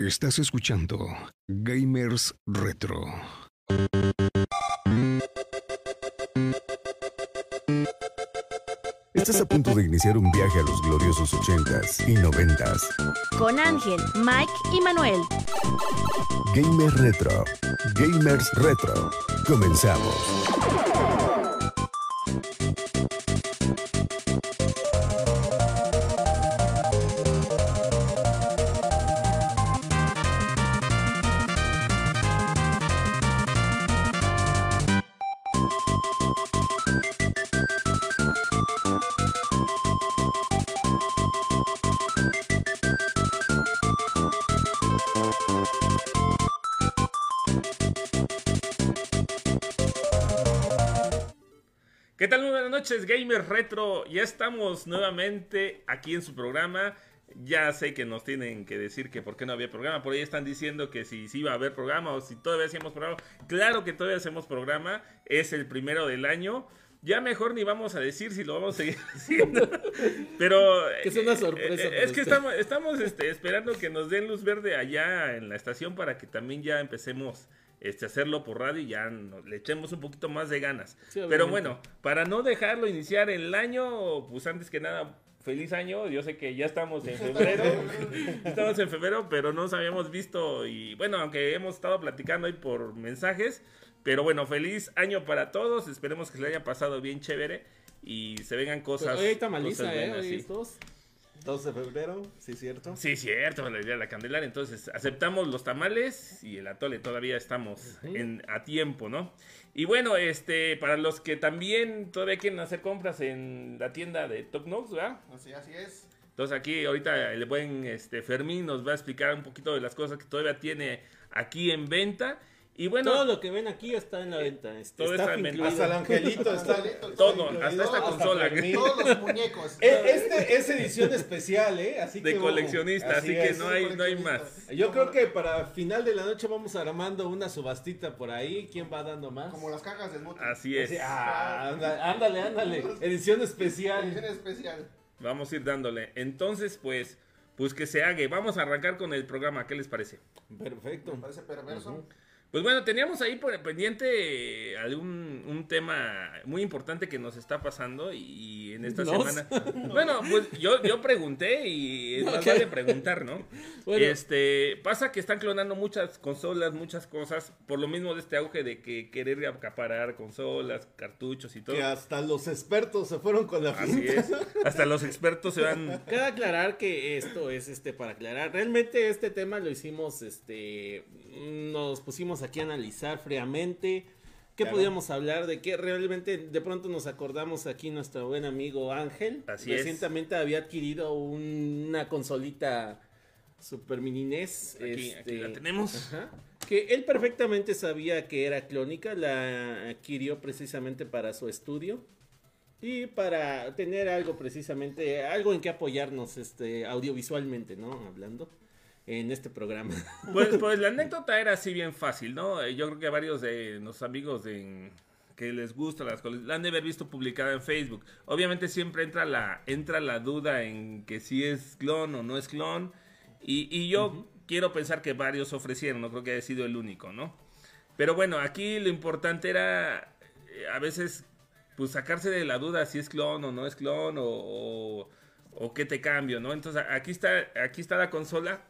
Estás escuchando Gamers Retro. Estás a punto de iniciar un viaje a los gloriosos 80s y 90s. Con Ángel, Mike y Manuel. Gamers Retro. Gamers Retro. Comenzamos. Noches, Gamers Retro. Ya estamos nuevamente aquí en su programa. Ya sé que nos tienen que decir que por qué no había programa. Por ahí están diciendo que si, si iba a haber programa o si todavía hacíamos programa. Claro que todavía hacemos programa. Es el primero del año. Ya mejor ni vamos a decir si lo vamos a seguir haciendo. Pero. Que es una sorpresa eh, es que usted. estamos, estamos este, esperando que nos den luz verde allá en la estación para que también ya empecemos este, hacerlo por radio y ya nos- le echemos un poquito más de ganas. Sí, Pero bueno, para no dejarlo iniciar el año, pues antes que nada, feliz año. Yo sé que ya estamos en febrero. estamos en febrero, pero no nos habíamos visto. Y bueno, aunque hemos estado platicando ahí por mensajes. Pero bueno, feliz año para todos. Esperemos que se le haya pasado bien chévere. Y se vengan cosas. Hoy hay tamaliza, cosas ¿eh? Hoy sí. 2 de febrero, sí, cierto. Sí, cierto, la idea de la Candelaria. Entonces, aceptamos los tamales y el atole todavía estamos en, a tiempo, ¿no? Y bueno, este, para los que también todavía quieren hacer compras en la tienda de Top Nox, ¿verdad? Así, así es. Entonces aquí ahorita el buen este, Fermín nos va a explicar un poquito de las cosas que todavía tiene aquí en venta. Y bueno, Todo lo que ven aquí está en la venta. Este, todo está está en venta. incluido. Hasta el angelito está. todo, hasta esta consola. Fermín. Todos los muñecos. Eh, Este es edición especial, ¿eh? Así de que, coleccionista, así, que es. no hay, no hay más. Yo creo que para final de la noche vamos armando una subastita por ahí. ¿Quién va dando más? Como las cajas del moto. Así es. Así, ah, ándale, ándale. Edición especial. Edición especial. Vamos a ir dándole. Entonces, pues, pues que se haga. Vamos a arrancar con el programa. ¿Qué les parece? Perfecto. Me parece perverso. Pues bueno, teníamos ahí por pendiente algún un tema muy importante que nos está pasando y, en esta ¿Nos? semana. Bueno, pues yo, yo pregunté y es más Ok. vale preguntar, ¿no? Bueno. Este, pasa que están clonando muchas consolas, muchas cosas, por lo mismo de este auge de que querer acaparar consolas, cartuchos y todo. Que hasta los expertos se fueron con la Así finta. es. Hasta los expertos se van. Cabe aclarar que esto es este para aclarar. Realmente este tema lo hicimos, este, nos pusimos aquí a analizar fríamente. ¿Qué Claro. podíamos hablar? De que realmente de pronto nos acordamos aquí nuestro buen amigo Ángel. Así es. Recientemente había adquirido un- una consolita Super Mini NES. Aquí, este, aquí la tenemos. Ajá. Que él perfectamente sabía que era clónica, la adquirió precisamente para su estudio y para tener algo precisamente, algo en que apoyarnos este audiovisualmente, ¿no? Hablando en este programa. Pues, pues la anécdota era así bien fácil, ¿no? Eh, Yo creo que varios de los amigos de, que les gusta las cosas la han de haber visto publicada en Facebook. Obviamente siempre entra la, entra la duda en que si es clon o no es clon. Y, y yo quiero pensar que varios ofrecieron, no creo que haya sido el único, ¿no? Pero bueno, aquí lo importante era eh, a veces pues sacarse de la duda si es clon o no es clon o, o, o qué te cambio, ¿no? Entonces aquí está, aquí está la consola.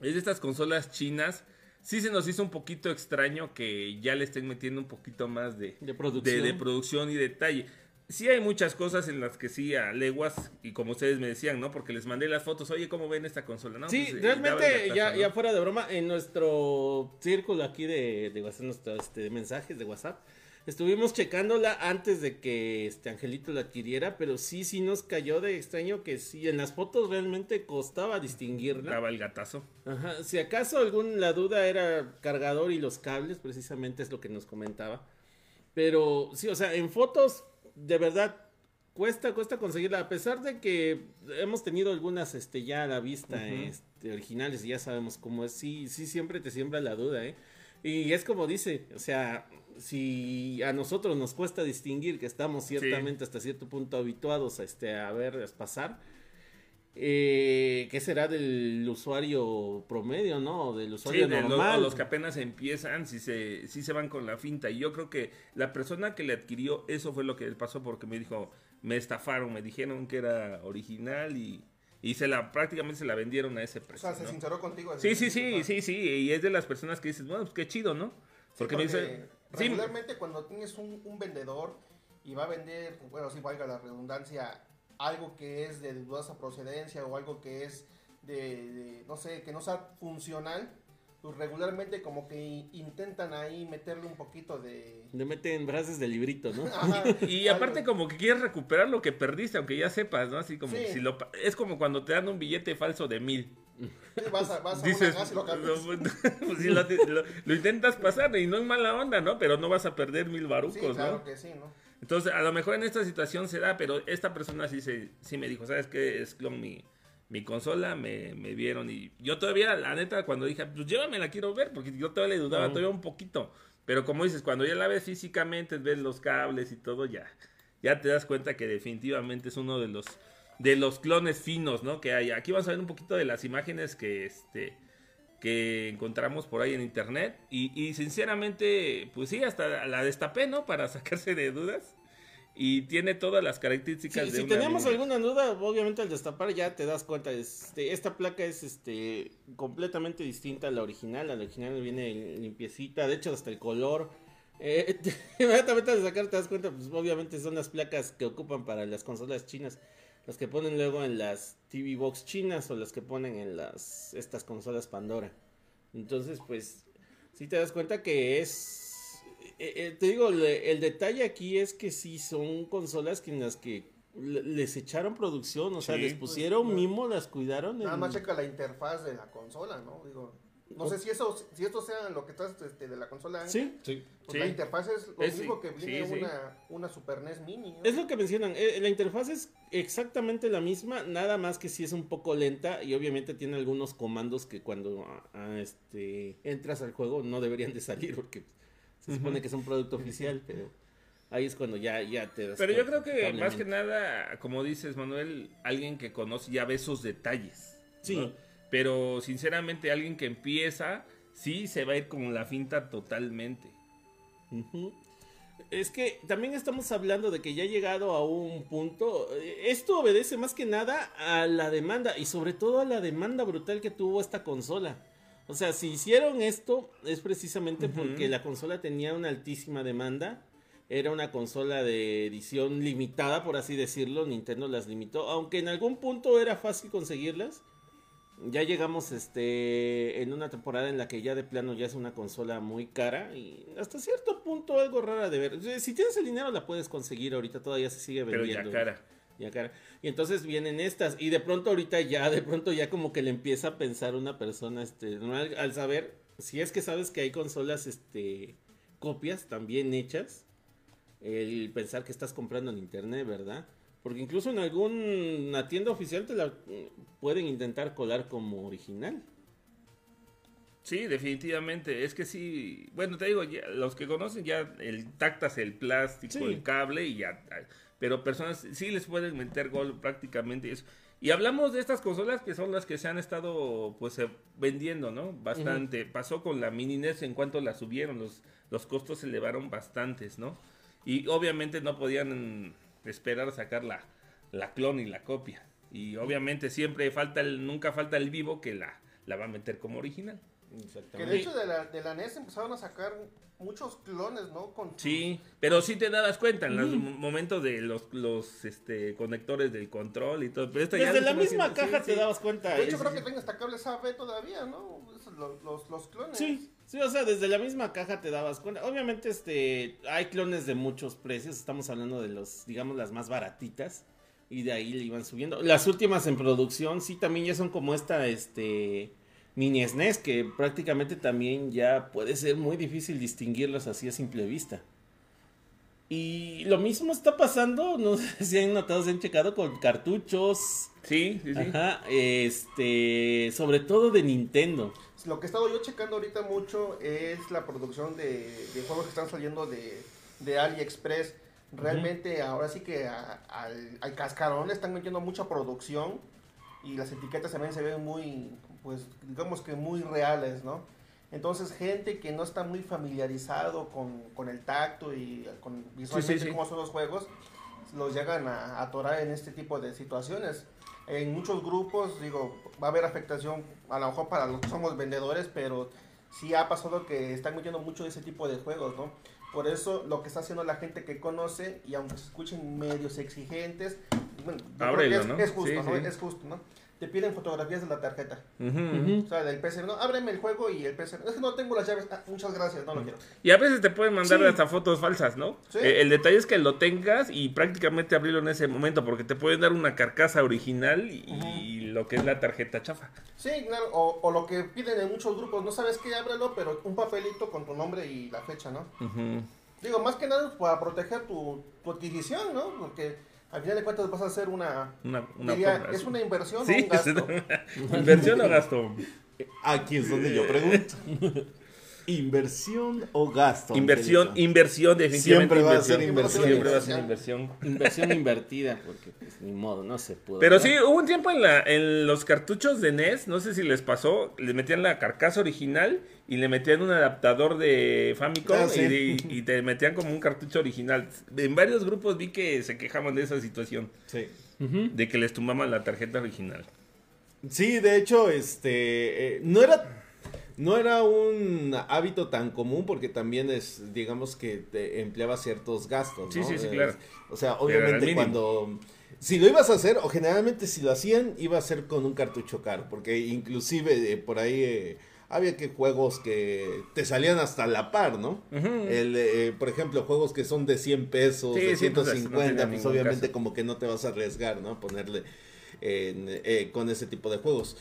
Es de estas consolas chinas. Sí se nos hizo un poquito extraño que ya le estén metiendo un poquito más de, De producción. de, de producción y detalle. Sí hay muchas cosas en las que sí a leguas, y como ustedes me decían, ¿no? Porque les mandé las fotos, oye, ¿cómo ven esta consola? No, sí, pues, eh, realmente ya, fuera de broma, en nuestro círculo aquí de, de WhatsApp, nuestro, este, de mensajes de WhatsApp, estuvimos checándola antes de que este Angelito la adquiriera, pero sí, sí nos cayó de extraño que sí, en las fotos realmente costaba distinguirla. Daba el gatazo. Ajá, si acaso algún la duda era cargador y los cables, precisamente es lo que nos comentaba. Pero sí, o sea, en fotos, de verdad, cuesta, cuesta conseguirla, a pesar de que hemos tenido algunas este, ya a la vista, este, originales, y ya sabemos cómo es, sí, sí siempre te siembra la duda, ¿eh? Y es como dice, o sea, si a nosotros nos cuesta distinguir que estamos ciertamente hasta cierto punto habituados a, este, a ver pasar, eh, ¿qué será del usuario promedio, no? O Del Sí, usuario de normal. o los que apenas empiezan, si se, si se van con la finta. Y yo creo que la persona que le adquirió, eso fue lo que le pasó porque me dijo, me estafaron, me dijeron que era original y, y se la prácticamente se la vendieron a ese O precio. sea, se ¿no? sinceró contigo. Sí, sí, sí, sí, sí. Y es de las personas que dices, bueno, pues qué chido, ¿no? Porque, me dice, sí, regularmente cuando tienes un, un vendedor y va a vender, bueno, si valga la redundancia, algo que es de dudosa procedencia o algo que es de, de, no sé, que no sea funcional, pues regularmente como que intentan ahí meterle un poquito de... Le meten frases de librito, ¿no? Ajá, Y algo. aparte como que quieres recuperar lo que perdiste, aunque ya sepas, ¿no? Así como Sí. si lo pa- es como cuando te dan un billete falso de mil. Sí, vas a, vas a Dices, una casa y lo pues sí, lo, lo- lo intentas pasar y no es mala onda, ¿no? Pero no vas a perder mil barucos, Sí, claro ¿no? que sí, ¿no? Entonces, a lo mejor en esta situación se da, pero esta persona sí, se, sí me dijo, ¿sabes qué? Es clon mi, mi consola, me, me vieron y yo todavía, la neta, cuando dije, pues llévame, la quiero ver, porque yo todavía le dudaba todavía un poquito. Pero como dices, cuando ya la ves físicamente, ves los cables y todo, ya, ya te das cuenta que definitivamente es uno de los, de los clones finos, ¿no? Que hay. Aquí vamos a ver un poquito de las imágenes que, este, que encontramos por ahí en internet. Y, y sinceramente, pues sí, hasta la destapé, ¿no? Para sacarse de dudas. Y tiene todas las características Sí, de si una tenemos línea. alguna duda, obviamente al destapar ya te das cuenta. Este, esta placa es este completamente distinta a la original. La original viene limpiecita, de hecho hasta el color. Eh, inmediatamente al sacar te das cuenta, pues obviamente son las placas que ocupan para las consolas chinas. Las que ponen luego en las TV Box chinas o las que ponen en las estas consolas Pandora. Entonces, pues, si te das cuenta que es... eh, eh, te digo, le- el detalle aquí es que sí son consolas que en las que le- les echaron producción, o sea, les pusieron Pues, mimo, las cuidaron. Nada en- más checa la interfaz de la consola, ¿no? Digo, no sé si eso, si esto sea lo que estás este, de la consola. Ángel, Sí, Sí. Pues Sí. la interfaz es lo Es- mismo que viene sí. Una, una Super NES Mini. ¿no? es lo que mencionan. eh, la interfaz es exactamente la misma, nada más que sí es un poco lenta y obviamente tiene algunos comandos que cuando ah, ah, este, entras al juego no deberían de salir porque se supone que es un producto oficial, pero ahí es cuando ya, ya te das Pero yo creo que más que nada, como dices, Manuel, alguien que conoce ya ve esos detalles. Sí. ¿no? Pero sinceramente, alguien que empieza, sí se va a ir con la finta totalmente. Es que también estamos hablando de que ya ha llegado a un punto. eh, Esto obedece más que nada a la demanda y sobre todo a la demanda brutal que tuvo esta consola. O sea, si hicieron esto es precisamente porque la consola tenía una altísima demanda. Era una consola de edición limitada, por así decirlo. Nintendo las limitó. Aunque en algún punto era fácil conseguirlas. Ya llegamos este en una temporada en la que ya de plano ya es una consola muy cara y hasta cierto punto algo rara de ver. Si tienes el dinero la puedes conseguir ahorita todavía se sigue Pero vendiendo. ya cara. Ya cara. Y entonces vienen estas y de pronto ahorita ya de pronto ya como que le empieza a pensar una persona este al, al saber si es que sabes que hay consolas este copias también hechas el pensar que estás comprando en internet, ¿verdad? Porque incluso en alguna tienda oficial te la pueden intentar colar como original. Sí, definitivamente. Es que sí. Bueno, te digo, ya, los que conocen ya el tactas el plástico, Sí. el cable y ya. Pero personas sí les pueden meter gol prácticamente eso. Y hablamos de estas consolas que son las que se han estado pues eh, vendiendo, ¿no? Bastante. Pasó con la mini NES en cuanto la subieron, los, los costos se elevaron bastantes, ¿no? Y obviamente no podían esperar sacar la, la clon y la copia. Y obviamente siempre falta el, nunca falta el vivo que la, la va a meter como original. Que de hecho de la, de la NES empezaron a sacar muchos clones, ¿no? Con Sí, pero sí te dabas cuenta en los mo- momentos de los, los este, conectores del control y todo. Pero esta Desde la misma caja sí, te sí. dabas cuenta. De hecho Es- creo que tienen hasta cables AB todavía, ¿no? Los, los, los clones. Sí, sí, o sea, desde la misma caja te dabas cuenta. Obviamente, este, hay clones de muchos precios. Estamos hablando de los, digamos, las más baratitas. Y de ahí le iban subiendo. Las últimas en producción, sí, también ya son como esta, este, mini SNES, que prácticamente también ya puede ser muy difícil distinguirlas así a simple vista. Y lo mismo está pasando, no sé si han notado, se han checado con cartuchos, Sí, sí, sí. ajá, este, sobre todo de Nintendo. Lo que he estado yo checando ahorita mucho es la producción de, de juegos que están saliendo de, de AliExpress. Realmente ahora sí que a- al, al cascarón le están metiendo mucha producción y las etiquetas también se ven muy, pues digamos que muy reales, ¿no? Entonces gente que no está muy familiarizado con, con el tacto y con visualmente sí. cómo son los juegos, los llegan a atorar en este tipo de situaciones. En muchos grupos, digo, va a haber afectación, a lo mejor para los que somos vendedores, pero sí ha pasado que están metiendo mucho de ese tipo de juegos, ¿no? Por eso lo que está haciendo la gente que conoce, y aunque se escuchen medios exigentes, bueno, yo creo Ábrelo, que es, ¿no? es justo, Sí, ¿no? sí. Es justo, ¿no? Te piden fotografías de la tarjeta. Ujú. O sea, del PC, no, ábreme el juego y el PC, es que no tengo las llaves, ah, muchas gracias, no lo quiero. Y a veces te pueden mandar Sí. hasta fotos falsas, ¿no? Sí. Eh, el detalle es que lo tengas y prácticamente abrirlo en ese momento, porque te pueden dar una carcasa original y, y lo que es la tarjeta chafa. Sí, claro, o, o lo que piden en muchos grupos, no sabes qué, ábrelo, pero un papelito con tu nombre y la fecha, ¿no? Digo, más que nada para proteger tu, tu adquisición, ¿no? Porque al final de cuentas vas a hacer una... Una, una diría, compra, ¿Es una inversión o un gasto? ¿Inversión o gasto? Aquí es donde yo pregunto. ¿Inversión o gasto? Inversión, Angelito? inversión, definitivamente. Siempre va a inversión. ser inversión. Siempre va a ser inversión. Inversión invertida, porque pues ni modo, no se pudo. Pero ¿verdad? sí, hubo un tiempo en, la, en los cartuchos de NES, no sé si les pasó, les metían la carcasa original y le metían un adaptador de Famicom Ah, sí. y, y te metían como un cartucho original. En varios grupos vi que se quejaban de esa situación, Sí. de que les tumbaban la tarjeta original. Sí, de hecho, este, eh, no era, no era un hábito tan común porque también es, digamos que te empleaba ciertos gastos, Sí, ¿no? sí, sí, Eh, claro. O sea, obviamente cuando, si lo ibas a hacer, o generalmente si lo hacían, iba a ser con un cartucho caro, porque inclusive eh, por ahí eh, había que juegos que te salían hasta la par, ¿no? El, eh, por ejemplo, juegos que son de 100 pesos, Sí, de sí, pues, no 150, tiene pues obviamente caso. como que no te vas a arriesgar, ¿no? Ponerle en, eh, con ese tipo de juegos.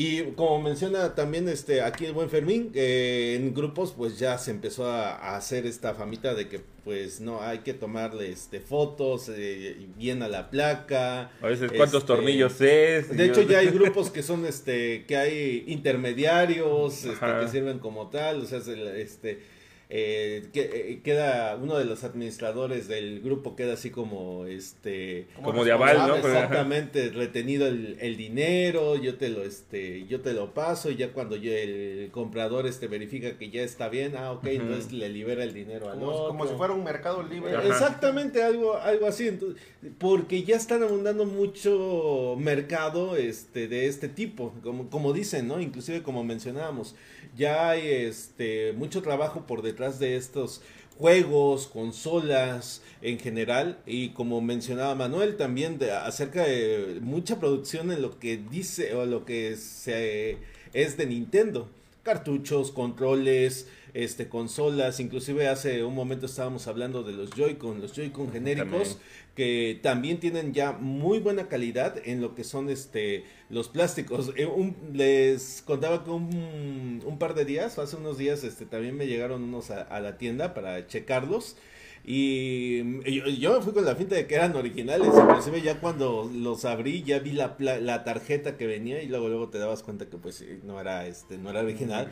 Y como menciona también este aquí el buen Fermín, eh, en grupos pues ya se empezó a, a hacer esta famita de que pues no hay que tomarle este fotos eh, bien a la placa. A veces, ¿cuántos Este, tornillos es? De hecho ya hay grupos que son este que hay intermediarios este, que sirven como tal, o sea, este eh, que, eh, queda uno de los administradores del grupo queda así como este Como de aval, ¿no? Exactamente, retenido el, el dinero, yo te lo este, yo te lo paso y ya cuando yo- el comprador este verifica que ya está bien, ah ok, entonces le libera el dinero al Como, otro. como si fuera un mercado libre. Ajá. Exactamente, algo, algo así. entonces, porque ya están abundando mucho mercado este, de este tipo, como, como dicen, ¿no? Inclusive como mencionábamos, ya hay este, mucho trabajo por detrás de estos juegos, consolas en general y como mencionaba Manuel también acerca de mucha producción en lo que dice o lo que se es de Nintendo. Cartuchos, controles, este consolas, inclusive hace un momento estábamos hablando de los Joy-Con, los Joy-Con genéricos También. que también tienen ya muy buena calidad en lo que son este los plásticos. Eh, un- les contaba que un, un par de días, hace unos días, este también me llegaron unos a, a la tienda para checarlos. Y yo, yo me fui con la finta de que eran originales. Inclusive ya cuando los abrí ya vi la, la tarjeta que venía y luego luego te dabas cuenta que pues no era este no era original.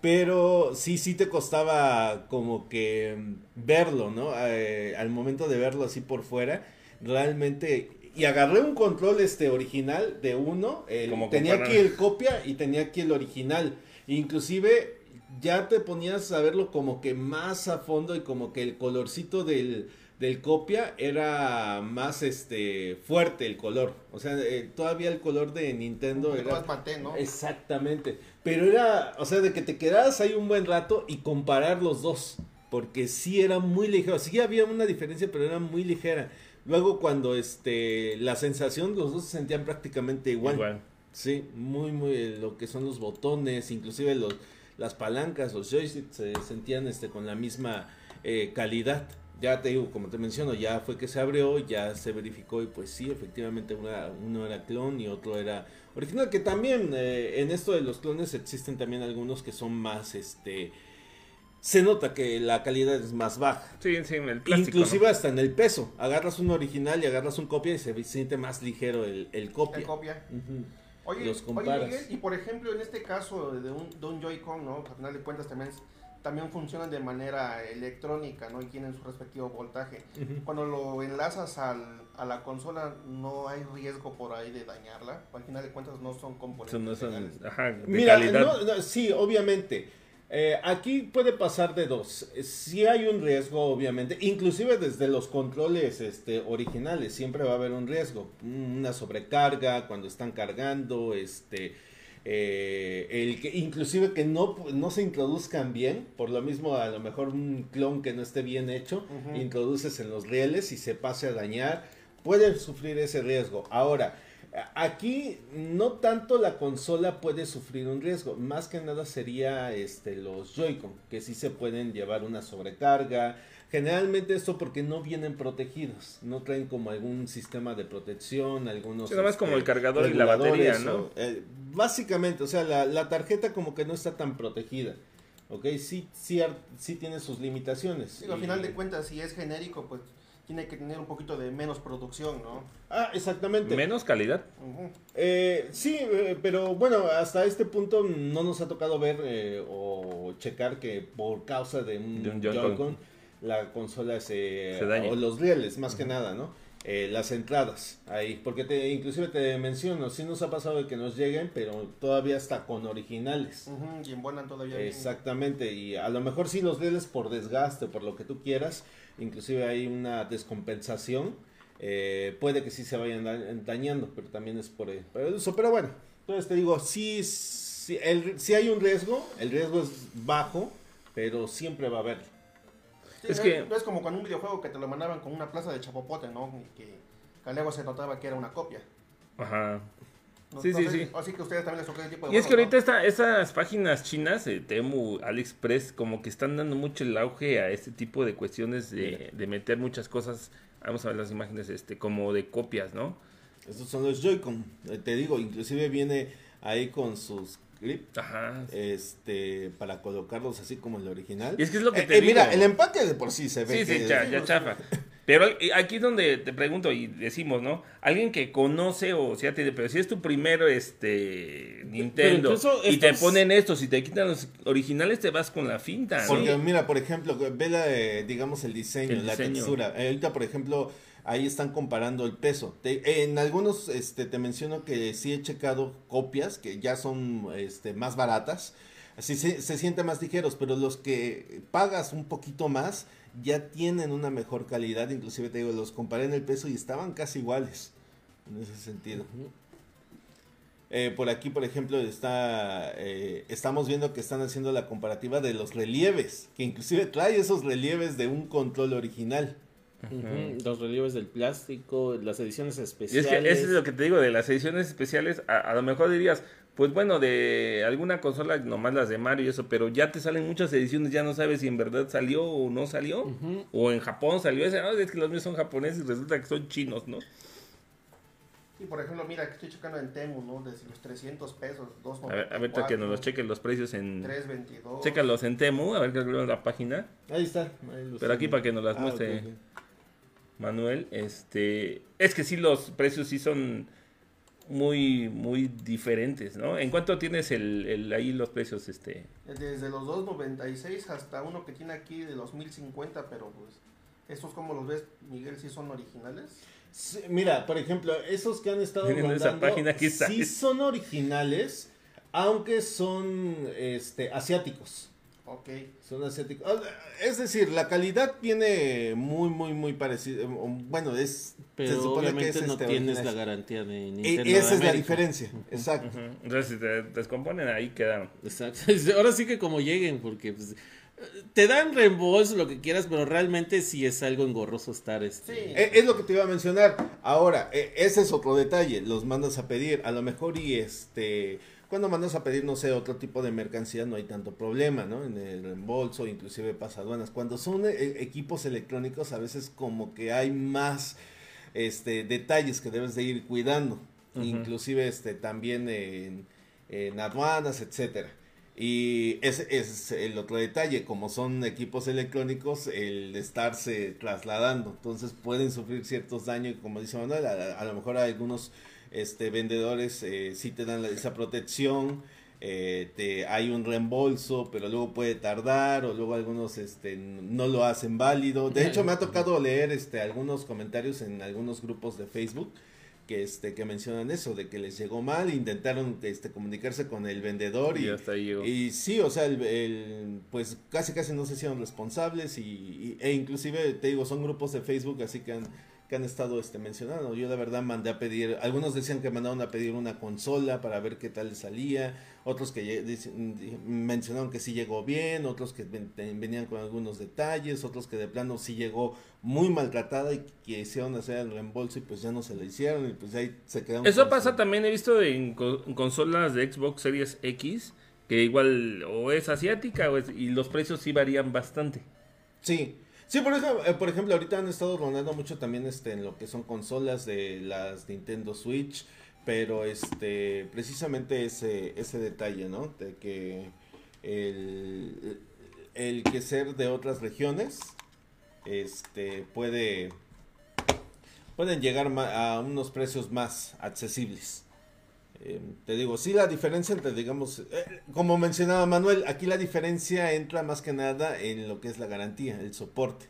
Pero sí, sí te costaba como que mm, verlo, ¿no? Eh, al momento de verlo así por fuera, realmente... Y agarré un control este original de uno, el- Como tenía comparar. aquí el copia y tenía aquí el original. Inclusive ya te ponías a verlo como que más a fondo y como que el colorcito del, del copia era más este fuerte el color. O sea, eh, todavía el color de Nintendo era más maté, ¿no? Exactamente. Pero era, o sea, de que te quedaras ahí un buen rato y comparar los dos. Porque sí era muy ligero. Sí había una diferencia, pero era muy ligera. Luego cuando este la sensación, los dos se sentían prácticamente igual. Igual. Sí, muy, muy, eh, lo que son los botones, inclusive los, las palancas, los joysticks se sentían este con la misma eh, calidad. Ya te digo, como te menciono, ya fue que se abrió, ya se verificó y pues sí, efectivamente una- uno era clon y otro era original, que también eh, en esto de los clones existen también algunos que son más, este, se nota que la calidad es más baja. Sí, sí, el plástico. Inclusive ¿no? hasta en el peso, agarras un original y agarras un copia y se siente más ligero el, el copia. El copia. Oye, Los oye. Miguel, y por ejemplo, en este caso de un, de un Joy-Con, ¿no? Al final de cuentas también es también funcionan de manera electrónica, ¿no? Y tienen su respectivo voltaje. Cuando lo enlazas al, a la consola, no hay riesgo por ahí de dañarla. Al final de cuentas, no son componentes. Son- no son- legales. ajá, de Mira, calidad. no, no, sí, obviamente. Eh, aquí puede pasar de dos. Si hay un riesgo, obviamente, inclusive desde los controles este, originales, siempre va a haber un riesgo. Una sobrecarga cuando están cargando, este, eh, el que, inclusive que no, no se introduzcan bien, por lo mismo a lo mejor un clon que no esté bien hecho, introduces en los rieles y se pase a dañar, puede sufrir ese riesgo. Ahora, Aquí no tanto la consola puede sufrir un riesgo, más que nada sería este los Joy-Con, que sí se pueden llevar una sobrecarga. Generalmente esto porque no vienen protegidos, no traen como algún sistema de protección, algunos... Sí, nada más este, como el cargador y la batería, ¿no? o, eh, básicamente, o sea, la, la tarjeta como que no está tan protegida, ¿ok? Sí, sí, sí tiene sus limitaciones. Digo, al final de cuentas, si es genérico, pues tiene que tener un poquito de menos producción, ¿no? Ah, exactamente. Menos calidad. Eh, sí, eh, pero bueno, hasta este punto no nos ha tocado ver eh, o checar que por causa de un, De un Joy-Con. Joy-Con la consola se, Se dañe. o los rieles más que nada, ¿no? Eh, las entradas ahí, porque te, inclusive te menciono, sí nos ha pasado de que nos lleguen, pero todavía está con originales. Ujú, Y embonan todavía bien. Exactamente, y a lo mejor sí los rieles por desgaste, por lo que tú quieras, inclusive hay una descompensación, eh, puede que sí se vayan da- dañando, pero también es por, por eso. Pero bueno, entonces te digo, sí, sí, el- sí hay un riesgo, el riesgo es bajo, pero siempre va a haber. Sí, Es que- es como con un videojuego que te lo mandaban con una plaza de chapopote, ¿no? Y que, que luego se notaba que era una copia. Ajá. No- Sí, no sí, sí. Así que ustedes también les tocó ese tipo de Y es que ahorita esta- esas páginas chinas, eh, Temu, AliExpress, como que están dando mucho el auge a este tipo de cuestiones de, de meter muchas cosas. Vamos a ver las imágenes, este, como de copias, ¿no? Estos son los Joy-Con, eh, te digo, inclusive viene ahí con sus clips. Ajá. Este, para colocarlos así como el original. Y es que es lo que Eh, te eh, Mira, digo. el empaque de por sí se ve. Sí, sí, que- ya, ya chafa. Pero aquí es donde te pregunto y decimos, ¿no? Alguien que conoce o sea, tiene, pero si es tu primero este Nintendo incluso y te ponen estos y te quitan los originales, te vas con la finta. ¿no? Porque mira, por ejemplo, ve la, eh, digamos el diseño, El la diseño. textura. Eh, ahorita, por ejemplo, ahí están comparando el peso. Te- en algunos este, te menciono que sí he checado copias que ya son este, más baratas. Así se, se sienten más ligeros, pero los que pagas un poquito más ya tienen una mejor calidad. Inclusive te digo, los comparé en el peso y estaban casi iguales en ese sentido. Eh, por aquí, por ejemplo, está eh, estamos viendo que están haciendo la comparativa de los relieves, que inclusive trae esos relieves de un control original. Los relieves del plástico, las ediciones Y es especiales. que eso es lo que te digo de las ediciones especiales. A, a lo mejor dirías, pues bueno, de alguna consola, nomás las de Mario y eso, pero ya te salen muchas ediciones, ya no sabes si en verdad salió o no salió. O en Japón salió ese, no, es que los míos son japoneses y resulta que son chinos, ¿no? Y por ejemplo, mira, que estoy checando en Temu, ¿no? Desde los 300 pesos, 2.94. A ver, a ver que nos los chequen los precios en... 3.22. Chécalos en Temu, a ver que en la página. Ahí está. ahí los Pero aquí tienen. para que nos las Ah, muestre. Manuel, este... Es que sí, los precios sí son muy, muy diferentes, ¿no? ¿En cuánto tienes el, el- ahí los precios, este? Desde los 2.96 hasta uno que tiene aquí de los 1.050, pero pues... Estos como los ves, Miguel, sí son originales. Sí, mira, por ejemplo, esos que han estado Miren esa rondando, página, sí son originales, aunque son este, asiáticos. Ok. Son asiáticos. Es decir, la calidad viene muy, muy, muy parecida. Bueno, es. se Pero supone que es no este, tienes original. la garantía de E- Nintendo. esa es la diferencia. Exacto. Ujú. Entonces, si te descomponen, ahí quedaron. Exacto. Ahora sí que como lleguen, porque pues, te dan reembolso, lo que quieras, pero realmente sí es algo engorroso estar este. Sí. Eh, Es lo que te iba a mencionar. Ahora, eh, ese es otro detalle. Los mandas a pedir. A lo mejor y este... Cuando mandas a pedir, no sé, otro tipo de mercancía, no hay tanto problema, ¿no? En el reembolso, inclusive pasaduanas. Cuando son eh, equipos electrónicos, a veces como que hay más este, detalles que debes de ir cuidando. Inclusive este, también en, en aduanas, etcétera. Y ese es el otro detalle, como son equipos electrónicos, el de estarse trasladando, entonces pueden sufrir ciertos daños, y como dice Manuel, a, a lo mejor algunos este, vendedores eh, sí te dan esa protección, eh, te, hay un reembolso, pero luego puede tardar o luego algunos este, no lo hacen válido. De hecho, me ha tocado leer este, algunos comentarios en algunos grupos de Facebook que este que mencionan eso de que les llegó mal intentaron este comunicarse con el vendedor y, Y hasta ahí y sí o sea el, el- pues casi casi no se hicieron responsables y, y- e inclusive te digo son grupos de Facebook así que han que han estado este mencionando yo la verdad mandé a pedir algunos decían que mandaron a pedir una consola para ver qué tal salía otros que dicen- mencionaron que sí llegó bien otros que ven- venían con algunos detalles otros que de plano sí llegó muy maltratada y que hicieron hacer el reembolso y pues ya no se lo hicieron y pues ahí se quedaron Eso pasa su- también, he visto en consolas de Xbox Series X, que igual o es asiática o es- y los precios sí varían bastante. Sí, sí, por ejemplo, eh, por ejemplo, ahorita han estado rondando mucho también este en lo que son consolas de las Nintendo Switch, pero este precisamente ese ese detalle, ¿no? De que el, el que ser de otras regiones este puede pueden llegar a unos precios más accesibles. Eh, te digo, sí, la diferencia entre, digamos, eh, como mencionaba Manuel, aquí la diferencia entra más que nada en lo que es la garantía, el soporte.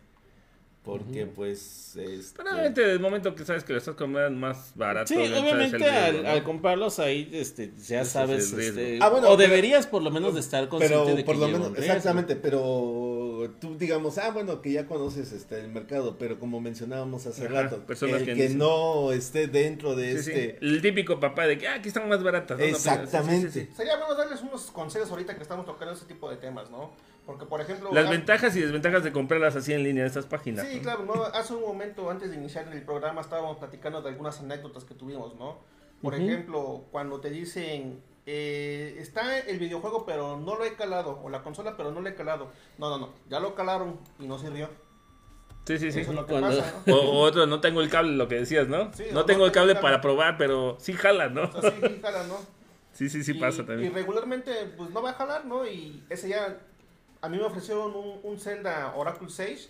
Porque, pues, este, Pero obviamente, desde el momento que sabes que lo estás comprando más barato, Sí, obviamente riesgo, al, ¿no? al comprarlos ahí, este, ya Ese sabes, este, Ah, bueno, o pero- deberías por lo menos de estar consciente pero de que por lo menos, exactamente, pero tú digamos, ah, bueno, que ya conoces este el mercado, pero como mencionábamos hace Ajá, rato, personas el que no esté dentro de Sí, sí. este... El típico papá de que ah, aquí están más baratas. ¿no? No, pero- Exactamente. sí, sí. Sería bueno darles unos consejos ahorita que estamos tocando ese tipo de temas, ¿no? Porque, por ejemplo... Las ah, ventajas y desventajas de comprarlas así en línea en estas páginas. Sí, ¿no? claro, ¿no? hace un momento antes de iniciar el programa estábamos platicando de algunas anécdotas que tuvimos, ¿no? Por Ujú. ejemplo, cuando te dicen, eh, está el videojuego pero no lo he calado, o la consola pero no lo he calado. No, no, no, ya lo calaron y no sirvió. Sí, sí, sí. Eso es lo que Cuando- pasa, ¿no? O, otro, no tengo el cable, lo que decías, ¿no? Sí, no tengo no el cable tengo para cable. probar, pero sí jala, ¿no? O sea, sí, sí jala, ¿no? Sí, sí, sí y, pasa Y también. regularmente, pues no va a jalar, ¿no? Y ese ya, a mí me ofrecieron un, un Zelda Oracle Sage.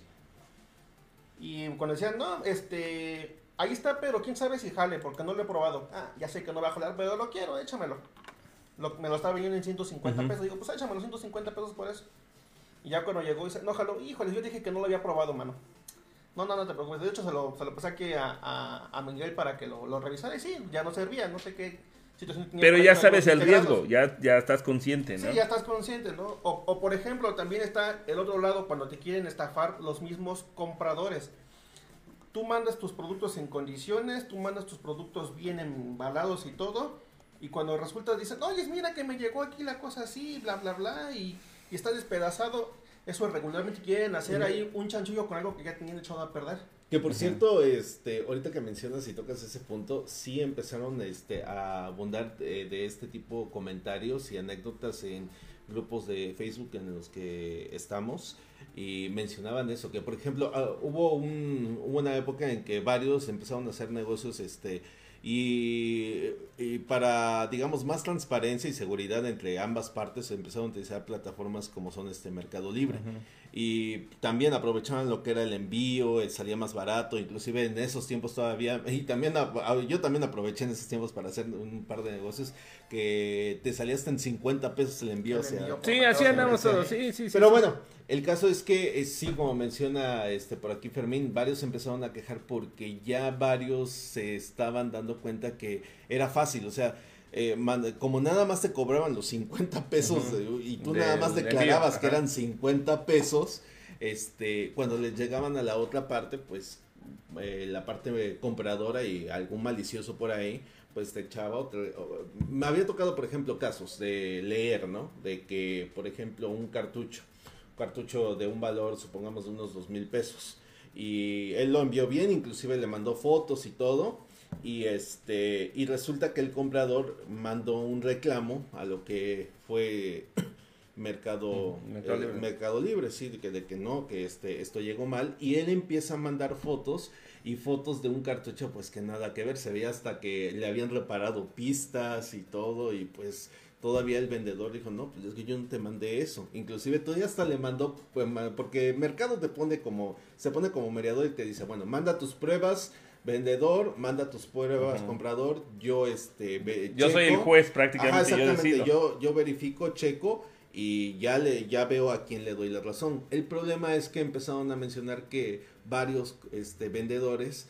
Y cuando decían, no, este, ahí está, pero quién sabe si jale, porque no lo he probado. Ah, ya sé que no va a jalar, pero lo quiero, échamelo. Lo- me lo estaba vendiendo en 150 Ujú. pesos. Digo, pues échamelo 150 pesos por eso. Y ya cuando llegó, dice, no jaló, híjole, yo dije que no lo había probado, mano. No, no, no te preocupes. De hecho, se lo, se lo pasé aquí a, a, a Miguel para que lo, lo revisara. Y sí, ya no servía, no sé qué situación tenía. Pero ya sabes el riesgo, ya, ya estás consciente, ¿no? Sí, ya estás consciente, ¿no? O, o, por ejemplo, también está el otro lado cuando te quieren estafar los mismos compradores. Tú mandas tus productos en condiciones, tú mandas tus productos bien embalados y todo, y cuando resulta dicen, oye, mira que me llegó aquí la cosa así, bla, bla, bla, y, y está despedazado. Eso regularmente quieren hacer ahí un chanchullo con algo que ya tenían echado a perder. Que por cierto, este, ahorita que mencionas y tocas ese punto, sí empezaron este, a abundar de, de este tipo de comentarios y anécdotas en grupos de Facebook en los que estamos y mencionaban eso, que por ejemplo ah, hubo, un, hubo una época en que varios empezaron a hacer negocios este y, y para digamos más transparencia y seguridad entre ambas partes empezaron a utilizar plataformas como son este Mercado Libre y también aprovechaban lo que era el envío, eh, salía más barato, inclusive en esos tiempos todavía, y también a- a- yo también aproveché en esos tiempos para hacer un par de negocios que te salía hasta en 50 pesos el envío, El o sea, envío. Sí, así andamos todos, sí, sí, sí. pero sí. bueno, el caso es que eh, sí, como menciona este por aquí Fermín, varios empezaron a quejar porque ya varios se estaban dando cuenta que era fácil, o sea, eh, como nada más te cobraban los 50 pesos y tú nada más declarabas que eran 50 pesos, este, cuando les llegaban a la otra parte, pues eh, la parte compradora y algún malicioso por ahí, pues te echaba otro. o- Me había tocado, por ejemplo, casos de leer, ¿no? De que, por ejemplo, un cartucho, un cartucho de un valor, supongamos, de unos dos mil pesos. Y él lo envió bien, inclusive le mandó fotos y todo. Y este y resulta que el comprador mandó un reclamo a lo que fue Mercado, Mercado Libre. Mercado Libre, sí, de que, de que no, que este, esto llegó mal. Y él empieza a mandar fotos y fotos de un cartucho pues que nada que ver, se veía hasta que le habían reparado pistas y todo y pues todavía el vendedor dijo, no, pues es que yo no te mandé eso. Inclusive todavía hasta le mandó, pues, porque Mercado te pone como, se pone como mediador y te dice, bueno, manda tus pruebas vendedor, manda tus pruebas, comprador, yo este ve- Yo soy el juez prácticamente, Ajá, yo exactamente, decido. yo, yo verifico, checo y ya le ya veo a quién le doy la razón. El problema es que empezaron a mencionar que varios este vendedores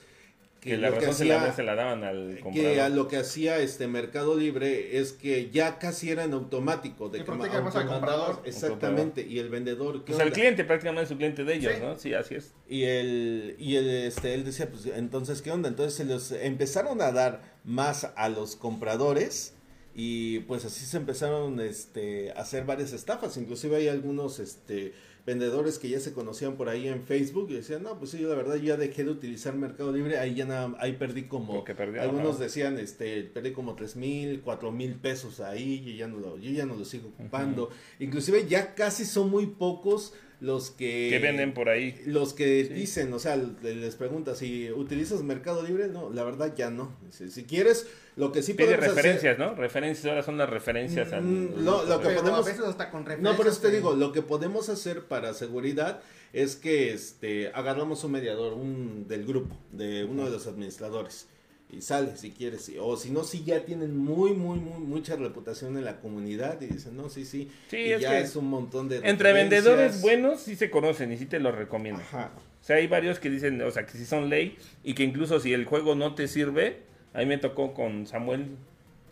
Que la lo razón se, hacía- la, se la daban al que a comprador. lo que hacía este Mercado Libre es que ya casi era en automático de que más al comprador. exactamente y el vendedor ¿qué Pues el cliente prácticamente es su cliente de ellos, Sí. ¿no? Sí, así es. y el y el este él decía pues entonces qué onda entonces se los empezaron a dar más a los compradores y pues así se empezaron este a hacer varias estafas. Inclusive hay algunos este vendedores que ya se conocían por ahí en Facebook y decían no pues sí yo la verdad ya dejé de utilizar Mercado Libre ahí ya nada ahí perdí como perdió, algunos ajá. decían este perdí como tres mil cuatro mil pesos ahí y ya no lo yo ya no lo sigo ocupando inclusive ya casi son muy pocos los que Que venden por ahí. los que dicen, o sea, le- les pregunta si utilizas Mercado Libre, no, la verdad ya no. Si, si quieres, lo que sí Pide podemos hacer- referencias, ¿no? Referencias, ahora son las referencias. al- Mm, lo- lo que Pero podemos- a veces hasta con No, referencias por eso te digo, lo que podemos hacer para seguridad es que este agarramos un mediador, un del grupo, de uno de los administradores. Y sale si quieres, o si no, si ya tienen muy, muy, muy, mucha reputación en la comunidad y dicen, no, sí, sí, Sí, y es ya que es un montón de Entre vendedores buenos sí se conocen y sí te los recomiendo. Ajá. O sea, hay varios que dicen, o sea, que sí son ley y que incluso si el juego no te sirve, a mí me tocó con Samuel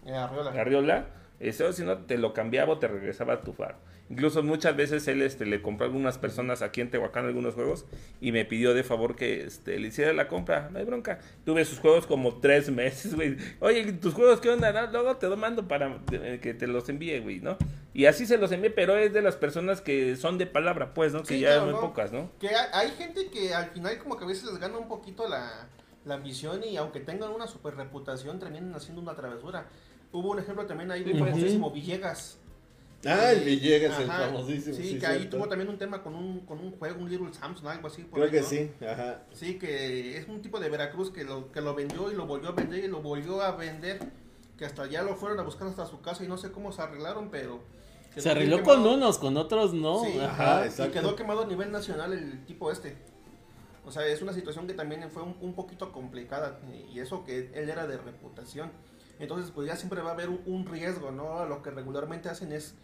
Eh, Arriola. Arriola, eso si no te lo cambiaba o te regresaba a tu faro. Incluso muchas veces él este, le compró a algunas personas aquí en Tehuacán algunos juegos y me pidió de favor que este, le hiciera la compra, no hay bronca. Tuve sus juegos como tres meses, güey. Oye, tus juegos, ¿qué onda? No, luego te lo mando para eh, que te los envíe, güey, ¿no? Y así se los envié, pero es de las personas que son de palabra, pues, ¿no? Que Sí, ya claro, muy ¿no? pocas, ¿no? Que hay, hay gente que al final como que a veces les gana un poquito la, la ambición y aunque tengan una super reputación terminan haciendo una travesura. Hubo un ejemplo también ahí de Sí, pues, famosísimo Villegas. Ah, el Villegas, el Ajá, famosísimo. Sí, sí, que ahí tuvo también un tema con un, con un juego, un Little Samson, algo así. por Creo ahí, que ¿no? sí, ajá. Sí, que es un tipo de Veracruz que lo, que lo vendió y lo volvió a vender y lo volvió a vender. Que hasta ya lo fueron a buscar hasta su casa y no sé cómo se arreglaron, pero. Se arregló quemado. con unos, con otros no. Sí, Ajá, y exacto. quedó quemado a nivel nacional el tipo este. O sea, es una situación que también fue un, un poquito complicada. Y eso que él era de reputación. Entonces, pues ya siempre va a haber un, un riesgo, ¿no? Lo que regularmente hacen es.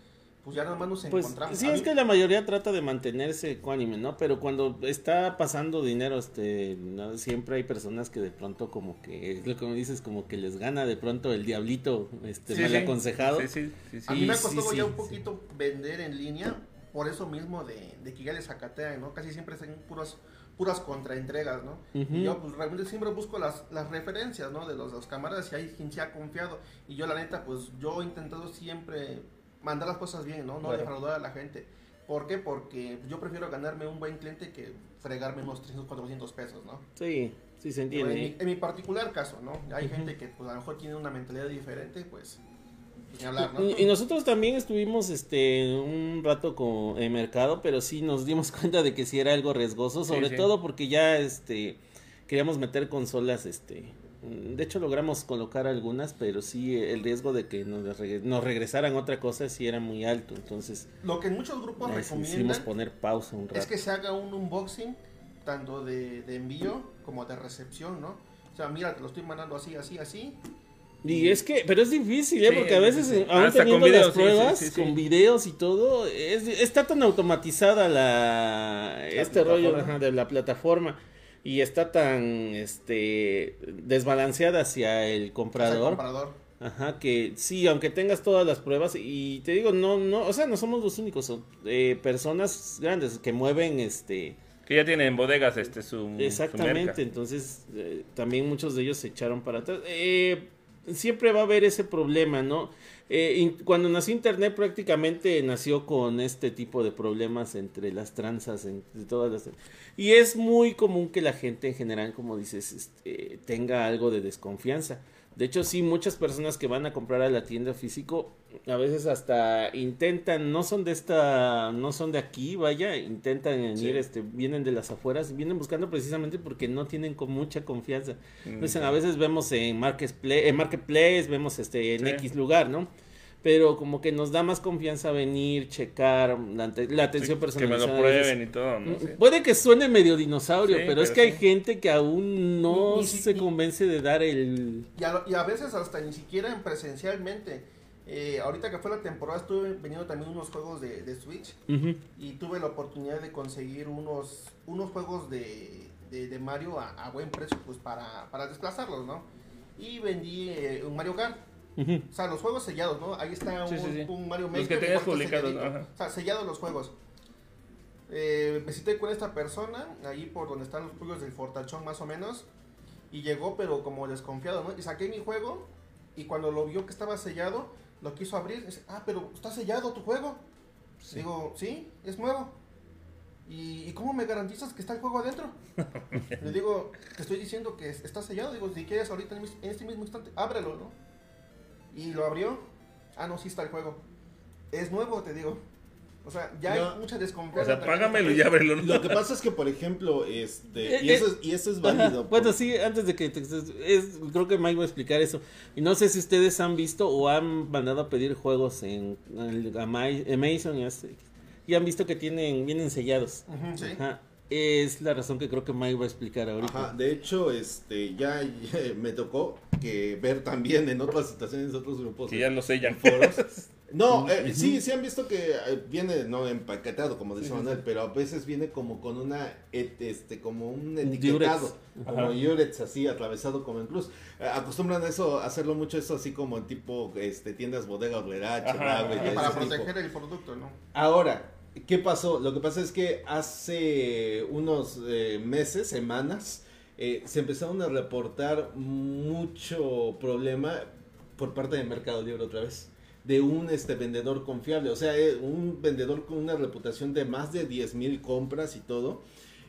Pues ya nada más nos Pues encontramos. sí, es que la mayoría trata de mantenerse ecuánime, ¿no? Pero cuando está pasando dinero, este, ¿no? siempre hay personas que de pronto como que, es lo que me dices, como que les gana de pronto el diablito, este, Sí, mal sí. aconsejado. Sí, sí, sí, sí. A mí me ha Sí, costado sí, ya un poquito vender en línea por eso mismo de, de que ya les sacatean, ¿no? Casi siempre están puras, puras contraentregas, ¿no? Y yo pues realmente siempre busco las, las referencias, ¿no? De los, los camaradas y hay quien se ha confiado. Y yo la neta, pues yo he intentado siempre mandar las cosas bien, ¿no? No Claro. defraudar a la gente. ¿Por qué? Porque yo prefiero ganarme un buen cliente que fregarme unos 300, 400 pesos, ¿no? Sí, sí se En entiende. mi, en mi particular caso, ¿no? Hay gente que pues a lo mejor tiene una mentalidad diferente, pues, hablar, ¿no? Y, y nosotros también estuvimos este un rato con el mercado, pero sí nos dimos cuenta de que sí era algo riesgoso, sobre sí. todo porque ya este queríamos meter consolas este de hecho logramos colocar algunas, pero sí el riesgo de que nos, regre- nos regresaran otra cosa sí era muy alto, entonces Lo que muchos grupos sí recomiendan poner pausa un rato. es que se haga un unboxing tanto de, de envío como de recepción, ¿no? O sea, mira, te lo estoy mandando así, así, así. Y es que, pero es difícil, ¿eh? Sí, porque a es veces, difícil. aún teniendo videos, las sí, pruebas, sí, sí, sí. con videos y todo, es, está tan automatizada la, este rollo ajá, de la plataforma y está tan este desbalanceada hacia el comprador. Ajá, que sí, aunque tengas todas las pruebas, y te digo, no, no, o sea, no somos los únicos, son eh, personas grandes que mueven este Que ya tienen en bodegas este su. su merca. Exactamente, entonces eh, también muchos de ellos se echaron para atrás. Eh, siempre va a haber ese problema, ¿no? Eh, cuando nació Internet prácticamente nació con este tipo de problemas entre las tranzas, entre todas las... Y es muy común que la gente en general, como dices, este, tenga algo de desconfianza. De hecho, sí, muchas personas que van a comprar a la tienda físico, a veces hasta intentan, no son de esta, no son de aquí, vaya, intentan venir, este, vienen de las afueras, vienen buscando precisamente porque no tienen con mucha confianza. Mm, a veces vemos en Marketplace, en Marketplace vemos este, en Sí. X lugar, ¿no? Pero como que nos da más confianza venir, checar la, ante- la atención que me personalizada. lo prueben y todo, ¿no? Mm, Sí. Puede que suene medio dinosaurio, Sí, pero es que hay sí. gente que aún no se convence de dar el... Y a, lo- y a veces hasta ni siquiera en presencialmente. Eh, ahorita que fue la temporada estuve veniendo también unos juegos de, de Switch y tuve la oportunidad de conseguir unos, unos juegos de, de, de Mario a, a buen precio pues para, para desplazarlos, ¿no? Y vendí eh, un Mario Kart. O sea, los juegos sellados, ¿no? Ahí está Sí, un, sí, sí. un Mario Los Maker. que tenías publicados, ajá. O sea, sellados los juegos. Eh, me cité con esta persona, ahí por donde están los pueblos del Fortachón más o menos. Y llegó, pero como desconfiado, ¿no? Y saqué mi juego. Y cuando lo vio que estaba sellado, lo quiso abrir. Dice, ah, pero está sellado tu juego. Digo, sí, es nuevo. ¿Y, y cómo me garantizas que está el juego adentro? Le digo, te estoy diciendo que es- está sellado. Digo, si quieres ahorita en este mismo instante, ábrelo, ¿no? Y lo abrió. Ah, no, sí está el juego. Es nuevo, te digo. O sea, ya No. hay mucha O desconfianza. sea, también. págamelo y ábrelo. ¿no? Lo que pasa es que, por ejemplo, este, y Eh, eso es, y eso es Ajá. válido. Bueno, sí, antes de que te, es, creo que Mike va a explicar eso. Y no sé si ustedes han visto o han mandado a pedir juegos en, Ama- Amazon y, así, y han visto que tienen vienen sellados. Sí. Ajá. Es la razón que creo que Mike va a explicar ahorita. Ajá, de hecho, este, ya, ya me tocó que ver también en otras situaciones, otros grupos. Que ya lo sellan. foros. No, eh, sí, sí han visto que eh, viene no empaquetado, como dice Sí, sí, Manuel, pero a veces viene como con una, et- este, como un Un etiquetado, como Ajá. Durex, así atravesado como en cruz. Eh, acostumbran eso, hacerlo mucho eso así como en tipo, este, tiendas bodega obrera, para tipo. proteger el producto, ¿no? Ahora, ¿qué pasó? Lo que pasa es que hace unos eh, meses, semanas, eh, se empezaron a reportar mucho problema por parte de Mercado Libre otra vez. De un este vendedor confiable, o sea, eh, un vendedor con una reputación de más de 10 mil compras y todo.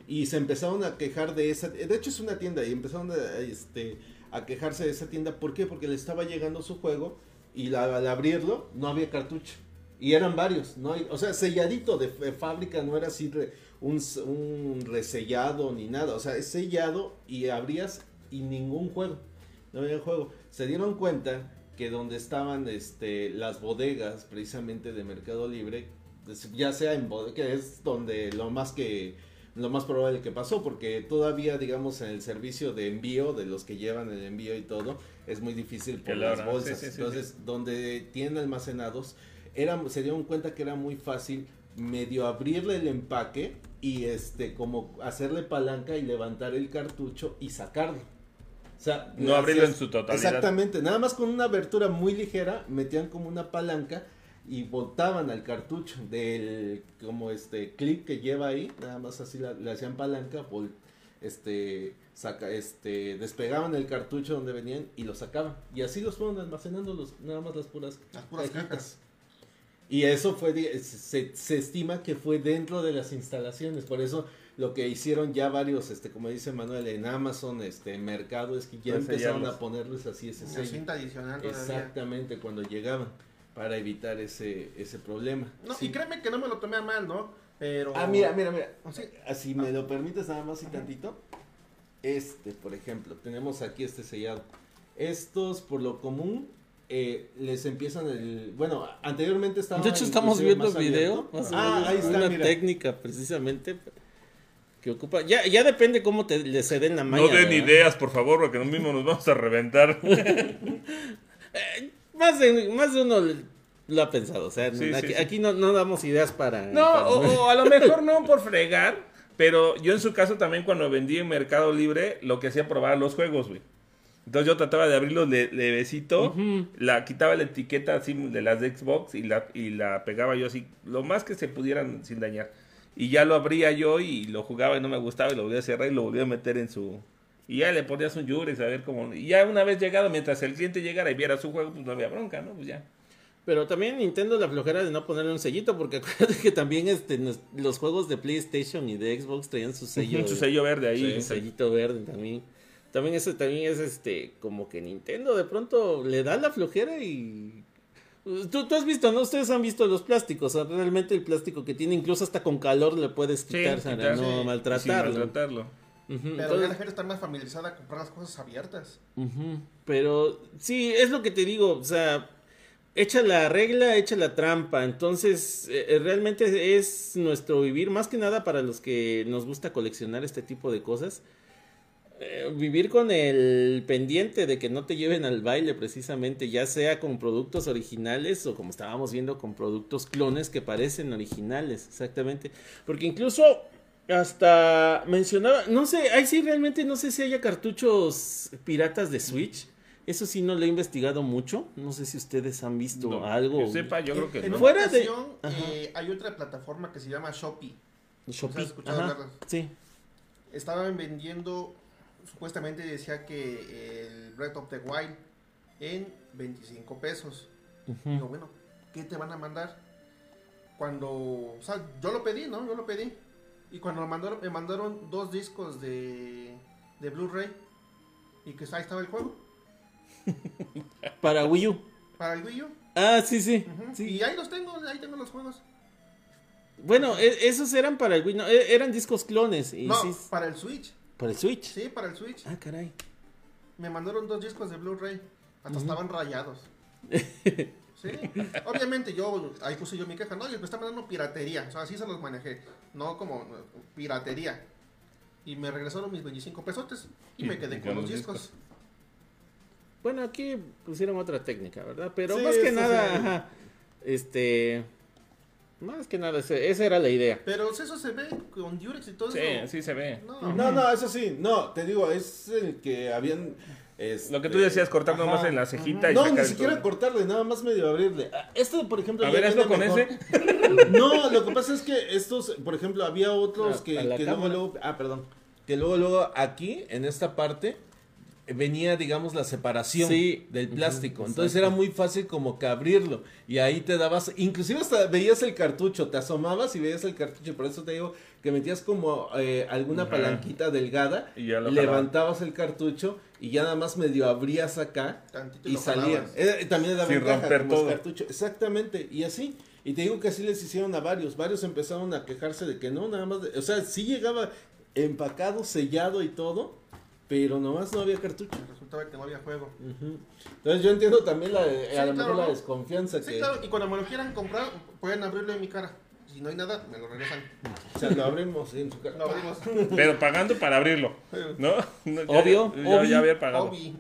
Y se empezaron a quejar de esa. De hecho, es una tienda y empezaron a, este, a quejarse de esa tienda. ¿Por qué? Porque le estaba llegando su juego y al abrirlo no había cartucho. Y eran varios, ¿no? o sea, selladito de, de fábrica, no era así re- un, un resellado ni nada. O sea, es sellado y abrías y ningún juego. No había juego. Se dieron cuenta que donde estaban este, las bodegas precisamente de Mercado Libre, ya sea en bodega, que es donde lo más que lo más probable que pasó, porque todavía, digamos, en el servicio de envío, de los que llevan el envío y todo, es muy difícil por las bolsas. Sí, sí, sí, Entonces, donde tienen almacenados, era, se dieron cuenta que era muy fácil medio abrirle el empaque y este como hacerle palanca y levantar el cartucho y sacarlo. O sea, No abrirlo en su totalidad. Exactamente, nada más con una abertura muy ligera, metían como una palanca y botaban al cartucho del como este clip que lleva ahí, nada más así la- le hacían palanca, vol- este saca este despegaban el cartucho donde venían y lo sacaban y así los fueron almacenando los nada más las puras Las puras cajitas. cajas. Y eso fue, se, se estima que fue dentro de las instalaciones, por eso lo que hicieron ya varios, este, como dice Manuel, en Amazon, este, Mercado, es que ya Pues empezaron a ponerles así ese sello. cinta adicional todavía. Exactamente, cuando llegaban, para evitar ese, ese problema. No, Sí. Y créeme que no me lo tomé a mal, ¿no? Pero... Ah, mira, mira, mira. Sí. Así me lo permites nada más y tantito. Este, por ejemplo, tenemos aquí este sellado. Estos, por lo común, eh, les empiezan el... Bueno, anteriormente estaban... De hecho, estamos viendo el video. más Ah, ahí está, Una mira. técnica, precisamente, que ocupa. Ya, ya depende cómo te le ceden la malla. No den ¿verdad? ideas, por favor, porque no mismo nos vamos a reventar. Más de, más de uno lo ha pensado. O sea, Sí, aquí, sí, sí. aquí no, no damos ideas para. No, para- o, o a lo mejor no por fregar, pero yo en su caso también cuando vendí en Mercado Libre, lo que hacía probar los juegos, güey. Entonces yo trataba de abrirlos le- levecito, Ujú. la quitaba la etiqueta así de las de Xbox y la, y la pegaba yo así, lo más que se pudieran sin dañar. Y ya lo abría yo y lo jugaba y no me gustaba y lo volvía a cerrar y lo volvía a meter en su... Y ya le ponías un Jurex a ver cómo... Y ya una vez llegado, mientras el cliente llegara y viera su juego, pues no había bronca, ¿no? Pues ya. Pero también Nintendo la flojera de no ponerle un sellito, porque acuérdate que también este, los juegos de PlayStation y de Xbox traían su sello. su sello verde ahí. Sí, exacto. sellito verde también. También eso también es este como que Nintendo de pronto le da la flojera y tú, tú has visto, ¿no? Ustedes han visto los plásticos, o sea, realmente el plástico que tiene incluso hasta con calor le puedes Sí, quitar para quitar, no sí. Sin maltratarlo. maltratarlo. Pero ya entonces- la gente está más familiarizada a comprar las cosas abiertas. Pero sí, es lo que te digo, o sea, echa la regla, echa la trampa. Entonces, eh, eh, realmente es nuestro vivir, más que nada para los que nos gusta coleccionar este tipo de cosas. Eh, vivir con el pendiente de que no te lleven al baile precisamente, ya sea con productos originales o como estábamos viendo con productos clones que parecen originales, exactamente. Porque incluso hasta mencionaba, no sé, ahí sí realmente no sé si haya cartuchos piratas de Switch. Eso sí no lo he investigado mucho. No sé si ustedes han visto No, algo. que sepa, yo creo que en no. Fuera de- eh, hay otra plataforma que se llama Shopee. Shopee. ¿Has escuchado Ajá, Sí. Estaban vendiendo, supuestamente decía que el Breath of the Wild en 25 pesos. Digo, bueno, ¿qué te van a mandar? Cuando, o sea, yo lo pedí, ¿no? Yo lo pedí. Y cuando me mandaron, me mandaron dos discos de, de Blu-ray. Y que ahí estaba el juego. Para Wii U. Para el Wii U. Ah, sí, sí. Sí. Y ahí los tengo, ahí tengo los juegos. Bueno, e- esos eran para el Wii, no, e- eran discos clones. Y no, sí, para el Switch. Para el Switch. Sí, para el Switch. Ah, caray. Me mandaron dos discos de Blu-ray. Hasta estaban rayados. Sí, obviamente yo, ahí puse yo mi queja, no, y me está mandando piratería, o sea, así se los manejé, no como piratería. Y me regresaron mis 25 pesotes y me quedé con los discos. Bueno, aquí pusieron otra técnica, ¿verdad? Pero Sí, más que nada, sí. ajá, este, más que nada, ese- esa era la idea. Pero eso se ve con Durex y todo Sí, eso. sí se ve. No, No, no, eso sí, no, te digo, es el que habían... este, Lo que tú decías, cortar nomás en la cejita y No, sacar ni siquiera todo. cortarle, nada más medio abrirle. Ah, Esto, por ejemplo, A ver, hazlo con mejor. ese. No, lo que pasa es que estos, por ejemplo, había otros A- que, que luego, luego, ah, perdón, que luego, luego aquí, en esta parte, venía, digamos, la separación Sí. del plástico. Entonces exacto. era muy fácil como que abrirlo. Y ahí te dabas, inclusive hasta veías el cartucho, te asomabas y veías el cartucho. y Por eso te digo que metías como eh, alguna palanquita delgada, Y levantabas el cartucho y ya nada más medio abrías acá tantito y salía. jalabas. Eh, también era Sin ventaja romper todo. cartucho. Exactamente, y así. Y te digo que así les hicieron a varios. Varios empezaron a quejarse de que no, nada más. de- o sea, sí llegaba empacado, sellado y todo, pero nomás no había cartucho. Resultaba que no había juego. Entonces yo entiendo también la, de- Sí, a lo claro, mejor la ¿no? desconfianza Sí, que claro, y cuando me lo quieran comprar, pueden abrirlo en mi cara. Si no hay nada, me lo regresan. o sea, lo abrimos en su cara. Lo abrimos. Pero pagando para abrirlo, ¿no? No, ya- Obvio, Ya, obvio. ya había pagado. Obi,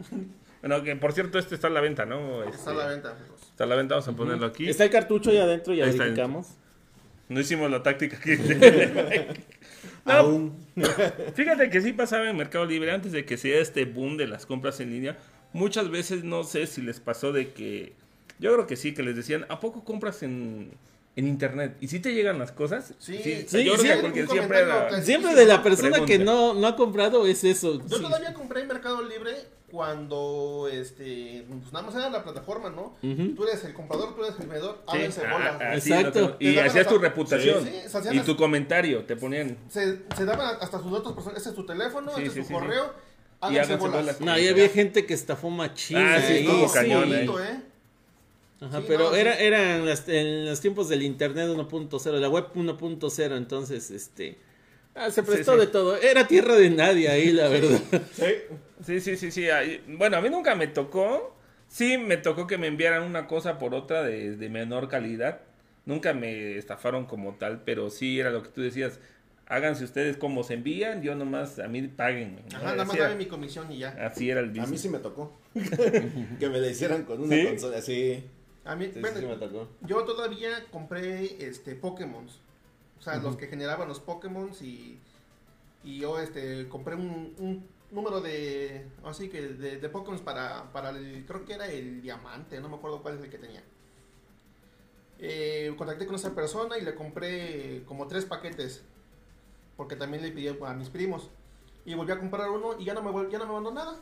Bueno, que por cierto, este está a la venta, ¿no? Este, está a la venta. amigos. Está a la venta, vamos a ponerlo aquí. Está el cartucho ahí adentro, ya Ahí verificamos. No hicimos la táctica que... No, Aún. Fíjate que sí pasaba en Mercado Libre antes de que sea este boom de las compras en línea. Muchas veces no sé si les pasó de que. Yo creo que sí, que les decían, ¿a poco compras en, en internet? ¿Y si te llegan las cosas? Sí, sí, yo creo sí, que siempre era. Siempre de la persona que no, no ha comprado es eso. Yo sí. todavía compré en Mercado Libre cuando, este, pues nada más era la plataforma, ¿no? Ujú. Tú eres el comprador, tú eres el vendedor, Sí, háganse ah, bolas. ah, sí, Exacto. que- y hacías tu reputación. Sí, hacían y tu comentario, te ponían. Se, se daban hasta sus datos personales, este es tu teléfono, Sí, este sí, es tu sí, sí. correo, Y háganse háganse bolas. bolas. No, y había gente que estafó machina. Ah, sí, ahí, estuvo No, cañón, sí, eh. bonito, ¿eh? Ajá, Sí, pero no, era, sí. era en, las- en los tiempos del internet 1.0, la web 1.0, entonces, este, ah, se prestó sí. de todo. Era tierra de nadie ahí, la verdad. Sí, sí, sí, sí. ahí- Bueno, a mí nunca me tocó. Sí, me tocó que me enviaran una cosa por otra de, de menor calidad. Nunca me estafaron como tal, pero sí era lo que tú decías. Háganse ustedes como se envían, yo nomás, a mí paguen. Ajá, nada más así, dame era, mi comisión y ya. así era el A business. mí sí me tocó. que me la hicieran con una ¿Sí? consola. Sí, A mí, sí, sí, bueno, sí me tocó. yo todavía compré, este, Pokémon. O sea, los que generaban los Pokémon y, y yo, este, compré un, un número de, así que, de, de Pokémon para, para el, creo que era el diamante, no me acuerdo cuál es el que tenía. Eh, contacté con esa persona y le compré como tres paquetes, porque también le pedí a mis primos. Y volví a comprar uno y ya no me, ya no me mandó nada.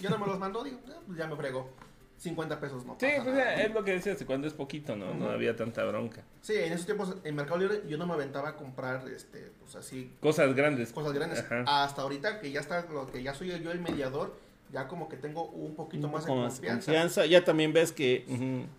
Ya no me los mandó, digo, "Ah, pues ya me fregó. 50 pesos no. Sí, pasa pues nada". es lo que decías, cuando es poquito, ¿no? No había tanta bronca. Sí, en esos tiempos en Mercado Libre yo no me aventaba a comprar, este, pues así, Cosas grandes. cosas grandes. Ajá. Hasta ahorita que ya está, lo que ya soy yo el mediador, ya como que tengo un poquito Un más de confianza. confianza. Ya también ves que,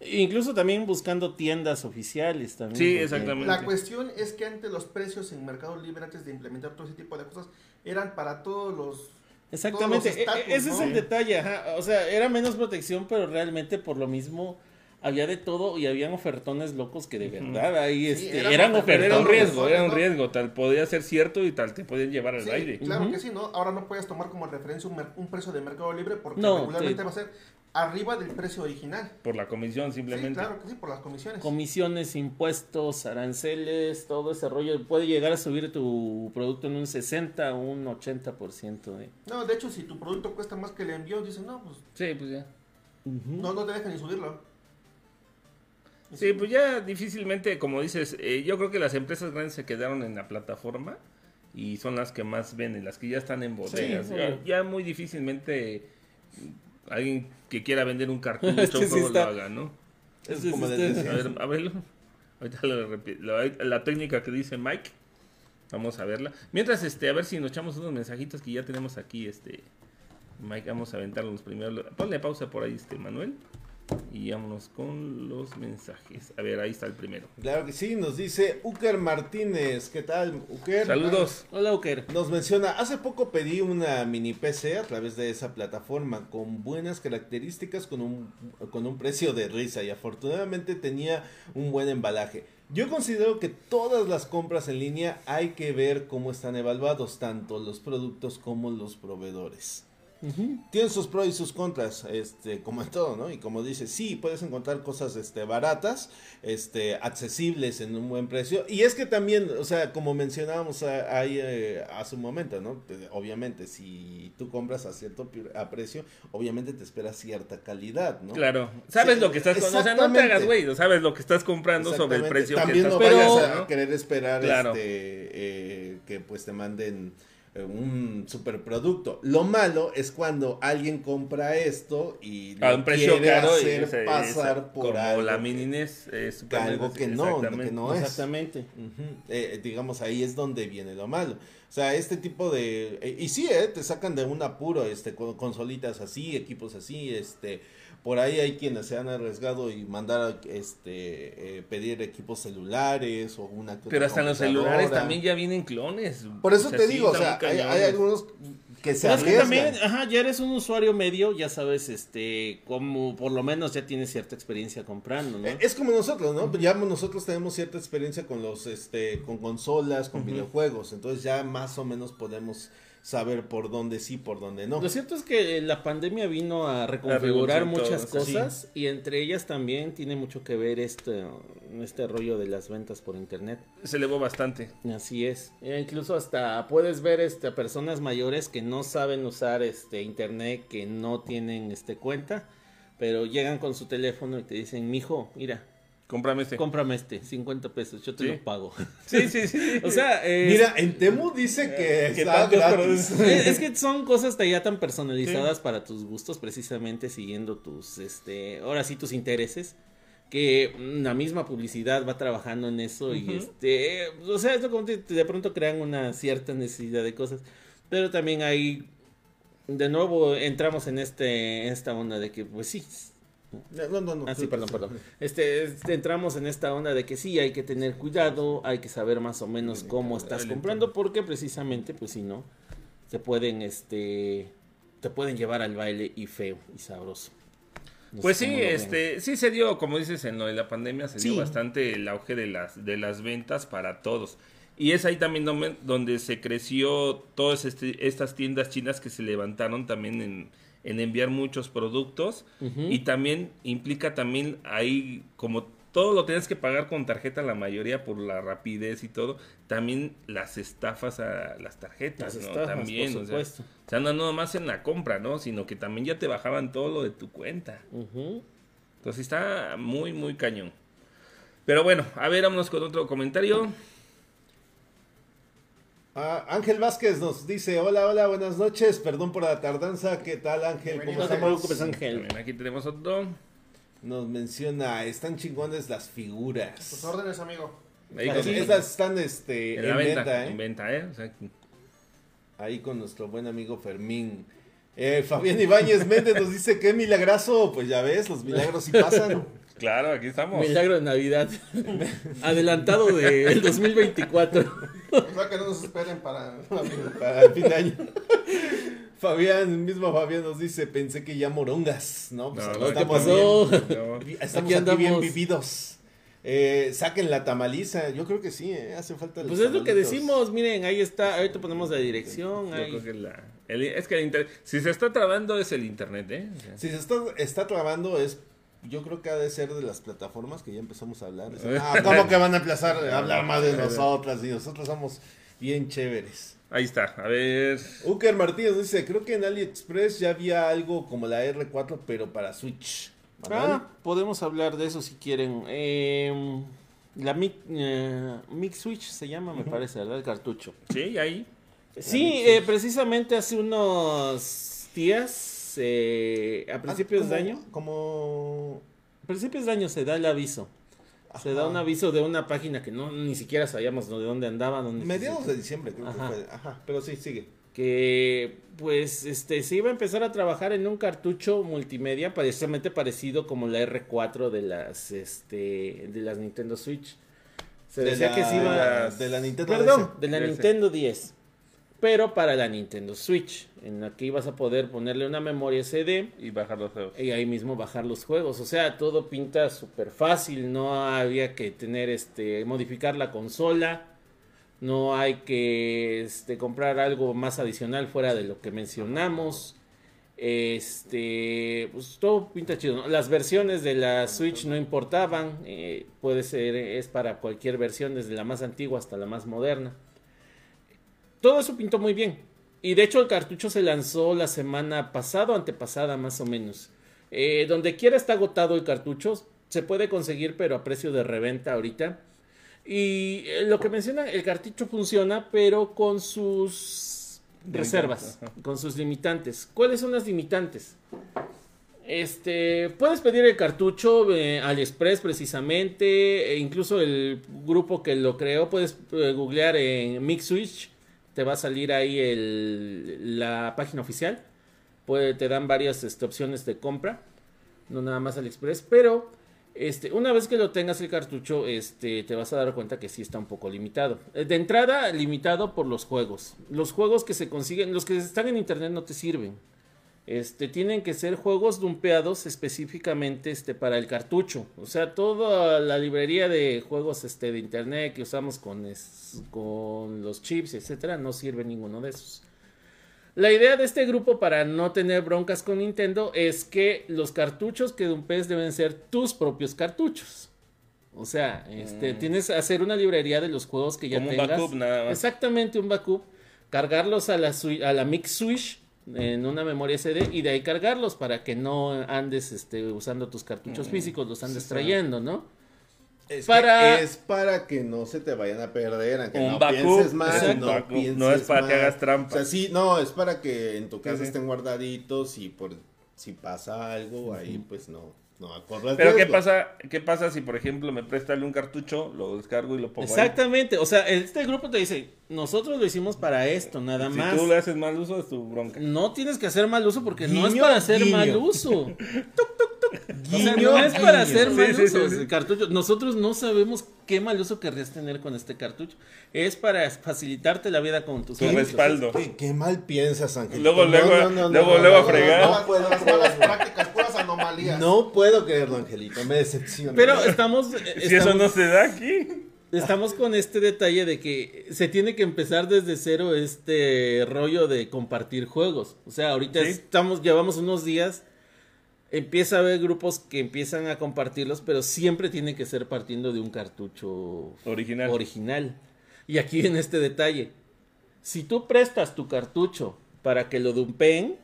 incluso también buscando tiendas oficiales también. Sí, exactamente. La cuestión es que antes los precios en Mercado Libre, antes de implementar todo ese tipo de cosas, eran para todos los... Exactamente, e- e- estatus, ese es el detalle, ajá. o sea, era menos protección, pero realmente por lo mismo había de todo y habían ofertones locos que de verdad ahí Sí, este, eran eran ofertones. Era un riesgo, era un riesgo, tal podía ser cierto y tal te podían llevar al Sí, aire. claro que sí, ¿no? Ahora no puedes tomar como referencia un, precio de Mercado Libre porque No, regularmente sí. va a ser arriba del precio original. Por la comisión Sí, simplemente. claro que sí, por las comisiones. Comisiones, impuestos, aranceles, todo ese rollo. Puede llegar a subir tu producto en un 60 o un 80%. De... No, de hecho, si tu producto cuesta más que el envío, dicen, no, pues Sí, pues ya. no, no te dejan ni subirlo. Sí, pues ya difícilmente, como dices, eh, yo creo que las empresas grandes se quedaron en la plataforma y son las que más venden, las que ya están en bodegas. Sí, ya, obvio. ya muy difícilmente alguien que quiera vender un cartucho Es que sí lo haga, ¿no? Es Sí, como decía. A ver, a verlo. Ahorita lo lo- la técnica que dice Mike. Vamos a verla. Mientras, este, a ver si nos echamos unos mensajitos que ya tenemos aquí, este. Mike, vamos a aventarlos primero. Ponle pausa por ahí, este, Manuel. Y vámonos con los mensajes. A ver, ahí está el primero. Claro que sí, nos dice Uker Martínez. ¿Qué tal, Uker? Saludos. Hola, Uker. Nos menciona, hace poco pedí una mini PC a través de esa plataforma con buenas características, con un, con un precio de risa y afortunadamente tenía un buen embalaje. Yo considero que todas las compras en línea hay que ver cómo están evaluados, tanto los productos como los proveedores. Tienen sus pros y sus contras, este, como en todo, ¿no? Y como dice, sí, puedes encontrar cosas, este, baratas, este, accesibles en un buen precio. Y es que también, o sea, como mencionábamos ahí eh, hace un momento, ¿no? Obviamente, si tú compras a cierto a precio, obviamente te espera cierta calidad, ¿no? Claro. Sabes Sí, lo que estás comprando. O sea, no te hagas, güey. Sabes lo que estás comprando sobre el precio También que no estás vayas pagando, a querer esperar Claro. este, eh, que pues te manden un superproducto. Lo malo es cuando alguien compra esto y A lo un precio quiere caro y hacer ese- pasar esa- por como algo la que- mini NES eh, Super algo que no, exactamente. que no es. Exactamente. Ujú. Eh, digamos, ahí es donde viene lo malo. O sea, este tipo de... eh, y sí, eh, te sacan de un apuro, este, con consolitas así, equipos así, este... Por ahí hay quienes se han arriesgado y mandar, este, eh, pedir equipos celulares o una que Pero hasta en los celulares también ya vienen clones. Por eso O sea, te sí, digo, o sea, hay, hay algunos que se Pero es que arriesgan. también, ajá, ya eres un usuario medio, ya sabes, este, como por lo menos ya tienes cierta experiencia comprando, ¿no? Eh, Es como nosotros, ¿no? Ya nosotros tenemos cierta experiencia con los, este, con consolas, con videojuegos, entonces ya más o menos podemos saber por dónde sí, por dónde no. Lo cierto es que la pandemia vino a reconfigurar muchas todo, sí. cosas y entre ellas también tiene mucho que ver este, este rollo de las ventas por internet. Se elevó bastante. Así es. E incluso hasta puedes ver este, a personas mayores que no saben usar este internet, que no tienen este cuenta, pero llegan con su teléfono y te dicen, mijo, mira, Cómprame este. cómprame este, 50 pesos, yo te Sí. lo pago. Sí, sí, sí. o sea, eh, Mira, en Temu dice que ¿qué está tantos gratis. es, es que son cosas ya tan personalizadas para tus gustos, precisamente siguiendo tus, este, ahora sí tus intereses, que la misma publicidad va trabajando en eso y este, o sea, esto como te- de pronto crean una cierta necesidad de cosas, pero también hay, de nuevo entramos en este, en esta onda de que, pues sí. No, no, no. Ah, sí, perdón, perdón. Este, este, entramos en esta onda de que sí, hay que tener cuidado, hay que saber más o menos cómo estás comprando, porque precisamente, pues si no, te pueden, este, te pueden llevar al baile y feo y sabroso. No Pues sí, este, sí se dio, como dices, en lo de la pandemia se dio bastante el auge de las, de las ventas para todos. Y es ahí también donde, donde se creció todas este- estas tiendas chinas que se levantaron también en, en enviar muchos productos. Y también implica también ahí, como todo lo tienes que pagar con tarjeta, la mayoría por la rapidez y todo, también las estafas a las tarjetas, Las ¿no? estafas, también, por o sea, supuesto. o sea, no no nomás en la compra, ¿no? Sino que también ya te bajaban todo lo de tu cuenta. Entonces está muy, muy cañón. Pero bueno, a ver, vámonos con otro comentario. Ah, Ángel Vázquez nos dice, hola, hola, buenas noches, perdón por la tardanza, ¿qué tal Ángel? ¿Cómo te preocupes, Ángel. Aquí tenemos otro. Nos menciona, están chingones las Tus figuras. órdenes, amigo. Ahí Las- con- Esas están este, en en, la venta, venta, ¿eh? en venta, ¿eh? O sea, Ahí con nuestro buen amigo Fermín. Eh, Fabián Ibáñez Méndez nos dice, qué milagroso, pues ya ves, los milagros sí pasan. claro, aquí estamos. Milagro de Navidad. Adelantado del 2024. Ojalá que no nos esperen para. para el fin de año. Fabián, mismo Fabián nos dice, pensé que ya morongas, ¿no? Pues No, no, ¿qué estamos pasó? No. bien- estamos Aquí aquí, bien andamos. vividos. Eh, saquen la tamaliza, yo creo que sí, eh, hace falta Pues es lo que decimos, miren, ahí está, ahorita ponemos la dirección. Yo ahí. creo que la- el- es que el inter- si se está trabando es el internet, ¿eh? O sea, Si se está, está trabando es, yo creo que ha de ser de las plataformas que ya empezamos a hablar. Ah, ¿cómo que van a empezar a hablar más de nosotras? Y nosotros somos bien chéveres. Ahí está, a ver. Uker Martínez dice, creo que en AliExpress ya había algo como la R4, pero para Switch. Manuel. Ah, podemos hablar de eso si quieren. Eh, la Mic, eh, Mic Switch se llama, me parece, ¿verdad? El cartucho. Sí, ahí. Sí, eh, precisamente hace unos días, eh, a Ah, principios de año, Como... a principios de año se da el aviso. Se da un aviso de una página que no ni siquiera sabíamos de dónde andaba. Dónde Mediados de diciembre, creo Ajá. que fue. Ajá, pero sí, sigue. que pues este se iba a empezar a trabajar en un cartucho multimedia precisamente parecido como la R4 de las este de las Nintendo Switch. Se De decía la- que se iba de la Nintendo Perdón, DS. de la. Nintendo 10. Pero para la Nintendo Switch, en la que ibas a poder ponerle una memoria SD Y bajar los juegos. y ahí mismo bajar los juegos. O sea, todo pinta súper fácil. No había que tener este. modificar la consola. No hay que este, comprar algo más adicional fuera de lo que mencionamos. Este. Pues todo pinta chido. ¿no? Las versiones de la Switch no importaban. eh, puede ser. Es para cualquier versión, desde la más antigua hasta la más moderna. Todo eso pintó muy bien. Y de hecho el cartucho se lanzó la semana pasada o antepasada más o menos. Eh, donde quiera está agotado el cartucho. Se puede conseguir pero a precio de reventa ahorita. Y eh, lo que menciona, el cartucho funciona pero con sus reservas, Ajá. con sus limitantes. ¿Cuáles son las limitantes? Este, puedes pedir el cartucho eh, AliExpress precisamente, e incluso el grupo que lo creó, puedes eh, googlear en Mix Switch, te va a salir ahí el, la página oficial, te dan varias este, opciones de compra, no nada más AliExpress, pero este, una vez que lo tengas el cartucho, este, te vas a dar cuenta que sí está un poco limitado. Eh, De entrada, limitado por los juegos. Los juegos que se consiguen, los que están en internet no te sirven. Este, tienen que ser juegos dumpeados específicamente este, para el cartucho. O sea, toda la librería de juegos este, de internet que usamos con, es- con los chips, etcétera, no sirve ninguno de esos. La idea de este grupo para no tener broncas con Nintendo es que los cartuchos que dumpees deben ser tus propios cartuchos. O sea, este, tienes que hacer una librería de los juegos que ya Mm. Como un tengas. backup nada más. Exactamente, un backup. Cargarlos a la, a la Mix Switch en una memoria SD y de ahí cargarlos para que no andes este, usando tus Mm. cartuchos físicos, los andes trayendo, ¿no? Es, Para- que es para que no se te vayan a perder, aunque Un no backup, pienses mal, exacto. no pienses no es para que hagas trampa. O sea, sí, no, es para que en tu casa Sí, sí. estén guardaditos y por si pasa algo ahí, pues no, no Pero ¿qué pasa, ¿qué pasa si, por ejemplo, me prestan un cartucho, lo descargo y lo pongo ahí? Exactamente, o sea, este grupo te dice, nosotros lo hicimos para esto, nada Si más. tú le haces mal uso, es tu bronca. No tienes que hacer mal uso porque no es para hacer guiño. mal uso. O sea, Guiño, no es para guiño. hacer mal Sí, sí, uso. sí, sí. El cartucho, nosotros no sabemos qué mal uso querrías tener con este cartucho. Es para facilitarte la vida con tus Tu respaldo. ¿Qué, qué mal piensas, Ángel. Luego, luego, luego, luego a fregar. No puedo, Las prácticas, puras anomalías. no puedo creerlo, Angelito, me decepciona. Pero estamos, eh, Si eso estamos, no se da aquí. estamos con este detalle de que se tiene que empezar desde cero este rollo de compartir juegos. O sea, ahorita Sí. estamos, llevamos unos días. Empieza a haber grupos que empiezan a compartirlos, pero siempre tiene que ser partiendo de un cartucho Original. original. Y aquí viene este detalle. Si tú prestas tu cartucho para que lo dumpeen,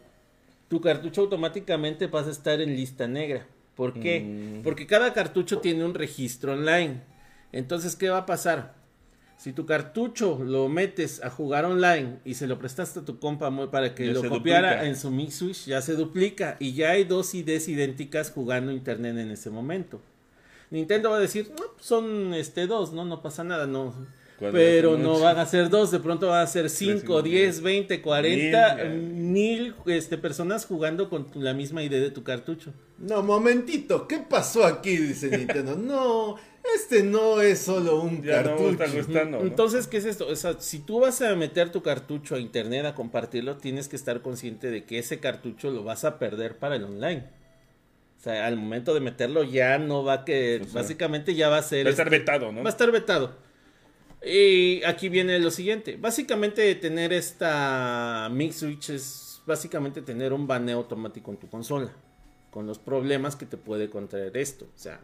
tu cartucho automáticamente vas a estar en lista negra. ¿Por qué? Mm. Porque cada cartucho tiene un registro online. Entonces, ¿qué va a pasar? Si tu cartucho lo metes a jugar online y se lo prestaste a tu compa para que Ya lo copiara duplica. en su Mix Switch, ya se duplica y ya hay dos IDs idénticas jugando internet en ese momento. Nintendo va a decir, no, pues son este dos, no, no pasa nada, no. Pero no van a ser dos, de pronto van a ser cinco, diez, veinte, cuarenta, Mil, este, personas jugando con la misma ID de tu cartucho. No, momentito, ¿qué pasó aquí? Dice Nintendo. No, Este no es solo un Ya no me cartucho. está gustando. ¿no? Entonces, ¿qué es esto? O sea, si tú vas a meter tu cartucho a internet a compartirlo, tienes que estar consciente de que ese cartucho lo vas a perder para el online. O sea, al momento de meterlo ya no va a que... O sea, básicamente ya va a ser... Va a estar este, vetado, ¿no? Va a estar vetado. Y aquí viene lo siguiente. Básicamente tener esta Mix Switch es básicamente tener un baneo automático en tu consola. Con los problemas que te puede contraer esto. O sea,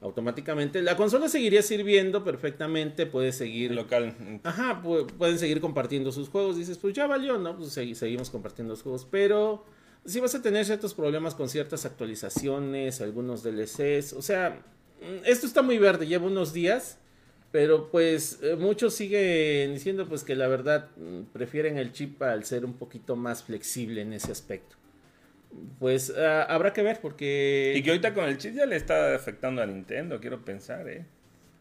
automáticamente la consola seguiría sirviendo perfectamente. Puede seguir... Local. Ajá, pu- pueden seguir compartiendo sus juegos. Dices, pues ya valió, ¿no? Pues segui- seguimos compartiendo los juegos. Pero sí vas a tener ciertos problemas con ciertas actualizaciones, algunos DLCs. O sea, mm, esto está muy verde, lleva unos días. Pero pues eh, muchos siguen diciendo pues que la verdad mm, prefieren el chip al ser un poquito más flexible en ese aspecto. Pues ah, habrá que ver porque... Y que ahorita con el chip ya le está afectando a Nintendo, quiero pensar, ¿eh?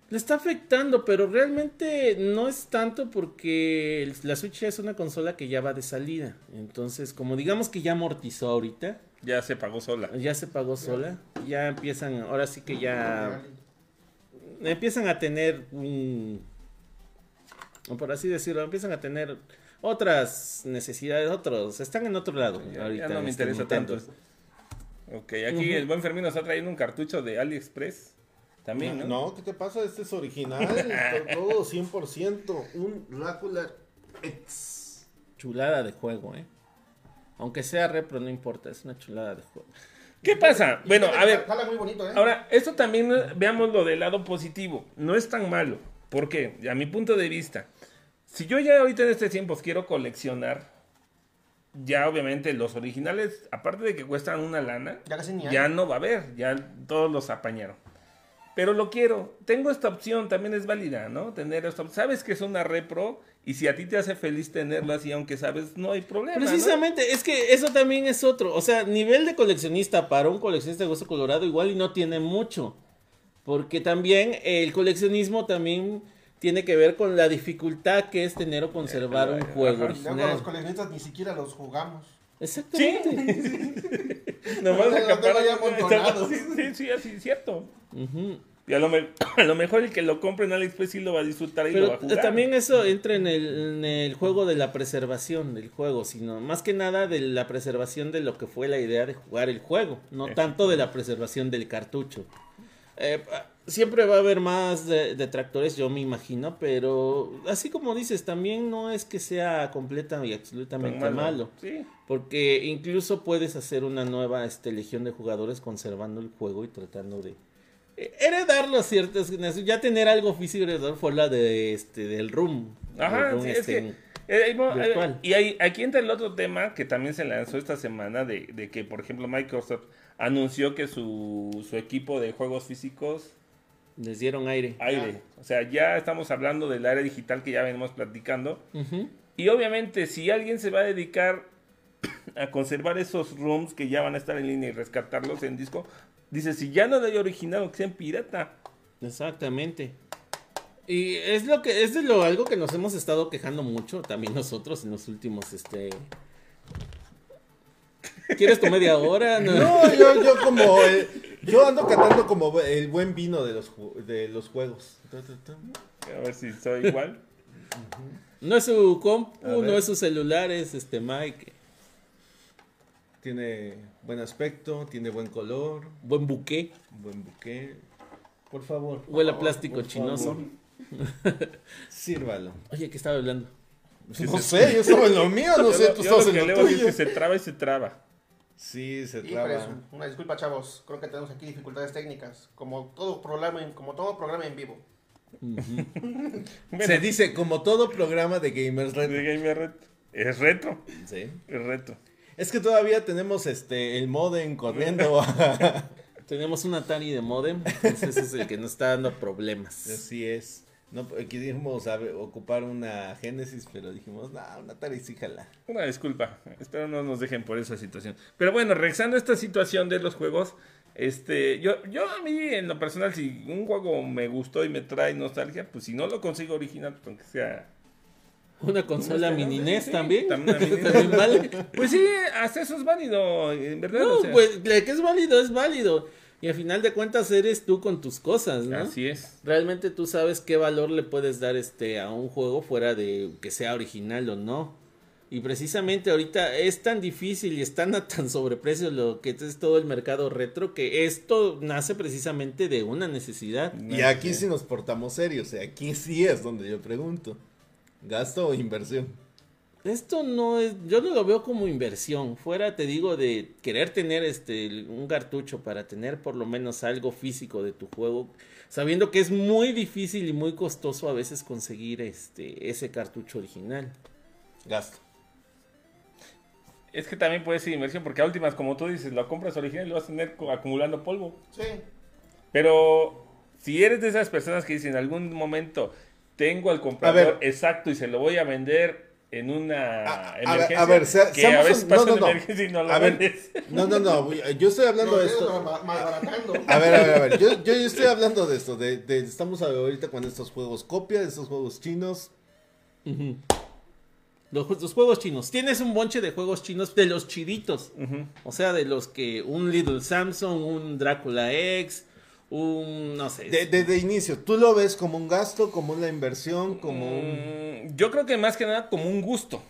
Le está afectando, pero realmente no es tanto porque la Switch es una consola que ya va de salida. Entonces, como digamos que ya amortizó ahorita, Ya se pagó sola. ya se pagó sola, ya empiezan, ahora sí que ya empiezan a tener un, o por así decirlo, empiezan a tener otras necesidades, otros, están en otro lado. Ya, ahorita ya no me este interesa Nintendo. tanto. Ok, aquí el buen Fermín nos está trayendo un cartucho de AliExpress. También, ¿no? No, ¿qué te pasa? Este es original, to- todo 100%. Un Drácula X. Chulada de juego, eh. Aunque sea repro, no importa, es una chulada de juego. ¿Qué pasa? Bueno, a ver, Jala muy bonito, ¿eh? Ahora, esto también eh, veamos lo del lado positivo. No es tan malo. ¿Por qué? A mi punto de vista. Si yo ya ahorita en este tiempo quiero coleccionar, ya obviamente los originales, aparte de que cuestan una lana, Ya casi ni hay. ya no va a haber. Ya todos los apañaron. Pero lo quiero. Tengo esta opción, también es válida, ¿no? Tener esta opción. Sabes que es una repro y si a ti te hace feliz tenerlo así, aunque sabes, no hay problema. ¿no? Precisamente, es que eso también es otro. O sea, nivel de coleccionista para un coleccionista de hueso colorado igual y no tiene mucho. Porque también el coleccionismo también tiene que ver con la dificultad que es tener o conservar un Ajá. juego luego los original. coleccionistas ni siquiera los jugamos. Exactamente. Nomás Los tengo acaparan-. Sí, sí, sí, así es cierto. Ujú. Y a lo, me- a lo mejor el que lo compre en AliExpress sí lo va a disfrutar y lo va a jugar. también eso entra en el, en el juego de la preservación del juego, sino más que nada de la preservación de lo que fue la idea de jugar el juego, no tanto de la preservación del cartucho. Eh, pa- siempre va a haber más de- detractores, yo me imagino, pero así como dices, también no es que sea completa y absolutamente malo. Sí. Porque incluso puedes hacer una nueva este, legión de jugadores conservando el juego y tratando de eh, heredarlo a ciertas ya tener algo físico heredar fue la de este del room. Ajá, room, sí, es este, que... eh, eh, y ahí, aquí entra el otro tema que también se lanzó esta semana de, de que, por ejemplo, Microsoft anunció que su, su equipo de juegos físicos les dieron aire. aire. O sea, ya estamos hablando del área digital que ya venimos platicando. Y obviamente, si alguien se va a dedicar a conservar esos rooms que ya van a estar en línea y rescatarlos en disco, dice, si ya no hay original, o que sean pirata. Exactamente. Y es lo que es de lo algo que nos hemos estado quejando mucho también nosotros en los últimos este ¿Quieres tu media hora? No. No, yo, yo como. el- yo ando cantando como el buen vino de los, de los juegos. A ver si soy igual. No es su compu, no es su celular, es este Mike. Tiene buen aspecto, tiene buen color, Buen buque. buen buque. Por favor. Huele a plástico favor, chinoso. Sírvalo. Oye, ¿qué estaba hablando? No sé, yo estaba en lo mío, no sé, Yo tú lo- yo estabas lo que en lo leo es tuyo. que se traba y se traba. Sí, se Híjole, traba. una disculpa, chavos. Creo que tenemos aquí dificultades técnicas. Como todo programa en, como todo programa en vivo. Bueno, Se dice como todo programa de Gamers de Red. Gamer Es reto, Sí. es reto. Es que todavía tenemos este el modem corriendo. Tenemos un Atari de modem, entonces ese es el que nos está dando problemas. Así es. No, quisimos ocupar una Genesis, pero dijimos, no, una Atari sí jala. Una disculpa, espero no nos dejen por esa situación. Pero bueno, regresando a esta situación de los juegos, este, yo, yo a mí en lo personal, si un juego me gustó y me trae nostalgia, pues si no lo consigo original, pues aunque sea... Una consola mini NES sí, también. también. También vale. Pues sí, hasta eso es válido, en verdad. No, o sea, pues que es válido, es válido. Y al final de cuentas eres tú con tus cosas, ¿no? Así es. Realmente tú sabes qué valor le puedes dar este a un juego fuera de que sea original o no. Y precisamente ahorita es tan difícil y están a tan sobreprecio lo que es todo el mercado retro que esto nace precisamente de una necesidad. Y aquí sí nos portamos serios, o sea, aquí sí es donde yo pregunto, ¿gasto o inversión? Esto no es, yo no lo veo como inversión. Fuera, te digo, de querer tener este un cartucho para tener por lo menos algo físico de tu juego, sabiendo que es muy difícil y muy costoso a veces conseguir este ese cartucho original. Gasto. Es que también puede ser inversión, porque a últimas, como tú dices, lo compras original y lo vas a tener acumulando polvo. Sí. Pero si eres de esas personas que dicen en algún momento tengo al comprador ver. exacto y se lo voy a vender en una A- a ver, a ver, sea- que a veces un- pasa no, no, no. emergencia y no lo A ver, vendes. No, no, no, yo estoy hablando de esto. A ver, a ver, a ver, yo, yo, estoy hablando de esto, de, de- estamos ahorita con estos juegos copia, de estos juegos chinos. Los, los juegos chinos. Tienes un bonche de juegos chinos de los chiditos. O sea, de los que un Little Samsung, un Drácula X, un no sé. De, de, de inicio, ¿tú lo ves como un gasto, como una inversión, como un... Mm, Yo creo que más que nada como un gusto.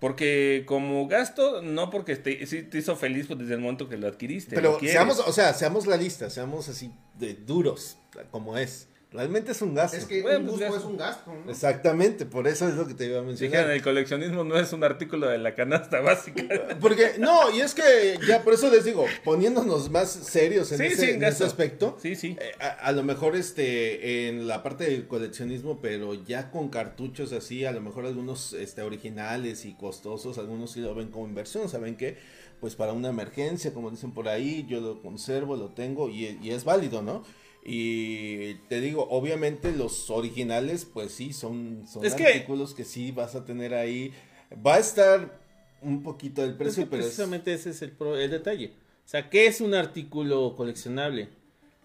Porque como gasto, no porque te, te hizo feliz pues, desde el momento que lo adquiriste. Pero seamos, o sea, seamos realistas, seamos así de duros, como es. Realmente es un gasto. Es que Bueno, un pues, gusto gasto. es un gasto, ¿no? Exactamente, por eso es lo que te iba a Dijeron, mencionar. el coleccionismo no es un artículo de la canasta básica. Porque, no, y es que ya por eso les digo, poniéndonos más serios en, Sí, ese, sí, en gasto. ese aspecto, Sí, sí. eh, a, a lo mejor este en la parte del coleccionismo, pero ya con cartuchos así, a lo mejor algunos este originales y costosos, algunos sí lo ven como inversión, saben que pues para una emergencia, como dicen por ahí, yo lo conservo, lo tengo y, y es válido, ¿no? Y te digo, obviamente los originales, pues sí, son, son Es artículos que... sí vas a tener ahí. Va a estar un poquito del Es precio, que pero es- precisamente ese es el, pro- el detalle. O sea, ¿qué es un artículo coleccionable?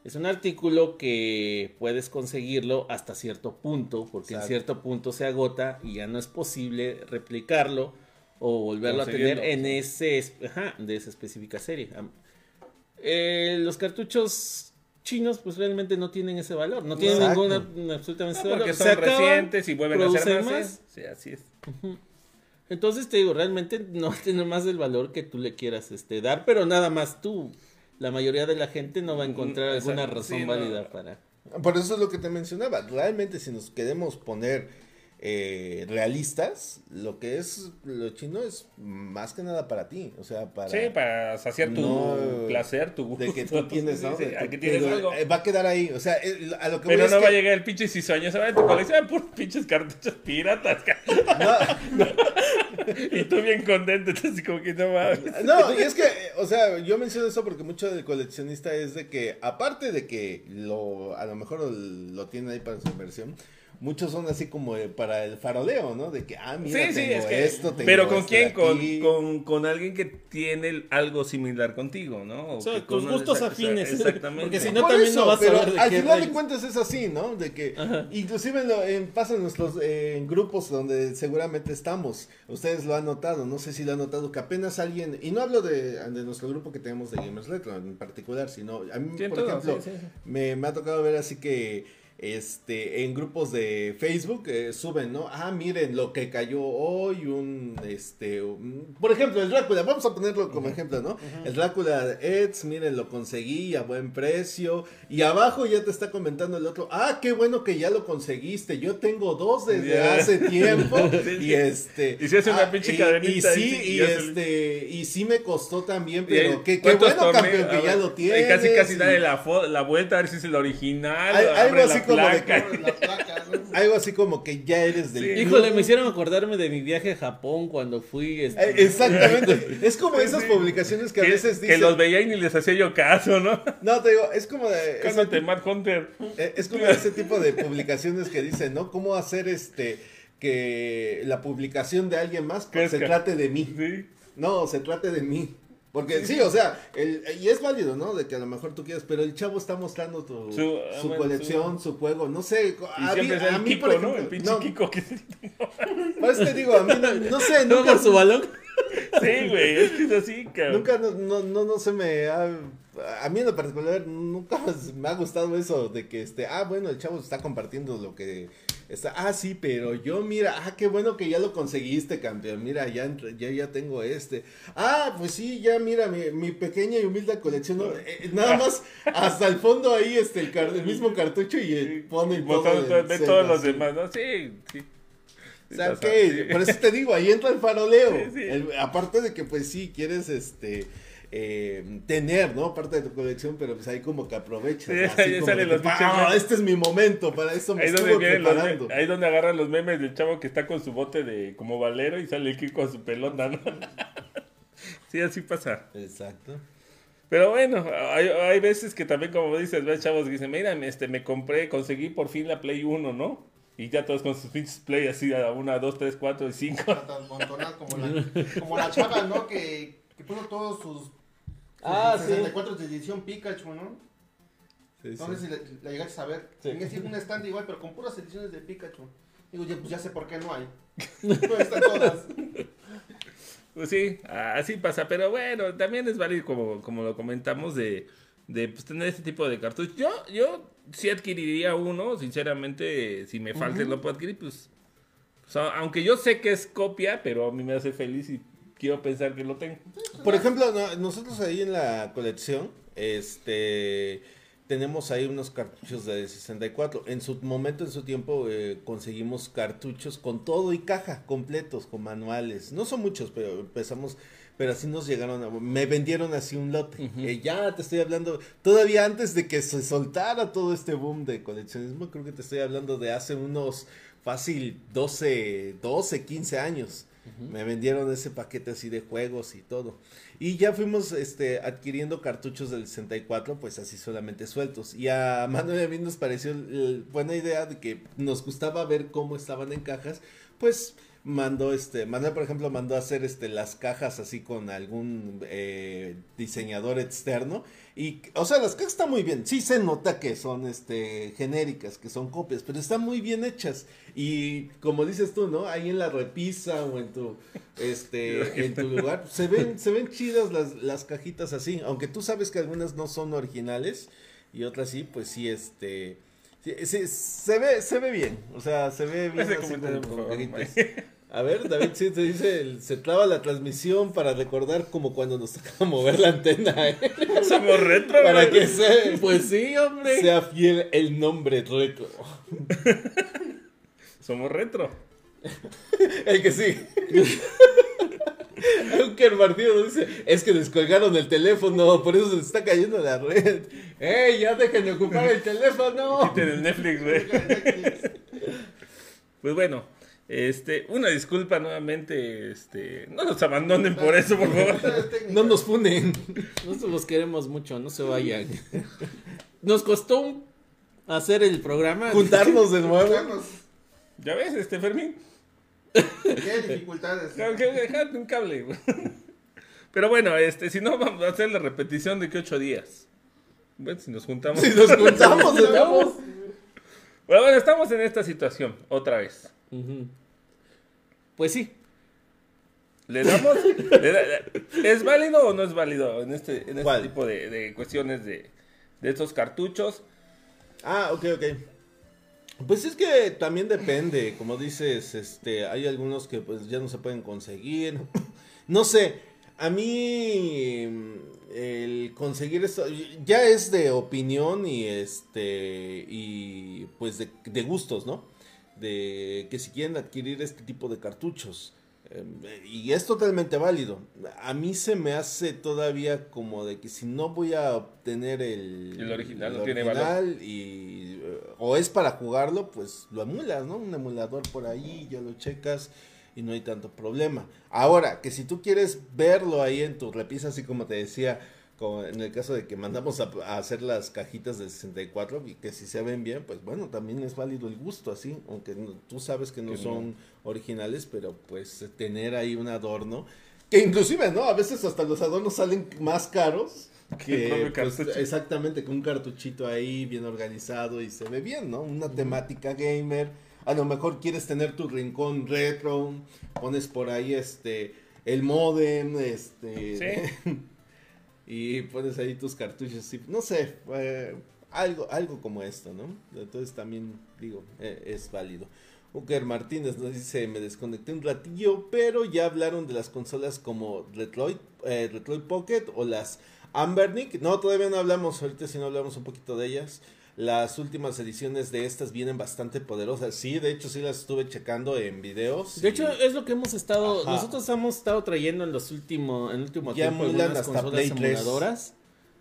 Es un artículo que puedes conseguirlo hasta cierto punto, porque Exacto. en cierto punto se agota y ya no es posible replicarlo o volverlo a tener en ese, es- ajá, de esa específica serie. Eh, los cartuchos chinos pues realmente no tienen ese valor, no tienen Exacto. ninguna absolutamente ese No, porque valor. son Se acaban, recientes y vuelven a ser producen más. más. Sí, así es. Entonces te digo, realmente no tiene más del valor que tú le quieras este dar, pero nada más tú. La mayoría de la gente no va a encontrar Mm, alguna razón sí, no. válida para. Por eso es lo que te mencionaba. Realmente, si nos queremos poner eh, realistas, lo que es lo chino es más que nada para ti. O sea, para. Sí, para saciar tu No, placer, tu gusto. De que tú tienes, ¿no? sí, De aquí que- tienes pero, algo. eh, Va a quedar ahí. O sea, eh, a lo que Pero voy no es va a llegar el pinche cisoño, se va a tu colección por pinches cartuchos piratas. y tú bien contento, entonces como que no mames. No, y es que, o sea, yo menciono eso porque mucho del coleccionista es de que, aparte de que lo, a lo mejor lo tiene ahí para su inversión, muchos son así como eh, para el faroleo, ¿no? De que, ah, mira, Sí, sí, tengo es que. esto, tengo pero con quién? Con, con, con alguien que tiene algo similar contigo, ¿no? O O sea, que tus conoce- gustos exact- afines. Exactamente. Porque si no, Por también eso, no vas a ver de al qué final de cuentas es así, ¿no? De que Ajá. inclusive en lo- en- pasa en nuestros eh, en grupos donde seguramente estamos. Ustedes lo han notado, no sé si lo han notado que apenas alguien y no hablo de, de nuestro grupo que tenemos de Gamers Retro en particular, sino a mí Sí, por todo, ejemplo sí, sí, sí. Me, me ha tocado ver así que este en grupos de Facebook eh, suben, ¿no? Ah, miren lo que cayó hoy, un este un- por ejemplo, el Drácula, vamos a ponerlo como ejemplo, ¿no? El Drácula Eds, miren, lo conseguí a buen precio y abajo ya te está comentando el otro, "Ah, qué bueno que ya lo conseguiste. Yo tengo dos desde hace tiempo." Sí, y este Y se hace una pinche y- Y, sí, y se- este y sí me costó también, Y pero qué, qué ¿cuántos bueno campeón que ya lo y tienes. Casi, casi y- dale la, la vuelta a ver si es el original. Algo así como de placa. Las placas, ¿no? Algo así como que ya eres del Sí. Híjole, me hicieron acordarme de mi viaje a Japón cuando fui. este, Eh, Exactamente. Es como esas publicaciones que a Que, veces que dicen. los veía y ni les hacía yo caso, ¿no? No, te digo, es como de. ese Cálmate, tipo- Matt Hunter. eh, es como ese tipo de publicaciones que dicen, ¿no? ¿Cómo hacer este. que la publicación de alguien más pues, se trate de mí? Sí. No, se trate de mí. Porque sí, o sea, el, y es válido, ¿no? De que a lo mejor tú quieras, pero el chavo está mostrando tu, Su, su, ah, bueno, colección, su juego, no sé. Y a mí, a el mí, Kiko, por ¿no? ejemplo, El pinche no, Kiko que por eso te digo, a mí no, no sé, ¿No nunca, por su balón? Sí, güey, es que es así, cabrón. nunca no, no, no, no se me ha a mí en lo particular nunca me ha gustado eso de que este, ah, bueno, el chavo está compartiendo lo que está, ah, sí, pero yo mira, ah, qué bueno que ya lo conseguiste, campeón, mira, ya, ya, ya tengo este, ah, pues sí, ya mira, mi, mi pequeña y humilde colección, ¿no? Eh, nada más hasta el fondo ahí, este, el, car- el mismo cartucho y el, pone el todo set, todos los demás, ¿no? Sí, sí. O sea, O sea, que, sí. por eso te digo, ahí entra el faroleo. Sí, sí. El- aparte de que, pues sí, quieres este eh, tener, ¿no? Parte de tu colección, pero pues ahí como que aprovechas. Sí, ¿no? Así ahí como salen de los que, pinches "Ah, memes". este es mi momento, para eso me Ahí donde, los preparando. me- ahí donde agarran los memes del chavo que está con su bote de como valero y sale aquí con su pelota, ¿no? sí, así pasa. Exacto. Pero bueno, hay, hay veces que también, como dices, ves chavos que dicen, mira, este, me compré, conseguí por fin la Play 1, ¿no? Y ya todos con sus pinches Play así a una, dos, tres, cuatro y cinco. Como la, como la chava, ¿no? Que, que puso todos sus, sus Ah, sí. 64 de edición Pikachu, ¿no? Sí, No sí. sé si la, la llegaste a ver. Sí. Tenía así un stand igual, pero con puras ediciones de Pikachu. Digo, ya, pues ya sé por qué no hay. No están todas. Pues sí, así pasa, pero bueno, también es válido, como, como lo comentamos, de, de pues, tener este tipo de cartuchos. Yo, yo sí adquiriría uno, sinceramente, si me falta y lo puedo adquirir, pues, aunque yo sé que es copia, pero a mí me hace feliz y quiero pensar que lo tengo. Por ejemplo, no- nosotros ahí en la colección, este, tenemos ahí unos cartuchos de 64. En su momento, en su tiempo, eh, conseguimos cartuchos con todo y caja, completos, con manuales. No son muchos, pero empezamos, pero así nos llegaron, a- me vendieron así un lote. Eh, ya te estoy hablando, todavía antes de que se soltara todo este boom de coleccionismo, creo que te estoy hablando de hace unos fácil 12, 12, 15 años. Me vendieron ese paquete así de juegos y todo. Y ya fuimos este, adquiriendo cartuchos del 64, pues así solamente sueltos. Y a Manuel y mí nos pareció buena idea de que nos gustaba ver cómo estaban en cajas. Pues mandó este, Manuel por ejemplo mandó a hacer este las cajas así con algún eh, diseñador externo. Y, o sea, las cajas están muy bien. Sí se nota que son este genéricas, que son copias, pero están muy bien hechas. Y como dices tú, ¿no? Ahí en la repisa o en tu este en tu lugar se ven se ven chidas las, las cajitas así, aunque tú sabes que algunas no son originales y otras sí, pues sí este sí, sí, se ve se ve bien, o sea, se ve bien Ese así comentario, con- por con favor, cajitas. A ver, David, sí te dice, el- se traba la transmisión para recordar como cuando nos toca mover la antena, ¿eh? Somos retro, Para que sea, Pues sí, hombre. sea fiel el nombre retro. Somos retro. El que sí. Aunque el Martino nos dice, es que descolgaron el teléfono, por eso se está cayendo la red. ¡Ey, ya dejen de ocupar el teléfono! En el Netflix, güey. Pues bueno, este, una disculpa nuevamente, este, no nos abandonen por eso, por favor. No nos funen. Nosotros los queremos mucho, no se vayan. Nos costó un- hacer el programa. Juntarnos de nuevo. ¿Ya ves, este Fermín? ¿Qué dificultades? Un cable. Pero bueno, este, si no, vamos a hacer la repetición de que ocho días. Bueno, si nos juntamos. Si nos juntamos. Pero bueno, estamos en esta situación, otra vez. Pues sí. ¿Le damos? ¿Le da- ¿Es válido o no es válido en este, en este tipo de, de cuestiones de, de estos cartuchos? Ah, ok, ok. Pues es que también depende, como dices, este, hay algunos que pues ya no se pueden conseguir. No sé, a mí el conseguir esto ya es de opinión y este y pues de, de gustos, ¿no? De que si quieren adquirir este tipo de cartuchos. Y es totalmente válido. A mí se me hace todavía como de que si no voy a obtener el, El original, el no tiene y eh, o es para jugarlo, pues lo emulas, ¿no? Un emulador por ahí, ya lo checas y no hay tanto problema. Ahora, que si tú quieres verlo ahí en tu repisa, así como te decía, como en el caso de que mandamos a, a hacer las cajitas del 64 y que si se ven bien, pues bueno, también es válido el gusto así, aunque no- tú sabes que no Que no. son originales, pero pues tener ahí un adorno, que inclusive, ¿no? A veces hasta los adornos salen más caros. Que pues, exactamente, con un cartuchito ahí bien organizado y se ve bien, ¿no? Una temática gamer. A lo mejor quieres tener tu rincón retro, pones por ahí este el modem, este Sí. y pones ahí tus cartuchos. Y, no sé, eh, algo, algo como esto, ¿no? Entonces también digo, eh, es válido. Uker Martínez nos dice, me desconecté un ratillo, pero ya hablaron de las consolas como Retroid, eh, Retroid Pocket o las Ambernic. No, todavía no hablamos, ahorita si no hablamos un poquito de ellas. Las últimas ediciones de estas vienen bastante poderosas. Sí, de hecho sí las estuve checando en videos. De y hecho, es lo que hemos estado, Ajá. nosotros hemos estado trayendo en los últimos, en el último Ya tiempo algunas hasta consolas Play 3. emuladoras.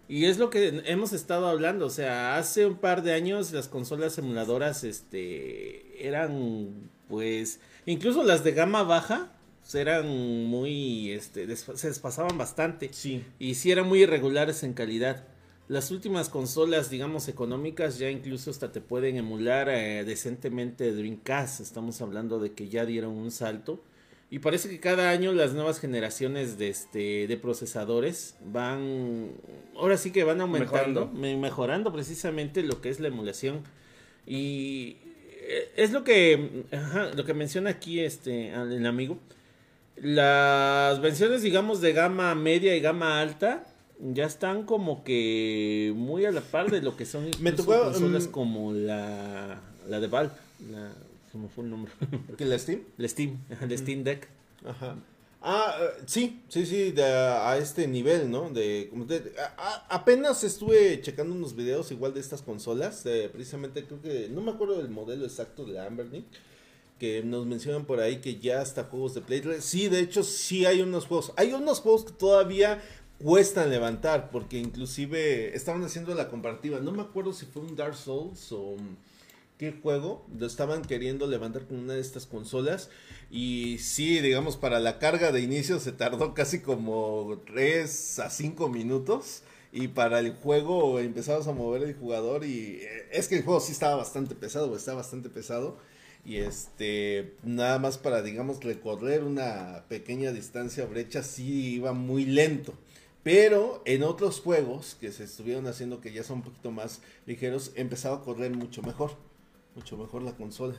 Y es lo que hemos estado hablando, o sea, hace un par de años las consolas emuladoras, este, eran, pues, incluso las de gama baja, pues, eran muy, este, se despasaban bastante. Sí. Y sí eran muy irregulares en calidad. Las últimas consolas, digamos, económicas, ya incluso hasta te pueden emular eh, decentemente Dreamcast. Estamos hablando de que ya dieron un salto. Y parece que cada año las nuevas generaciones de, este, de procesadores van, ahora sí que van aumentando, Mejorando. me- mejorando precisamente lo que es la emulación. Y eh, es lo que, ajá, lo que menciona aquí este, el amigo. Las versiones, digamos, de gama media y gama alta ya están como que muy a la par de lo que son Me tocó, consolas mm, como la, la de Valve. La, me fue el nombre. ¿Que la Steam? el Steam, ajá, el Steam Deck. Ajá. Ah, eh, sí, sí, sí, de- a este nivel, ¿no? De, a- a- apenas estuve checando unos videos igual de estas consolas, de, precisamente creo que, no me acuerdo del modelo exacto de la Ambernic, que nos mencionan por ahí que ya hasta juegos de Play 3. Sí, de hecho, sí hay unos juegos. Hay unos juegos que todavía cuestan levantar, porque inclusive estaban haciendo la comparativa. No me acuerdo si fue un Dark Souls o qué juego lo estaban queriendo levantar con una de estas consolas. Y sí, digamos, para la carga de inicio se tardó casi como 3 a 5 minutos. Y para el juego empezabas a mover el jugador y eh, es que el juego sí estaba bastante pesado, está bastante pesado. Y este, nada más para, digamos, recorrer una pequeña distancia brecha, sí iba muy lento. Pero en otros juegos que se estuvieron haciendo que ya son un poquito más ligeros, empezaba a correr mucho mejor. Mucho mejor la consola.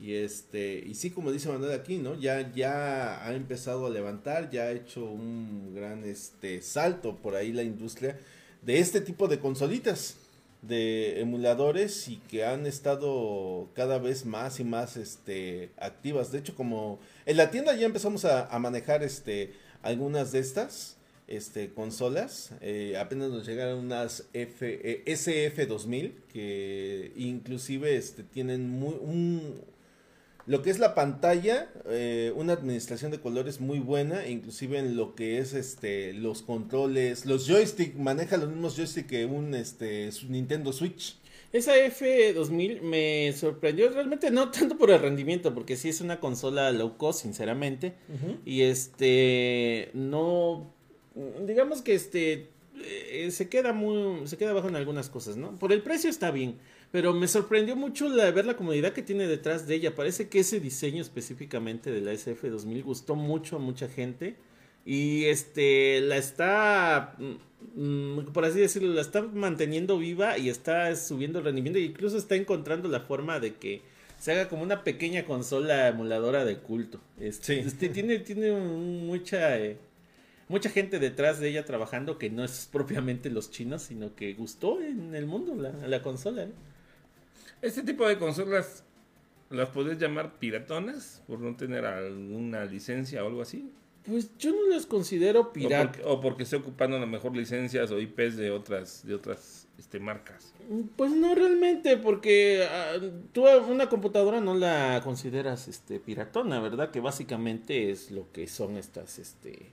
Y este, y sí, como dice Manuel aquí, ¿no? Ya, ya ha empezado a levantar, ya ha hecho un gran este salto por ahí la industria de este tipo de consolitas, de emuladores y que han estado cada vez más y más este activas. De hecho, como en la tienda ya empezamos a, a manejar este algunas de estas este consolas, eh, apenas nos llegaron unas F, eh, SF2000 que inclusive este tienen muy un lo que es la pantalla, eh, una administración de colores muy buena, inclusive en lo que es este los controles, los joystick, maneja los mismos joystick que un este su Nintendo Switch. Esa F2000 me sorprendió realmente no tanto por el rendimiento, porque sí es una consola low cost, sinceramente. Y este, no, digamos que este, eh, se queda muy, se queda bajo en algunas cosas, ¿no? Por el precio está bien, pero me sorprendió mucho la, ver la comunidad que tiene detrás de ella. Parece que ese diseño específicamente de la SF2000 gustó mucho a mucha gente. Y este, la está, mm, por así decirlo, la está manteniendo viva y está subiendo el rendimiento. E incluso está encontrando la forma de que se haga como una pequeña consola emuladora de culto. Este, Sí. este, tiene, tiene un- mucha, eh, mucha gente detrás de ella trabajando que no es propiamente los chinos, sino que gustó en el mundo la, la consola. ¿eh? Este tipo de consolas las podés llamar piratonas por no tener alguna licencia o algo así. Pues yo no las considero O pirata. porque, o porque esté ocupando a lo mejor licencias o IPs de otras, de otras este, marcas. Pues no realmente, porque ah, tú una computadora no la consideras este piratona, ¿verdad? Que básicamente es lo que son estas, este,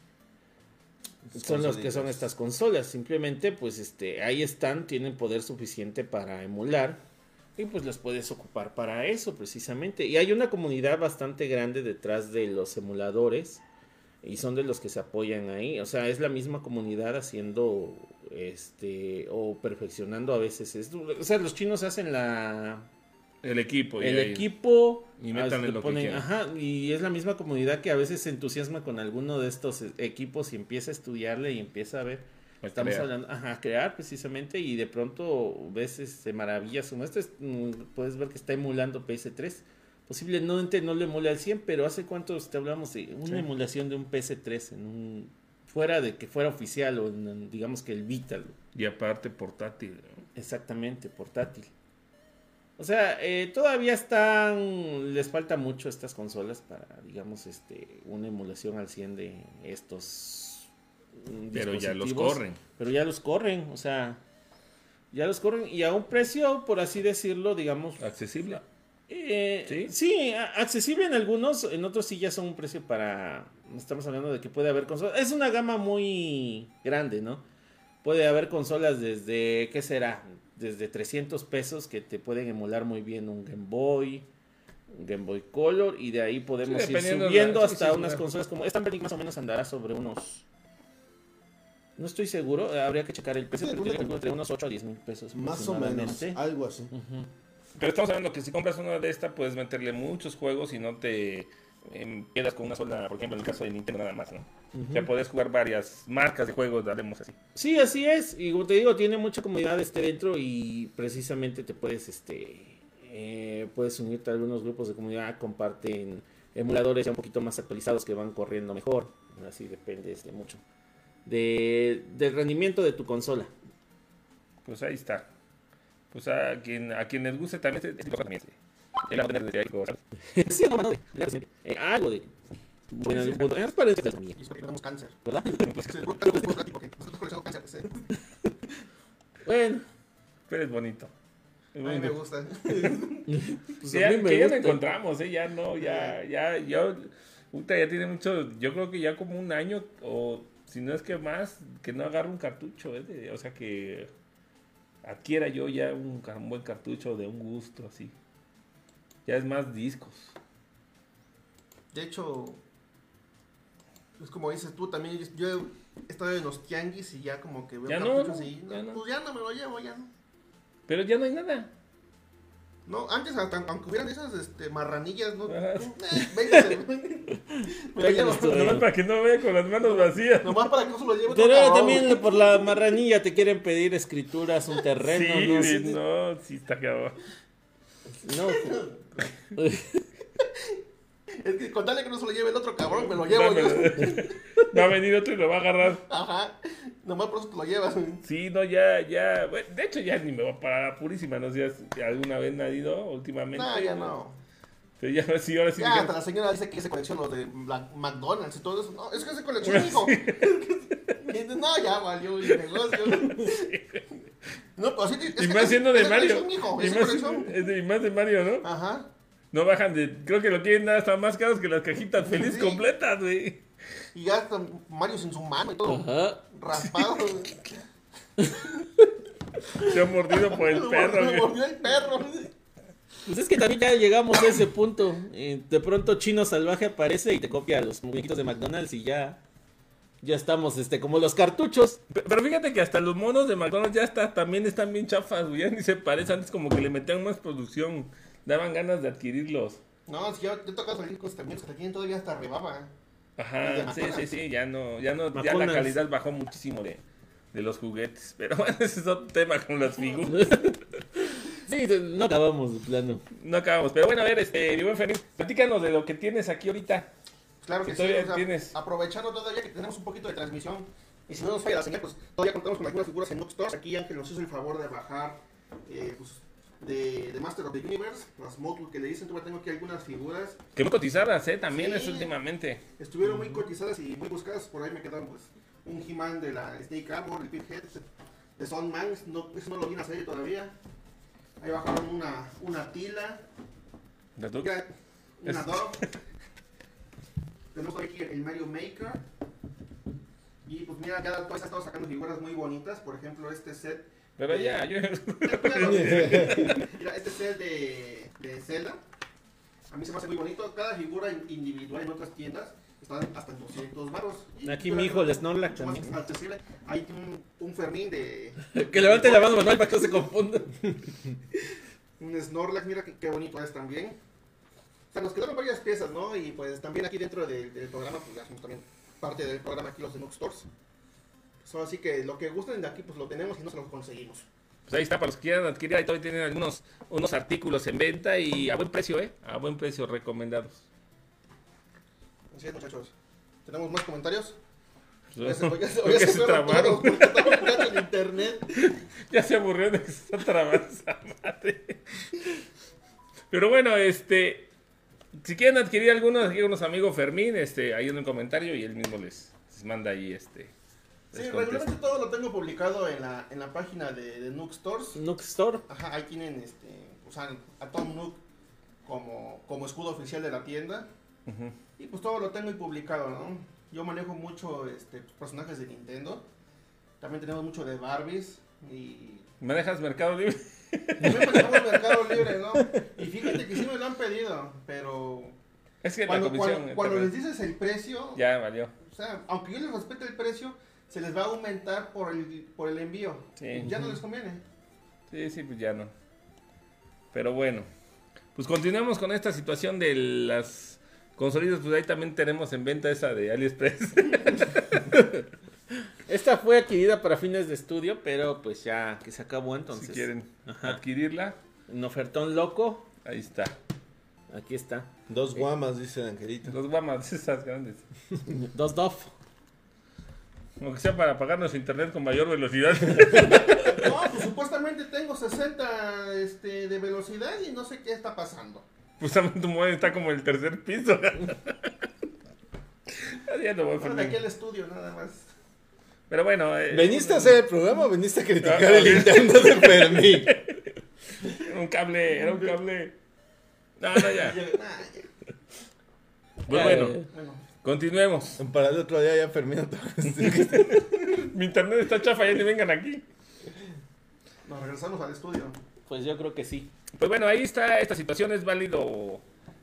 son los que son estas consolas. Simplemente, pues, este, ahí están, tienen poder suficiente para emular y pues las puedes ocupar para eso precisamente. Y hay una comunidad bastante grande detrás de los emuladores y son de los que se apoyan ahí. O sea, es la misma comunidad haciendo este o perfeccionando a veces esto. O sea, los chinos hacen la El equipo. y el ahí- equipo y métanle lo que ponen- quieran. ajá, y es la misma comunidad que a veces se entusiasma con alguno de estos eh, equipos y empieza a estudiarle y empieza a ver a Estamos crear. hablando, ajá, a crear precisamente y de pronto ves este maravillas como este, es, puedes ver que está emulando PS3. Posiblemente no lo emula al 100, pero ¿hace cuánto te hablamos de una Sí. emulación de un PS3 en un fuera de que fuera oficial o en, digamos que el Vital. Y aparte portátil. ¿no? Exactamente, portátil. O sea, eh, todavía están, les falta mucho estas consolas para, digamos, este, una emulación al 100 de estos Pero ya los corren. Pero ya los corren, o sea, ya los corren y a un precio, por así decirlo, digamos, Accesible. eh, ¿Sí? sí, accesible en algunos, en otros sí ya son un precio para, estamos hablando de que puede haber consolas, es una gama muy grande, ¿no? Puede haber consolas desde, ¿qué será? Desde 300 pesos que te pueden emular muy bien un Game Boy, un Game Boy Color y de ahí podemos Sí, ir subiendo la- hasta sí, unas consolas como esta más o menos andará sobre unos no estoy seguro, habría que checar el precio, Sí, pero entre unos 8 a 10 mil pesos Más o menos, algo así. Pero estamos hablando que si compras una de estas, puedes meterle muchos juegos y no te em, quedas con una sola, por ejemplo, en el caso de Nintendo nada más, ¿no? Ya puedes jugar varias marcas de juegos, daremos así. Sí, así es. Y como te digo, tiene mucha comodidad este dentro y precisamente te puedes, este, eh, puedes unirte a algunos grupos de comunidad, comparten emuladores ya un poquito más actualizados que van corriendo mejor. Así depende este, mucho de, del rendimiento de tu consola. Pues ahí está. Pues a quien a quien les guste también este cosas también. Sí. Él va a tener desde ahí cosas. sí, no, no, de- de- eh, algo de. Bueno, punto- es para eso también, Y es porque tenemos cáncer. ¿verdad? Sí, porque nosotros cáncer. sí. Bueno, Pero es bonito. Es A mí me gusta. pues Sí, a ya, mí me que ya lo gusta. encontramos, ¿eh? Ya no, ya, ya, ya, puta, ya tiene mucho, yo creo que ya como un año, o si no es que más, que no agarro un cartucho, ¿eh? De- o sea, que adquiera yo ya un buen cartucho de un gusto, así. Ya es más discos. De hecho, es como dices tú, también yo he estado en los tianguis y ya como que veo Ya no, cartuchos no, y ya no. pues ya no me lo llevo, ya no. Pero ya no hay nada. No, antes hasta, aunque hubieran esas este, marranillas, ¿no? Eh, véngase. Nomás para que no vea con las manos vacías. Nomás para que no se lo lleve Pero ahora también por la marranilla te quieren pedir escrituras, un terreno, sí, no sí, no, sí está cabrón. No. Es que que no se lo lleve el otro cabrón, me lo llevo yo. Va a venir otro y lo va a agarrar. Ajá. Nomás por eso te lo llevas. Sí, no, ya, ya. bueno, de hecho, ya ni me voy a parar a purísima. No sé si alguna vez ido últimamente. No, ya no. Pero ya, sí, ahora sí. Ya, hasta la señora dice que se colecciona los de la McDonald's y todo eso. No, es que se colecciona, hijo. Dice, no, ya valió el negocio. No, pues sí. es y que más es- siendo de es Mario. Y es más, de- y más de Mario, ¿no? Ajá. No bajan de. Creo que lo quieren dar hasta más caros que las cajitas feliz Sí. completas, güey. Y ya hasta Mario sin su mano y todo. Ajá. Raspado. Se ha mordido por el perro, güey. mordió el perro. Pues es que también ya llegamos a ese punto. Eh, de pronto Chino Salvaje aparece y te copia los muñequitos de McDonald's y ya. Ya estamos, este, como los cartuchos. Pe- Pero fíjate que hasta los monos de McDonald's ya está, también están bien chafas, güey. Ya ni se parecen. Antes como que le metían más producción. Daban ganas de adquirirlos. No, si yo te tocas salir con también que tienen todavía hasta rebaba. De Ajá, sí, sí, sí, ya no, ya no, ya la calidad bajó muchísimo de, de los juguetes. Pero bueno, ese es otro tema con las figuras. Sí, no acabamos de plano. No acabamos. Pero bueno, a ver, este, mi buen Fermín, platícanos de lo que tienes aquí ahorita. Claro Que que sí, todavía o sea, tienes. aprovechando todavía que tenemos un poquito de transmisión y si no nos falla la señal, pues todavía contamos con algunas figuras en Noob Stores. Aquí Ángel nos hizo el favor de bajar eh, pues, de, de Master of the Universe, las Motul que le dicen, todavía tengo aquí algunas figuras. Que muy cotizadas, ¿eh? También Sí. es últimamente. Estuvieron muy cotizadas y muy buscadas, por ahí me quedaron pues un He-Man de la Snake Armor, el Pinhead, de Son Man, no, eso no lo vi en la serie todavía. Ahí bajaron una, una Tila. Mira, una Dove. Tenemos aquí el Mario Maker. Y pues mira, ya después ha estado sacando figuras muy bonitas. Por ejemplo, este set. Pero ya, yo... Mira, este set de, de Zelda. A mí se me hace muy bonito. Cada figura in- individual en otras tiendas están hasta en 200 baros. Y Aquí mi hijo, el Snorlax también. accesible. Hay un, un Fermín de. Que levante la mano manual para que no se confunda. Un Snorlax, mira qué, qué bonito es también. Sea, nos quedaron varias piezas, ¿no? Y pues también aquí dentro del, del programa, pues ya hacemos también parte del programa aquí los de Nook Stores. So, así que lo que gusten de aquí, pues lo tenemos y no se lo conseguimos. Pues ahí está, para los que quieran adquirir, ahí todavía tienen algunos unos artículos en venta y a buen precio, ¿eh? A buen precio, recomendados. Así es, muchachos. ¿Tenemos más comentarios? Ya se, ya se, ¿Por ya se se trabaron? en internet. Ya se aburrió de que se está trabando esa madre. Pero bueno, este. Si quieren adquirir algunos, aquí unos amigos Fermín, este, ahí en un comentario y él mismo les, les manda ahí este. Sí, regularmente todo lo tengo publicado en la, en la página de, de Nook Stores. Nook Store. Ajá, ahí tienen este, usan a Tom Nook como, como escudo oficial de la tienda. Ujú. Y pues todo lo tengo ahí publicado, ¿no? Yo manejo mucho este, personajes de Nintendo. También tenemos mucho de Barbies. Y ¿Manejas Mercado Libre? También manejamos Mercado Libre, ¿no? Y fíjate que sí me lo han pedido, pero Es que cuando, la comisión. cuando, cuando les dices el precio, Ya valió. o sea, aunque yo les respete el precio, se les va a aumentar por el, por el envío. Sí. Ya no les conviene. Sí, sí, pues ya no. Pero bueno. Pues continuamos con esta situación de las consolidas. Pues ahí también tenemos en venta esa de AliExpress. Esta fue adquirida para fines de estudio, pero pues ya que se acabó entonces. si quieren Ajá. adquirirla, Un ofertón loco. ahí está. Aquí está. Dos guamas, dice Angelito. Los guamas, esas grandes. Dos Dove. Aunque sea para pagarnos internet con mayor velocidad. No, pues supuestamente tengo 60 este, de velocidad y no sé qué está pasando. pues también tu móvil está como en el tercer piso. Ya no voy a Bueno, aquí al estudio nada más. Pero bueno, eh, ¿Veniste a hacer el programa o veniste a criticar Ah, el. Nintendo de Fermín? era un cable, era un cable. No, no, ya. Ya. Pues bueno, Eh, Bueno, continuemos. Para el otro día ya Fermín otra vez. Mi internet está chafa, ya ni vengan aquí. nos regresamos al estudio. Pues yo creo que sí. Pues bueno, ahí está esta situación. Es válido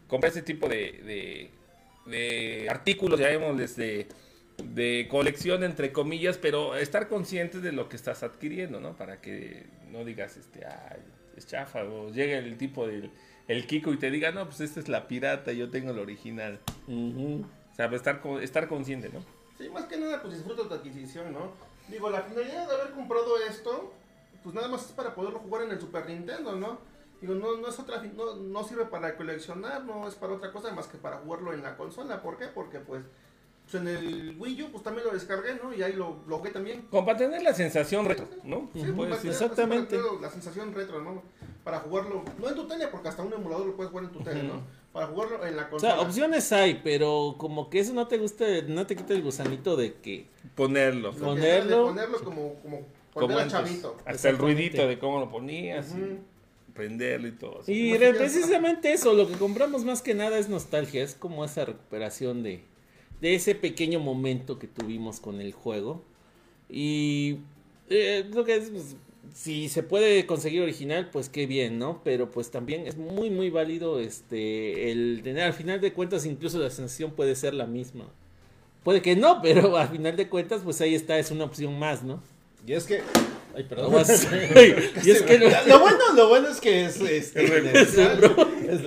comprar este tipo de, de, de artículos, llamémosles, de, de colección, entre comillas, pero estar conscientes de lo que estás adquiriendo, ¿no? Para que no digas, este, ay, es chafa, o llegue el tipo del el Kiko y te diga, no, pues esta es la pirata, yo tengo el original. Ujú. O sea, estar, estar consciente, ¿no? Sí, más que nada, pues disfruta tu adquisición, ¿no? Digo, la finalidad de haber comprado esto, pues nada más es para poderlo jugar en el Super Nintendo, ¿no? Digo, no, no es otra, no, no sirve para coleccionar, no es para otra cosa más que para jugarlo en la consola. ¿Por qué? Porque pues, pues en el Wii U, pues también lo descargué, ¿no? Y ahí lo, lo jugué también. Como para tener la sensación retro, ¿no? Sí, Puede pues, para tener- Exactamente. para tener la sensación retro, ¿no? Para jugarlo, no en tu tele, porque hasta un emulador lo puedes jugar en tu tele, ¿no? Para jugarlo en la O consola. sea, opciones hay, pero como que eso no te gusta, no te quita el gusanito de que Ponerlo. Ponerlo. ponerlo como, como cuando era chavito. Hasta el ruidito de cómo lo ponías, y prenderlo y todo. así. Y ya- precisamente eso, lo que compramos más que nada es nostalgia, es como esa recuperación de, de ese pequeño momento que tuvimos con el juego. Y eh, lo que es, pues, si se puede conseguir original, pues qué bien, ¿no? Pero pues también es muy, muy válido este el tener, al final de cuentas, incluso la sensación puede ser la misma. Puede que no, pero al final de cuentas, pues ahí está, es una opción más, ¿no? Y es que. Ay, perdón. y es que no- Lo bueno, lo bueno es que es este, Es. Es.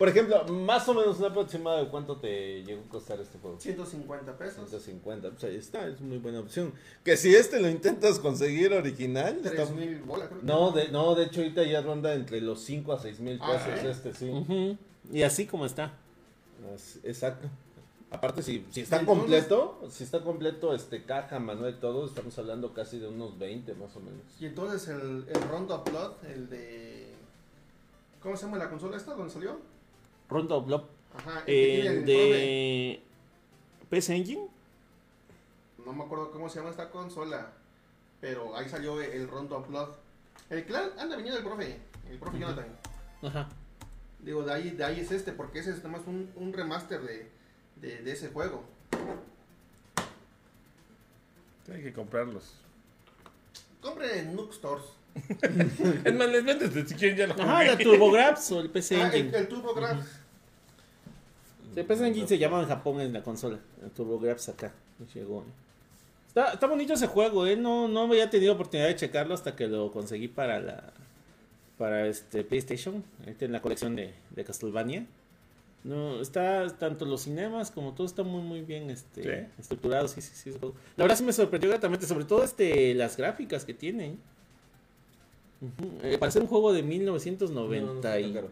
Por ejemplo, más o menos un aproximado de cuánto te llegó a costar este juego. 150 pesos. 150, pues ahí está, es muy buena opción. Que si este lo intentas conseguir original, está- 3 mil bolas, creo que. No, de, no, de hecho ahorita ya ronda entre los 5 a 6 mil Ah, pesos ¿eh? este, sí. Y así como está. Exacto. Aparte, si, si está entonces- completo, si está completo, este, caja, manual, todo, estamos hablando casi de unos 20 más o menos. Y entonces el, el Rondo of Blood, el de. ¿Cómo se llama la consola esta? ¿Dónde salió? Rondo Blob. Ajá, el que tiene El el Prode. de PS Engine. No me acuerdo cómo se llama esta consola. Pero ahí salió el Rondo of Blood. El clan anda viniendo el profe. El profe Jonathan. Ajá. Digo, de ahí, de ahí es este, porque ese es nomás un, un remaster de, de, de ese juego. Hay que comprarlos. Compren en Nook Stores. Es más, les vendes si quieren ya lo Ajá, la jugué. TurboGrafx o el PC Ah, el, Engine. el TurboGrafx. El PC Engine se llama en Japón en la consola. El TurboGrafx acá. Llegó. Está, está bonito ese juego, ¿eh? No, no había tenido oportunidad de checarlo hasta que lo conseguí para la para este PlayStation, este, en la colección de, de Castlevania. No, está tanto los cinemas como todo está muy muy bien este Sí. estructurado, sí, sí, sí. ese juego. La verdad sí me sorprendió gratamente, sobre todo este las gráficas que tiene. ¿eh? Eh, para ser un juego de 1990 y... No, no,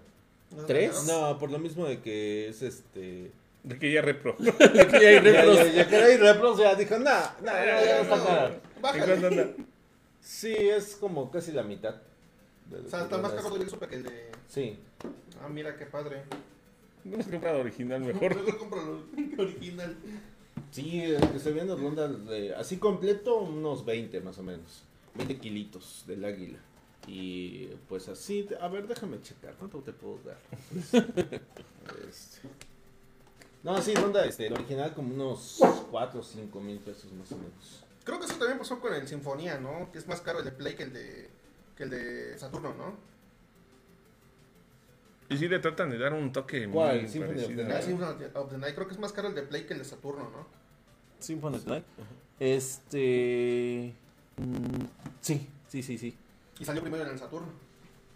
¿Tres? No, por lo mismo de que es este De que ya repro. Aquí hay Ya, repros. ya, ya que hay repros, ya dijo, nah, nah, ya, ya no está cara. ¿En Bájale. Sí, es como casi la mitad. de O sea, que está más caro super que el de. Sí. Ah, mira qué padre. No hemos comprado original mejor. Mejor compro el original. Sí, el que estoy viendo ronda de, así completo, unos 20 más o menos. 20 kilitos del águila. Y pues así, a ver, déjame checar, ¿cuánto te puedo dar? Este. No, sí, ronda este, el original como unos 4 o 5 mil pesos más o menos. Creo que eso también pasó con el Sinfonía, ¿no? Que es más caro el de Play que el de, que el de Saturno, ¿no? Y sí le tratan de dar un toque ¿Cuál? muy Symphony of parecido. the Ah, Night. Symphony of the Night creo que es más caro el de Play que el de Saturno, ¿no? Symphony of the Night. Este. mm, Sí, sí, sí, sí. Y salió primero en el Saturno.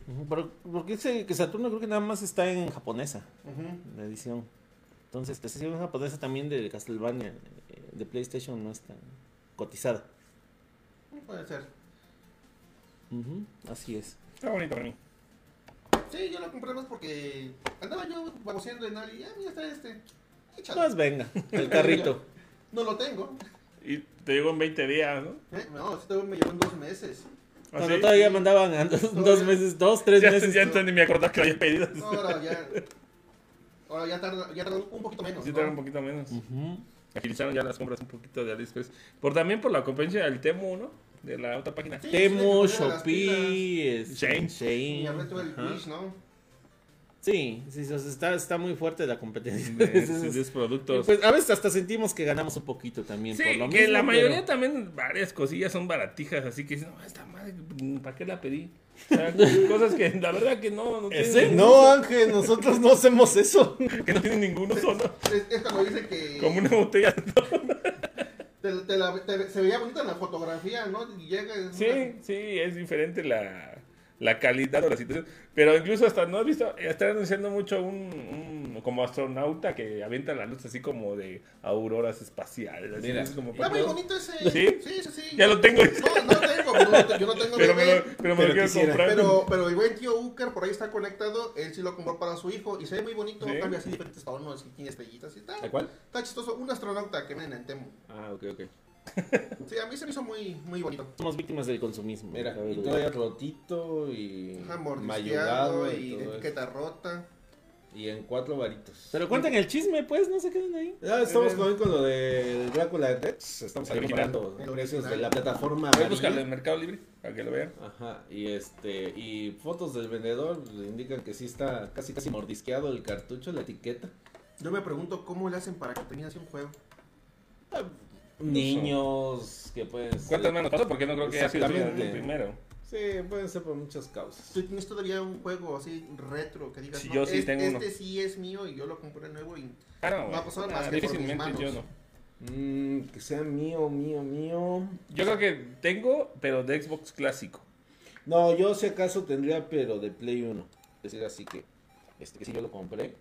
Ujú, Pero porque ese que Saturno creo que nada más está en japonesa, Ujú. la edición. Entonces, la edición japonesa también de Castlevania, eh, de PlayStation, no está cotizada. Puede ser. Ujú, Así es. Está bonito para mí. Sí, yo lo compré más porque andaba yo baboseando en Ali y ah, mira está este. Échalo. Pues venga, el carrito. No lo tengo. Y te llegó en 20 días, ¿no? ¿eh? No, este me llevó en dos meses. ¿Ah, Cuando sí? todavía mandaban a dos, dos meses, dos, tres Ya, meses. ya entonces ni me acordaba que lo había pedido. No, ahora ya. Ahora ya tarda, ya un poquito menos. Sí, ¿no? un poquito menos. Ujú. Agilizaron ya las compras un poquito de AliExpress. Por también por la competencia del Temu, ¿no? De la otra página. Sí, Temu, Shopee, Shane. Shane. Y hablé todo el. Wish, ¿no? Sí, sí, está, está muy fuerte la competencia. De, Entonces, de- y productos. pues, a veces hasta sentimos que ganamos un poquito también Sí, por lo que mismo, la mayoría pero- también, varias cosillas son baratijas, así que no, esta madre, ¿para qué la pedí? O sea, cosas que la verdad que no, no No, Ángel, nosotros no hacemos eso. que no tienen ninguno solo, Es, es cuando dice que como una botella. te, te la- te- se veía bonita en la fotografía, ¿no? Y llega. Sí, una- sí, es diferente la, la calidad o la situación. Pero incluso hasta, ¿no has visto? Están anunciando mucho un, un como astronauta que avienta la luz así como de auroras espaciales. Así, Mira. es como Está muy bonito ese. ¿Sí? Sí, sí, sí. Ya lo tengo. No, no tengo, no, yo no tengo Pero me bebé. lo, pero me Pero lo quiero quisiera. comprar. Pero, pero el buen tío Uker por ahí está conectado, él sí lo compró para su hijo y se ve muy bonito, Sí. cambia así diferentes tonos y tiene estrellitas y está, ¿A cuál? está chistoso, un astronauta que ven en Temu. Ah, ok, ok. Sí, a mí se me hizo muy, muy bonito. Somos víctimas del consumismo. Mira, y todavía rotito y mayugado mordisqueado y, y todo eso. etiqueta rota. Y en cuatro varitos. Pero cuenten el chisme, pues, no se queden ahí. Ya estamos con, con lo de Drácula Rex. Estamos comparando El precios de la plataforma. Voy a buscarlo en Mercado Libre para que lo vean. Ajá, y este, y fotos del vendedor indican que sí está casi casi mordisqueado el cartucho, la etiqueta. Yo me pregunto cómo le hacen para que termine así un juego. Niños que pueden ser. ¿Cuántas manos pasó? Porque no creo que haya sido el primero. Sí, pueden ser por muchas causas. ¿Tú tienes todavía un juego así retro que digas, Sí, no, yo sí es- tengo este uno. sí es mío y yo lo compré nuevo y Ah, no, Va a pasar ah, más que por mis difícilmente manos. yo no. Mm, que sea mío, mío, mío. Yo creo que tengo, pero de Xbox clásico. No, yo si acaso tendría, pero de Play 1. Es decir, así que, este, que sí yo lo compré.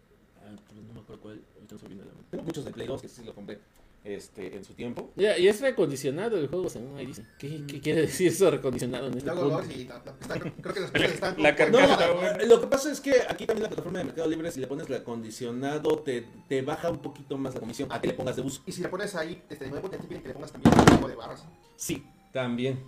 Ah, no me acuerdo cuál. ahorita no se me viene a la mente. Tengo muchos de Play 2 que sí lo compré este, en su tiempo. Ya, y es recondicionado el juego, según ahí dice. ¿Qué, qué quiere decir eso recondicionado en este luego punto? lo y la- la- está- creo que las piezas están La carcasa lo que pasa es que aquí también la plataforma de Mercado Libre, si le pones reacondicionado, te, te baja un poquito más la comisión a que le pongas de uso. Y si le pones ahí, este, de nuevo, te piden que le pongas también un tipo de barras. Sí, también.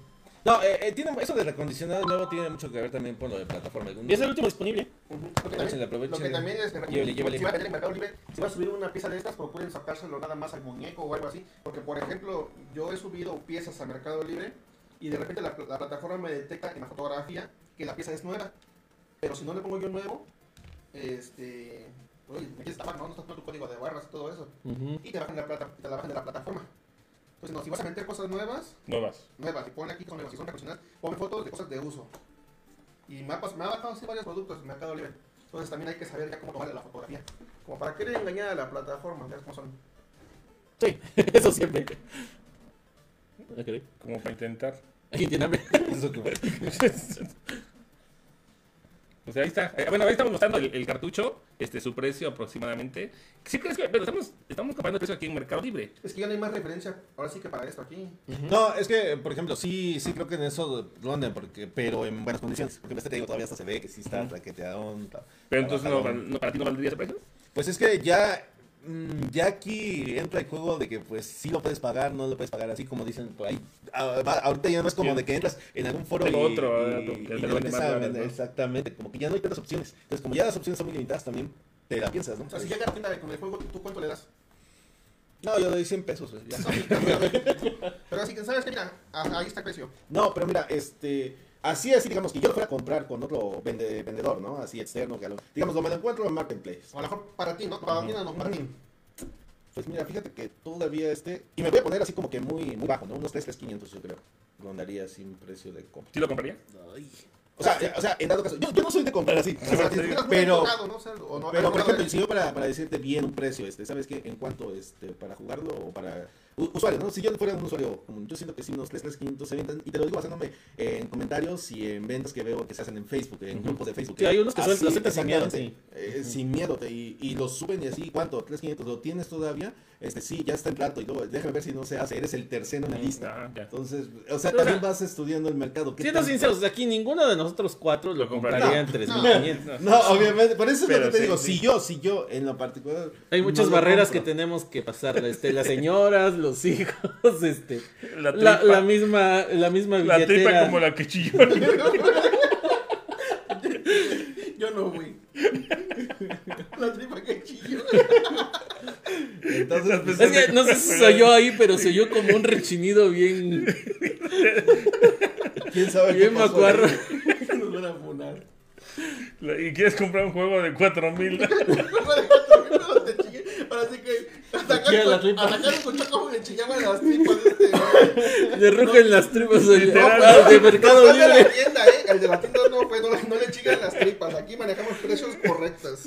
No, eh, eh, tiene, eso de reacondicionado nuevo tiene mucho que ver también con lo de plataforma. Y es el último disponible. Lo que también, lo que también es, Llévele, llévele. si va a tener en Mercado Libre, si va a subir una pieza de estas, procuren sacárselo nada más al muñeco o algo así. Porque, por ejemplo, yo he subido piezas a Mercado Libre y de repente la, la plataforma me detecta en la fotografía que la pieza es nueva. Pero si no le pongo yo nuevo, este... Oye, me quieres estafar, ¿no? No estás poniendo tu código de barras y todo eso. Ujú. Y te bajan, la plata, te la bajan de la plataforma. Entonces, no, si vas a meter cosas nuevas, Nuevas. nuevas y ponle aquí con nuevas, si son ponme fotos de cosas de uso. Y me ha, pas- me ha bajado así varios productos en Mercado Libre. Entonces también hay que saber ya cómo tomarle la fotografía. Como para querer engañar a la plataforma, ya cómo son. Sí, eso siempre. Como para intentar. ¿Alguien tiene hambre? Eso que bueno. Pues ahí está. Eh, Bueno, ahí estamos mostrando el, el cartucho, este, su precio aproximadamente. ¿Sí crees que pero estamos, estamos comparando el precio aquí en Mercado Libre? Es que ya no hay más referencia, ahora sí que para esto aquí. No, es que, por ejemplo, sí, sí creo que en eso rondan, porque, pero en buenas condiciones. Porque este te digo, todavía hasta se ve que sí está raqueteado. Pero entonces no, para ti no valdría ese precio. Pues es que ya ya aquí entra el juego de que pues sí lo puedes pagar, no lo puedes pagar así como dicen por ahí. Ah, ahorita ya no es como Sí. de que entras en algún foro y, otro, y- ah, que y a vender. ¿no? Exactamente, como que ya no hay tantas opciones. Entonces como ya las opciones son muy limitadas también, te la piensas, ¿no? O sea, si llega a la tienda con el juego, ¿tú cuánto le das? No, yo le doy 100 pesos. ya. Pero así que, ¿sabes qué? Mira, ah, ahí está el precio. No, pero mira, este, así, así, digamos que yo lo fuera a comprar con otro vende- vendedor, ¿no? Así externo, que a lo- digamos, lo me lo encuentro en Marketplace. O a lo mejor para ti, ¿no? Para tienda no, para. Pues mira, fíjate que todavía este, y me voy a poner así como que muy, muy bajo, ¿no? Unos 3, 500 yo creo. Rondaría así un precio de compra. ¿Sí lo compraría? O sea, eh, o sea, en dado caso, yo, yo no soy de comprar así, o sea, Si estuvieras muy pero, enojado, ¿no? O sea, o no- pero por ejemplo, si yo para, para decirte bien un precio, este, ¿sabes qué? En cuanto, este, para jugarlo o para u- usuario, ¿no? Si yo fuera un usuario común, yo siento que sí, unos 3, 3, 500 se vendan, y te lo digo basándome en comentarios y en ventas que veo que se hacen en Facebook, en grupos de Facebook. Sí, hay unos que son- Así, los sueltan sin miedo, exactamente, eh, sin miedo, te- y, y los suben y así, ¿cuánto? 3, 500, ¿lo tienes todavía? Este, sí, ya está en plato, y luego, déjame ver si no se hace, eres el tercero en la lista. Entonces, o sea, Pero, también o sea, vas estudiando el mercado. ¿qué Siendo tanto- sinceros, aquí ninguno de nosotros cuatro lo Lo compraría. en No, 3500. No, obviamente, por eso es Pero lo que te sí, digo, sí. si yo, si yo en lo particular... Hay muchas no lo barreras que tenemos que pasar, este, las señoras, los hijos, este, La la, tripa, la misma, la misma la tripa billetera. como la que chilló. Yo no, güey. La tripa que chillo. Entonces, Es que no sé si soy yo ahí, pero se oyó como un rechinido bien, ¿quién sabe bien qué pasó? macuarro. Nos van a funar. ¿Y quieres comprar un juego de 4000? Ahora sí que chilla la atacaron tripa. atacaron con Choco como le chillaban las tripas de este güey. Le rugen las tripas Literal. ah, de Mercado el de la Libre. tienda, eh. El de la tienda no fue, no, no le chillan las tripas. Aquí manejamos precios correctos.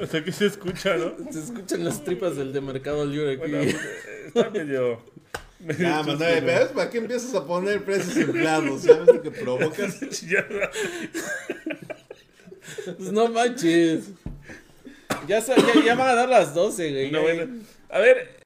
O sea, que se escucha, ¿no? Se escuchan las tripas del de Mercado Libre aquí. Bueno, eh, está medio... medio Ya, chusco, Manuel, ¿no? pero es para qué empiezas a poner precios inflados, ¿sabes lo que provocas? Pues no manches. Ya, ya, ya van a dar las 12, güey. No, bueno. A ver,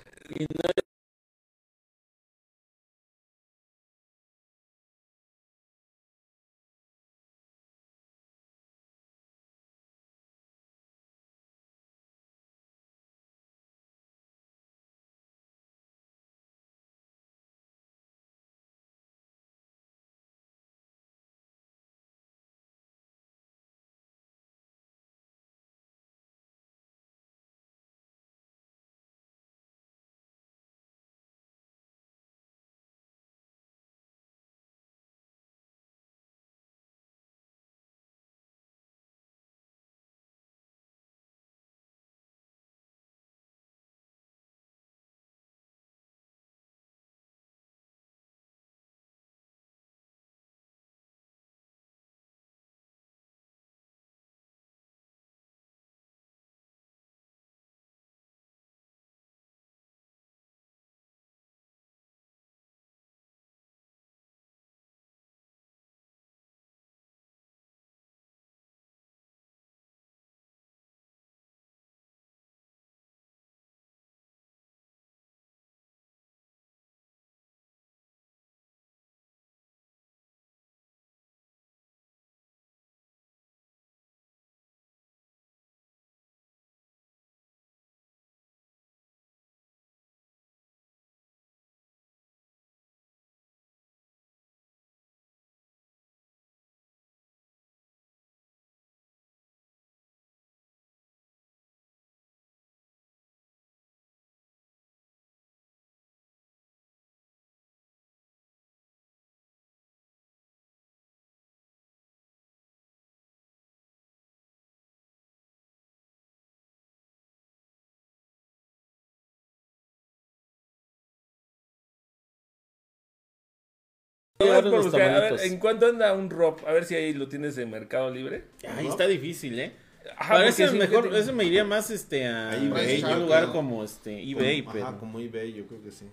Buscar, a ver. ¿en cuánto anda un ROP? A ver si ahí lo tienes en Mercado Libre. Ay, está difícil, ¿eh? Ajá, Parece mejor, eso me iría más este a, A eBay, un lugar creo. como este eBay, Como- pero Ajá, como eBay, yo creo que sí.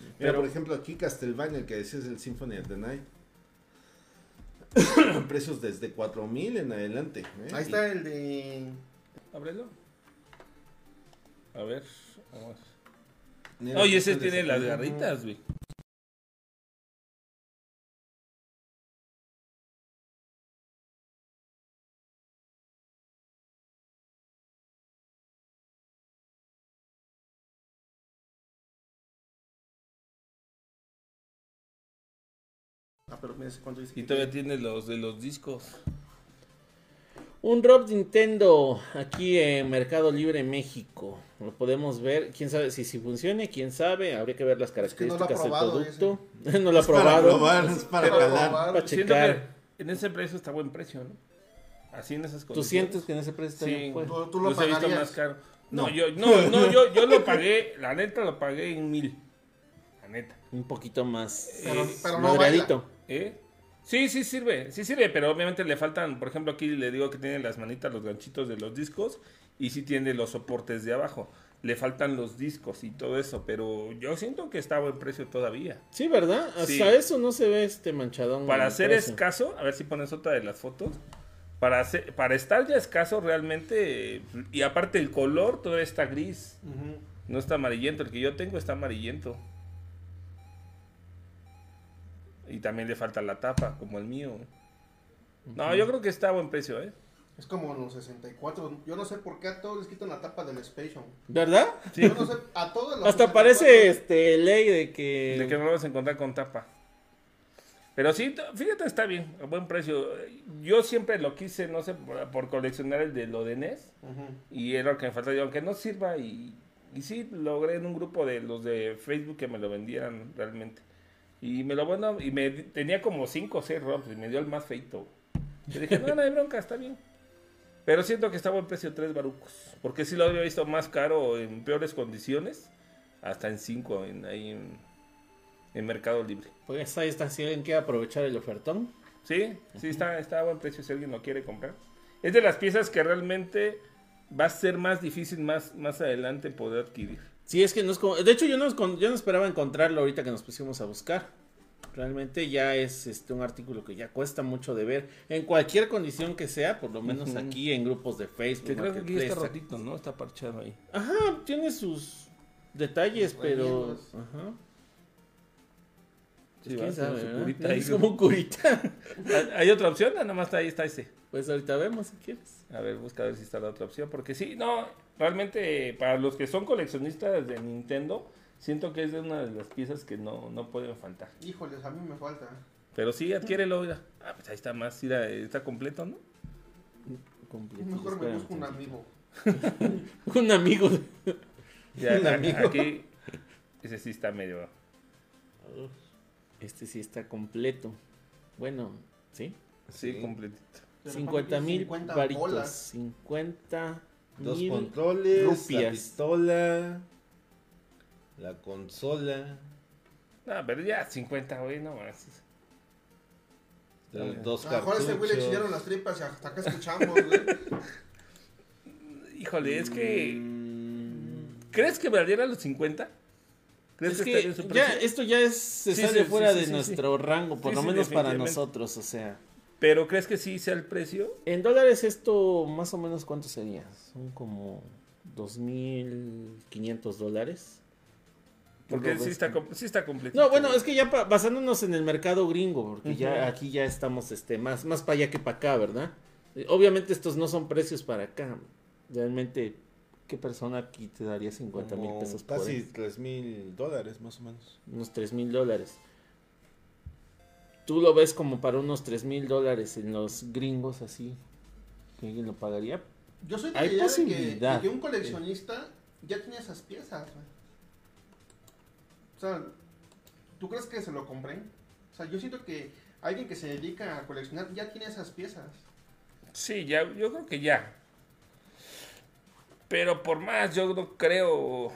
Mira, Pero- por ejemplo, aquí Castlevania, el que decías el Symphony of the Night. Precios desde 4000 en adelante. ¿eh? Ahí está el de. Ábrelo. A ver. vamos. Mira, Oye, ese tiene de- las garritas, güey. Pero mira cuánto dice. Y que todavía tiene. los de los discos. Un drop Nintendo aquí en Mercado Libre México. Lo podemos ver. Quién sabe si, si funcione, quién sabe. Habría que ver las que no lo ha características probado del producto. no lo ha Es para probado. probar, es para calar. Para checar. que en ese precio está buen precio, ¿no? Así en esas ¿Tú condiciones. sientes que en ese precio está Sí, bien? Pues, Tú- tú lo los he visto pagarías. más caro. No, No. yo, no, no, yo, yo lo pagué, la neta lo pagué en mil. La neta. un poquito más Pero, Eh, pero no baila. ¿Eh? Sí, sí sirve, sí sirve, pero obviamente le faltan, por ejemplo, aquí le digo que tiene las manitas, los ganchitos de los discos y sí tiene los soportes de abajo. Le faltan los discos y todo eso, pero yo siento que está a buen precio todavía. Sí, ¿verdad? Hasta Sí. eso no se ve este manchadón. Para ser precio. escaso, a ver si pones otra de las fotos. Para, hacer- para estar ya escaso realmente, y aparte el color todavía está gris, no está amarillento. El que yo tengo está amarillento. Y también le falta la tapa, como el mío. No, yo creo que está a buen precio, ¿eh? Es como en los 64. Yo no sé por qué a todos les quitan la tapa del Spation. ¿Verdad? Yo no sé, a todos los Hasta 64 parece este ley de que... De que no lo vas a encontrar con tapa. Pero sí, fíjate, está bien, a buen precio. Yo siempre lo quise, no sé, por, por coleccionar el de lo de NES. Y era lo que me faltaba, yo, aunque no sirva. Y, y sí, logré en un grupo de los de Facebook que me lo vendieran realmente. Y me lo bueno, y me tenía como 5 o 6 ROMs y me dio el más feito. Yo dije, no, no hay bronca, está bien. Pero siento que está a buen precio 3 barucos. Porque sí lo había visto más caro en peores condiciones. Hasta en 5 en, ahí en, en Mercado Libre. Pues ahí está, si alguien quiere aprovechar el ofertón. Sí, sí está, está a buen precio si alguien lo quiere comprar. Es de las piezas que realmente va a ser más difícil más, más adelante poder adquirir. Sí, es que no es como... De hecho, yo no, yo no esperaba encontrarlo ahorita que nos pusimos a buscar. Realmente ya es este un artículo que ya cuesta mucho de ver. En cualquier condición que sea, por lo menos aquí en grupos de Facebook. Que creo que aquí está rotito, ¿no? Está parchado ahí. Ajá, tiene sus detalles, pero... Rellenos. Ajá. Sí, ¿Quién va, sabe, verdad? curita ahí. Es como un curita. ¿Hay- ¿Hay otra opción? Ah, Nada más está ahí está ese. Pues ahorita vemos si quieres. A ver, busca a ver si está la otra opción. Porque sí, no, realmente para los que son coleccionistas de Nintendo, siento que es de una de las piezas que no, no pueden faltar. Híjoles, a mí me falta. Pero sí, adquiérelo, mira. Ah, pues ahí está más, mira, está completo, ¿no? Completito, Mejor me busco un amigo. Un amigo. Ya, Un a- amigo. aquí, ese sí está medio... Este sí está completo. Bueno, ¿sí? Sí, Sí. completito. Pero 50 mil 50 varitos. bolas. 50 Dos mil controles, rupias. la pistola, la consola, No, pero ya 50, güey, no más. dos A lo mejor a ese güey le chillaron las tripas y hasta acá escuchamos, güey. Híjole, es que... Mm, ¿Crees que valiera los 50? ¿Crees Es que, que ya esto ya es, se Sí, sale sí, fuera sí, de sí, sí, nuestro rango, por Sí, lo sí, menos para nosotros, o sea. Pero ¿crees que sí sea el precio? En dólares esto más o menos cuánto sería? Son como 2.500 dólares. Porque sí está, sí está completo. No, bueno, es que ya basándonos en el mercado gringo, porque ya aquí ya estamos este más más para allá que para acá, ¿verdad? Eh, Obviamente estos no son precios para acá. Realmente, ¿qué persona aquí te daría 50 mil pesos por Casi él? tres mil dólares más o menos. Unos 3 mil dólares. Tú lo ves como para unos 3 mil dólares en los gringos así. ¿Que alguien lo pagaría? Yo soy de idea de que, posibilidad. de que un coleccionista ya tiene esas piezas, güey. O sea, ¿tú crees que se lo compren? O sea, yo siento que alguien que se dedica a coleccionar ya tiene esas piezas. Sí, ya, yo creo que ya. Pero por más, yo no creo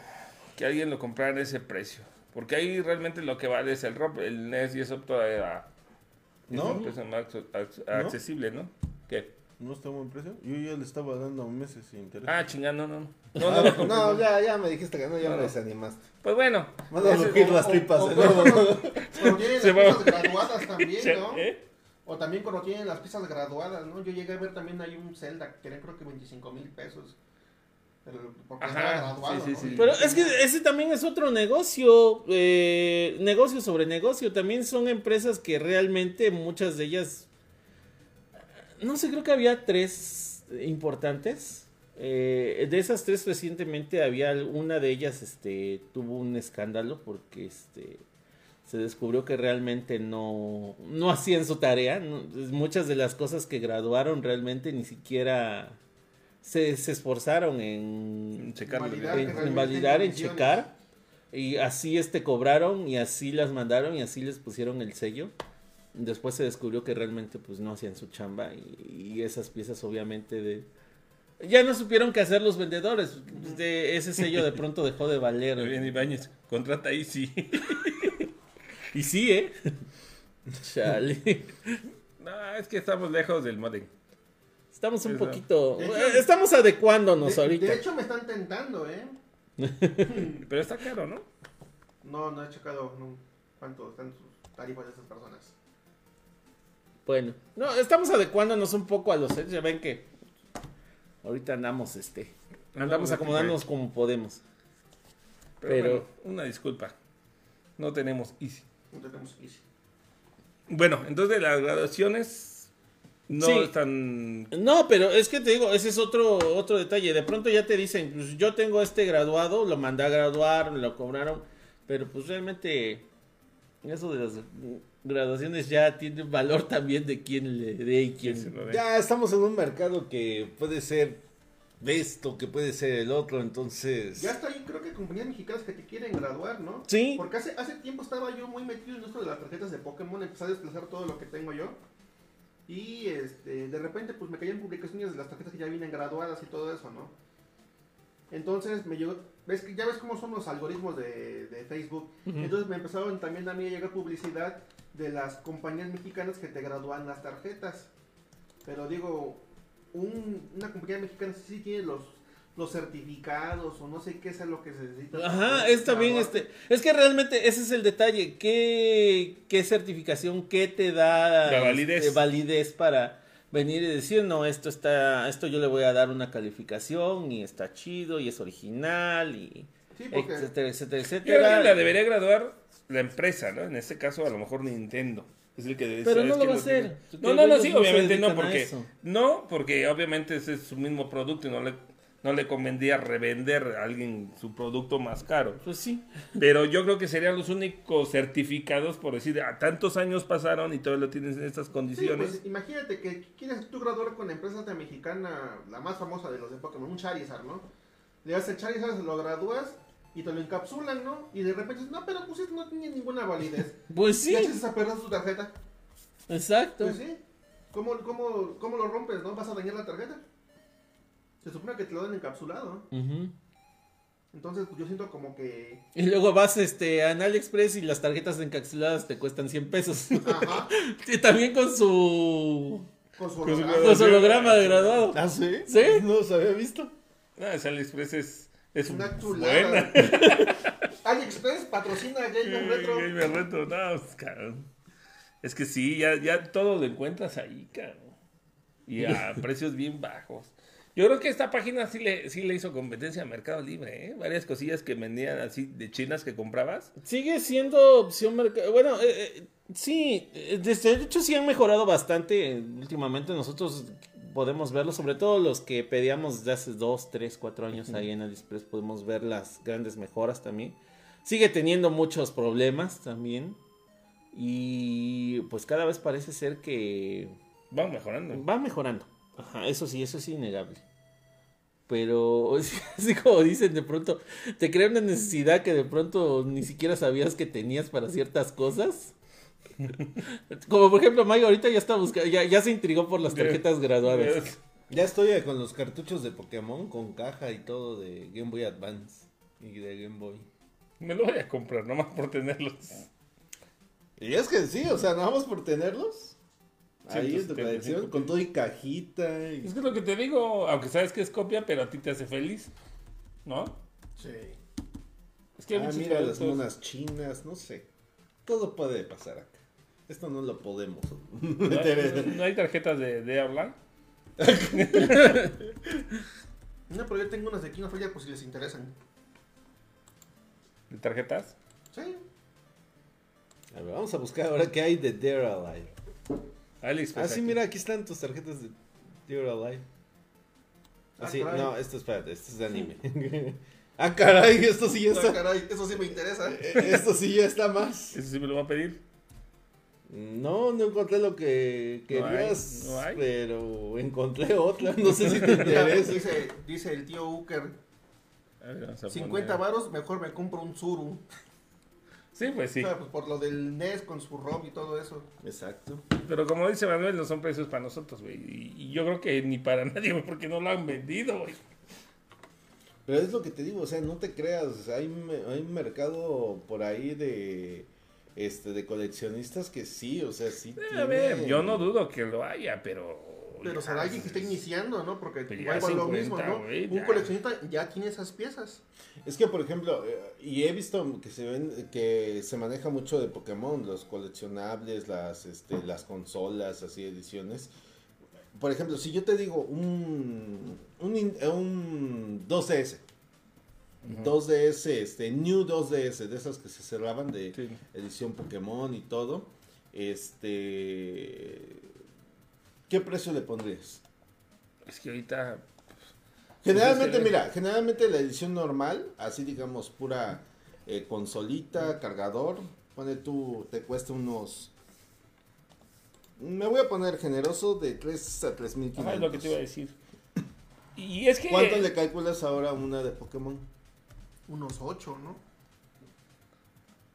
que alguien lo comprara en ese precio. Porque ahí realmente lo que vale es el el NES y eso todavía es ¿No? un precio más acce- acce- ¿No? accesible, ¿no? ¿Qué? ¿No está a buen precio? Yo ya le estaba dando meses sin interés. Ah, chingando, no, no. No, no, lo compré, no, no. ya, ya me dijiste que no, ya No, me no. desanimaste. Pues bueno. Manda a rugir las tripas. o cuando, cuando tienen Se las piezas graduadas también, ¿no? ¿Eh? O también cuando tienen las piezas graduadas, ¿no? Yo llegué a ver también hay un Zelda que querían creo que 25 mil pesos. Pero porque Ajá, graduado, sí, sí, ¿no? sí. Pero es que ese también es otro negocio, eh, negocio sobre negocio. También son empresas que realmente muchas de ellas, no sé, creo que había tres importantes. Eh, de esas tres recientemente había una de ellas, este, tuvo un escándalo porque, este, se descubrió que realmente no, no hacían su tarea. no- muchas de las cosas que graduaron realmente ni siquiera se, se esforzaron en, Checar Validar en, en validar, checar. Y así este cobraron y así las mandaron y así les pusieron el sello. Después se descubrió que realmente pues no hacían su chamba y, y esas piezas obviamente de... Ya no supieron qué hacer los vendedores. De ese sello de pronto dejó de valer. Bien, Ibáñez, contrata ahí sí. Y sí, ¿eh? Chale. no, es que estamos lejos del modem. Estamos un Eso. poquito... Hecho- eh, Estamos adecuándonos De, ahorita. de hecho, me están tentando, ¿eh? Pero está caro, ¿no? No, no he checado no, cuánto están sus tarifas de esas personas. Bueno, no, estamos adecuándonos un poco a los sets. Ya ven que ahorita andamos, este, andamos Andamos aquí, acomodándonos como podemos. Pero, Pero- bueno, una disculpa. No tenemos Easy. No tenemos Easy. Bueno, entonces las graduaciones no Sí. están... No, pero es que te digo, ese es otro, otro detalle. De pronto ya te dicen, pues yo tengo este graduado, lo mandé a graduar, me lo cobraron, pero pues realmente eso de las graduaciones ya tiene un valor también de quién le dé y quién... lo. Ya estamos en un mercado que puede ser de esto, que puede ser el otro, entonces... Ya está ahí, creo que compañías mexicanas que te quieren graduar, ¿no? Sí. Porque hace, hace tiempo estaba yo muy metido en esto de las tarjetas de Pokémon, empecé a desplazar todo lo que tengo yo. Y este, de repente pues me caían publicaciones de las tarjetas que ya vienen graduadas y todo eso, ¿no? Entonces me llegó, ves que ya ves cómo son los algoritmos de, de Facebook. Entonces me empezaron también a mí a llegar publicidad de las compañías mexicanas que te gradúan las tarjetas. Pero digo, un- una compañía mexicana sí tiene los, los certificados o no sé qué es lo que se necesita. Ajá, es también este. Es que realmente ese es el detalle. ¿Qué, qué certificación, qué te da La validez. este, validez para venir y decir, no, esto está, esto yo le voy a dar una calificación y está chido y es original y Sí, porque etcétera, etcétera, etcétera. la debería graduar la empresa, ¿no? En este caso, a lo mejor Nintendo. Es el que debe Pero ¿sabes no lo va a hacer. No, no, no, sí, obviamente no, porque no, porque obviamente ese es su mismo producto y no le no le convendría revender a alguien su producto más caro. Pues sí. Pero yo creo que serían los únicos certificados por decir, a tantos años pasaron y todavía lo tienes en estas Sí, condiciones. pues, imagínate que quieres tú graduar con la empresa mexicana, la más famosa de los de Pokémon, un Charizard, ¿no? Le das el Charizard, lo gradúas y te lo encapsulan, ¿no? Y de repente dices, no, pero pues esto no tiene ninguna validez. Pues sí, Y echas a perder tu tarjeta. exacto. Pues sí. ¿Cómo, cómo, ¿Cómo lo rompes, no? ¿Vas a dañar la tarjeta? Se supone que te lo dan encapsulado. Entonces, pues, yo siento como que... Y luego vas este, a AliExpress y las tarjetas encapsuladas te cuestan 100 pesos. Ajá. y también con su, Con su holograma. con su holograma de graduado. ¿Ah, sí? ¿Sí? No los había visto. No, ese AliExpress es, es Una buena. chulada. AliExpress patrocina a Gamer Retro. Gamer Retro, no, pues, cabrón. Es que sí, ya, ya todo lo encuentras ahí, cabrón. Y a precios bien bajos. Yo creo que esta página sí le, sí le hizo competencia a Mercado Libre, ¿eh? Varias cosillas que vendían así de chinas que comprabas. Sigue siendo opción mercado. Bueno, eh, eh, sí, eh, desde de hecho sí han mejorado bastante. eh, Últimamente nosotros podemos verlo, sobre todo los que pedíamos desde hace 2, 3, 4 años ahí en AliExpress, podemos ver las grandes mejoras también. Sigue teniendo muchos problemas también. Y pues cada vez parece ser que Van mejorando. Va mejorando. Ajá, eso sí, eso es innegable. Pero, así como dicen, de pronto te crea una necesidad que de pronto ni siquiera sabías que tenías para ciertas cosas. Como por ejemplo, Mike ahorita ya está buscando, ya, ya se intrigó por las tarjetas graduadas. Ya estoy con los cartuchos de Pokémon, con caja y todo de Game Boy Advance y de Game Boy. Me lo voy a comprar, nomás por tenerlos. Y es que sí, o sea, nada más por tenerlos. Ahí en tu 175 colección, con todo y cajita. Y... Es que es lo que te digo, aunque sabes que es copia, pero a ti te hace feliz. ¿No? Sí. Es que hay Ah, mira las monas chinas, no sé. Todo puede pasar acá. Esto no lo podemos. ¿No hay, no hay tarjetas de, de hablar? No, pero yo tengo unas de Kino Fire por si les interesan. ¿De tarjetas? Sí. A ver, vamos a buscar ahora qué hay de Dare Alive. AliExpress. Ah, sí, aquí. mira, aquí están tus tarjetas de Dare Alive. Ah, Ah, sí, caray. no, esto espérate, esto es de anime. Ah, caray, esto sí ya Ah, está. caray, eso sí me interesa. eh, Esto sí ya está más. Eso sí me lo va a pedir. No, no encontré lo que No hay, querías, no hay. pero encontré otra. No sé si te interesa. dice, dice el tío Uker, A ver, vamos a 50 poner- varos, mejor me compro un Zuru. Sí, pues sí. O sea, pues por lo del NES con su ROM y todo eso. Exacto. Pero como dice Manuel, no son precios para nosotros, güey. Y, y yo creo que ni para nadie, güey, porque no lo han vendido, güey. Pero es lo que te digo, o sea, no te creas, hay, hay un mercado por ahí de este de coleccionistas que sí, o sea, sí. Eh, A ver, tienen- yo no dudo que lo haya, pero... Pero será alguien que está iniciando, ¿no? Porque igual ya va lo 50, mismo, ¿no? Un ya. coleccionista ya tiene esas piezas. Es que por ejemplo, eh, y he visto que se ven que se maneja mucho de Pokémon, los coleccionables, las este las consolas, así ediciones. Por ejemplo, si yo te digo un un, in- un 2DS 2DS, este, New 2DS, de esas que se cerraban de Sí. edición Pokémon y todo, este, ¿qué precio le pondrías? Es que ahorita... Generalmente, Pues, mira, generalmente la edición normal, así digamos, pura eh, consolita, cargador, pone tú, te cuesta unos, me voy a poner generoso de 3 a 3.500. Ajá, es lo que te iba a decir. Y es que... ¿Cuánto le calculas ahora a una de Pokémon? Unos 8, ¿no?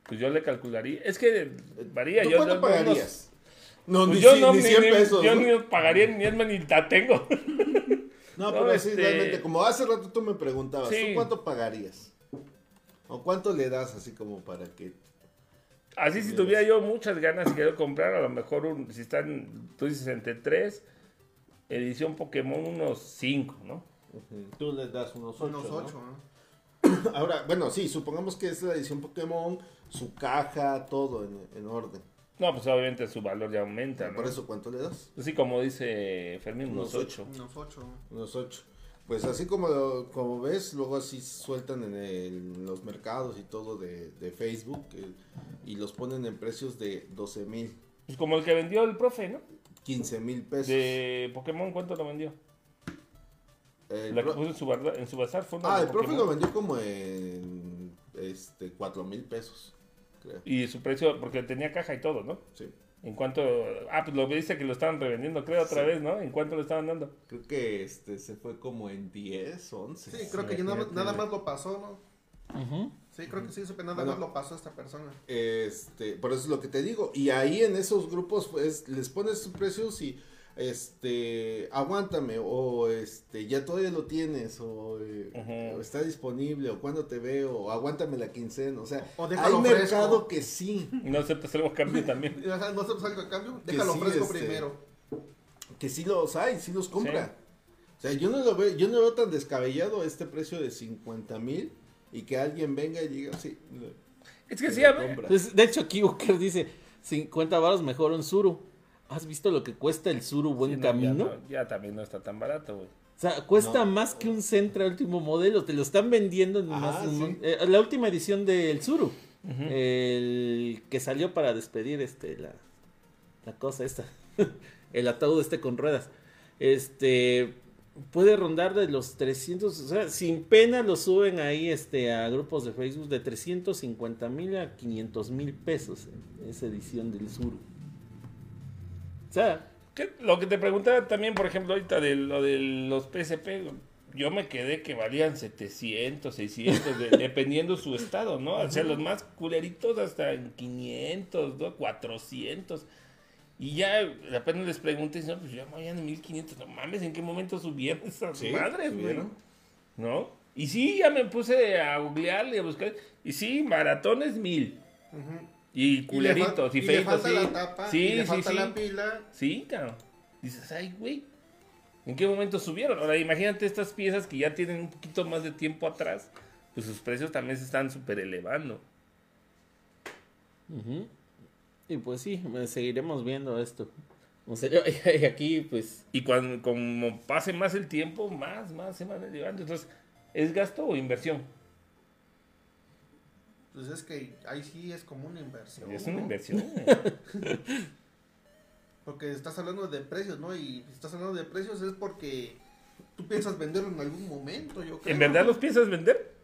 Pues yo le calcularía. Es que varía. ¿Tú yo, cuánto yo- pagarías? No, Pues ni, yo no, ni ni, 100 ni- pesos. yo ¿no? ni pagaría ni es más ni la tengo. No, No, pero sí, este- realmente, como hace rato tú me preguntabas, Sí. ¿tú cuánto pagarías? ¿O cuánto le das así como para que... Así si tuviera yo muchas ganas y quiero comprar, a lo mejor un- si están, tú dices entre 3, edición Pokémon unos 5, ¿no? Tú le das unos 8, Unos ¿no? 8, ¿no? Ahora, bueno, sí, supongamos que es la edición Pokémon, su caja, todo en, en orden. No, pues obviamente su valor ya aumenta, ¿no? Por eso, ¿cuánto le das? Así como dice Fermín, unos Unos 8. Unos 8. Unos 8. Pues así como, como ves, luego así sueltan en, el- en los mercados y todo de, de Facebook eh, y los ponen en precios de 12 mil, Pues como el que vendió el profe, ¿no? 15 mil pesos. De Pokémon, ¿cuánto lo vendió? El La que puso en su, en su bazar fue una Ah, el profe lo vendió como en este 4 mil pesos, creo. Y su precio, porque tenía caja y todo, ¿no? Sí. En cuanto. Ah, pues lo viste que lo estaban revendiendo, creo, otra Sí. vez, ¿no? ¿En cuánto lo estaban dando? Creo que este se fue como en 10, 11. Sí, creo que ya nada, más lo pasó, ¿no? Sí, creo que sí, supe nada Bueno. más lo pasó esta persona. Este, por eso es lo que te digo. Y ahí en esos grupos, pues, les pones sus precios y, este, aguántame, o este, ya todavía lo tienes, o, eh, o está disponible, o cuando te veo, o aguántame la quincena. O sea, O hay fresco. mercado que sí, no aceptas algo a cambio también. No hacemos algo a cambio, Que déjalo sí, fresco este, primero. que sí los hay, sí los compra. Sí. O sea, yo no lo veo, yo no veo tan descabellado este precio de 50 mil y que alguien venga y diga, sí, Es que sí, a ver. de hecho, aquí Uker dice 50 baros mejor un Zuru. ¿Has visto lo que cuesta el Zuru buen Sí, no, camino? Ya, no, ya también no está tan barato, güey. O sea, cuesta No. más que un Sentra último modelo. Te lo están vendiendo en más- sí. eh, la última edición del Zuru. El que salió para despedir este la, la cosa esta. el ataúd este con ruedas. Este puede rondar de los 300, o sea, sin pena lo suben ahí este a grupos de Facebook de 350 mil a 500 mil pesos en esa edición del Zuru. O sea, Lo que te preguntaba también, por ejemplo, ahorita de lo de los PSP, yo me quedé que valían 700, 600, de- dependiendo su estado, ¿no? O sea, los más culeritos hasta en 500, ¿no? 400. Y ya apenas les pregunté, no, pues ya vayan en 1500, no mames, ¿en qué momento subieron esas Sí, madres, güey? subieron. ¿No? Y sí, ya me puse a googlear y a buscar, y sí, maratones mil. Y culeritos, y, y le feitos, falta sí. la tapa, sí, y le sí, falta sí. la pila. Sí, cabrón. Dices, ay, güey. ¿En qué momento subieron? Ahora, imagínate estas piezas que ya tienen un poquito más de tiempo atrás, pues sus precios también se están súper elevando. Ujú. Y pues sí, seguiremos viendo esto. O sea, yo- y aquí pues Y cuando como pase más el tiempo, más, más se van elevando. Entonces, ¿es gasto o inversión? Pues es que ahí sí es como una inversión. Es una ¿no? inversión. Porque estás hablando de precios, ¿no? Y si estás hablando de precios es porque tú piensas venderlo en algún momento, yo creo. ¿En verdad los piensas vender?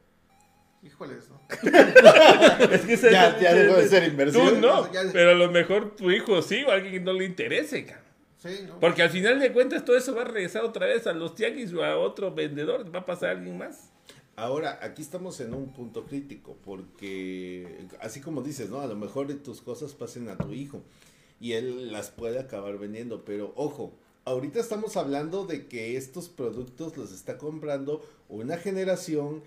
híjoles, ¿no? Es que ese- Ya, ya dejó de ser Tú inversión. no, Ya- pero a lo mejor tu hijo sí o a alguien que no le interese, cabrón. Sí, ¿no? Porque al final de cuentas todo eso va a regresar otra vez a los tianguis o a otro vendedor, va a pasar alguien más. Ahora, aquí estamos en un punto crítico, porque así como dices, ¿no? A lo mejor tus cosas pasen a tu hijo y él las puede acabar vendiendo, pero ojo, ahorita estamos hablando de que estos productos los está comprando una generación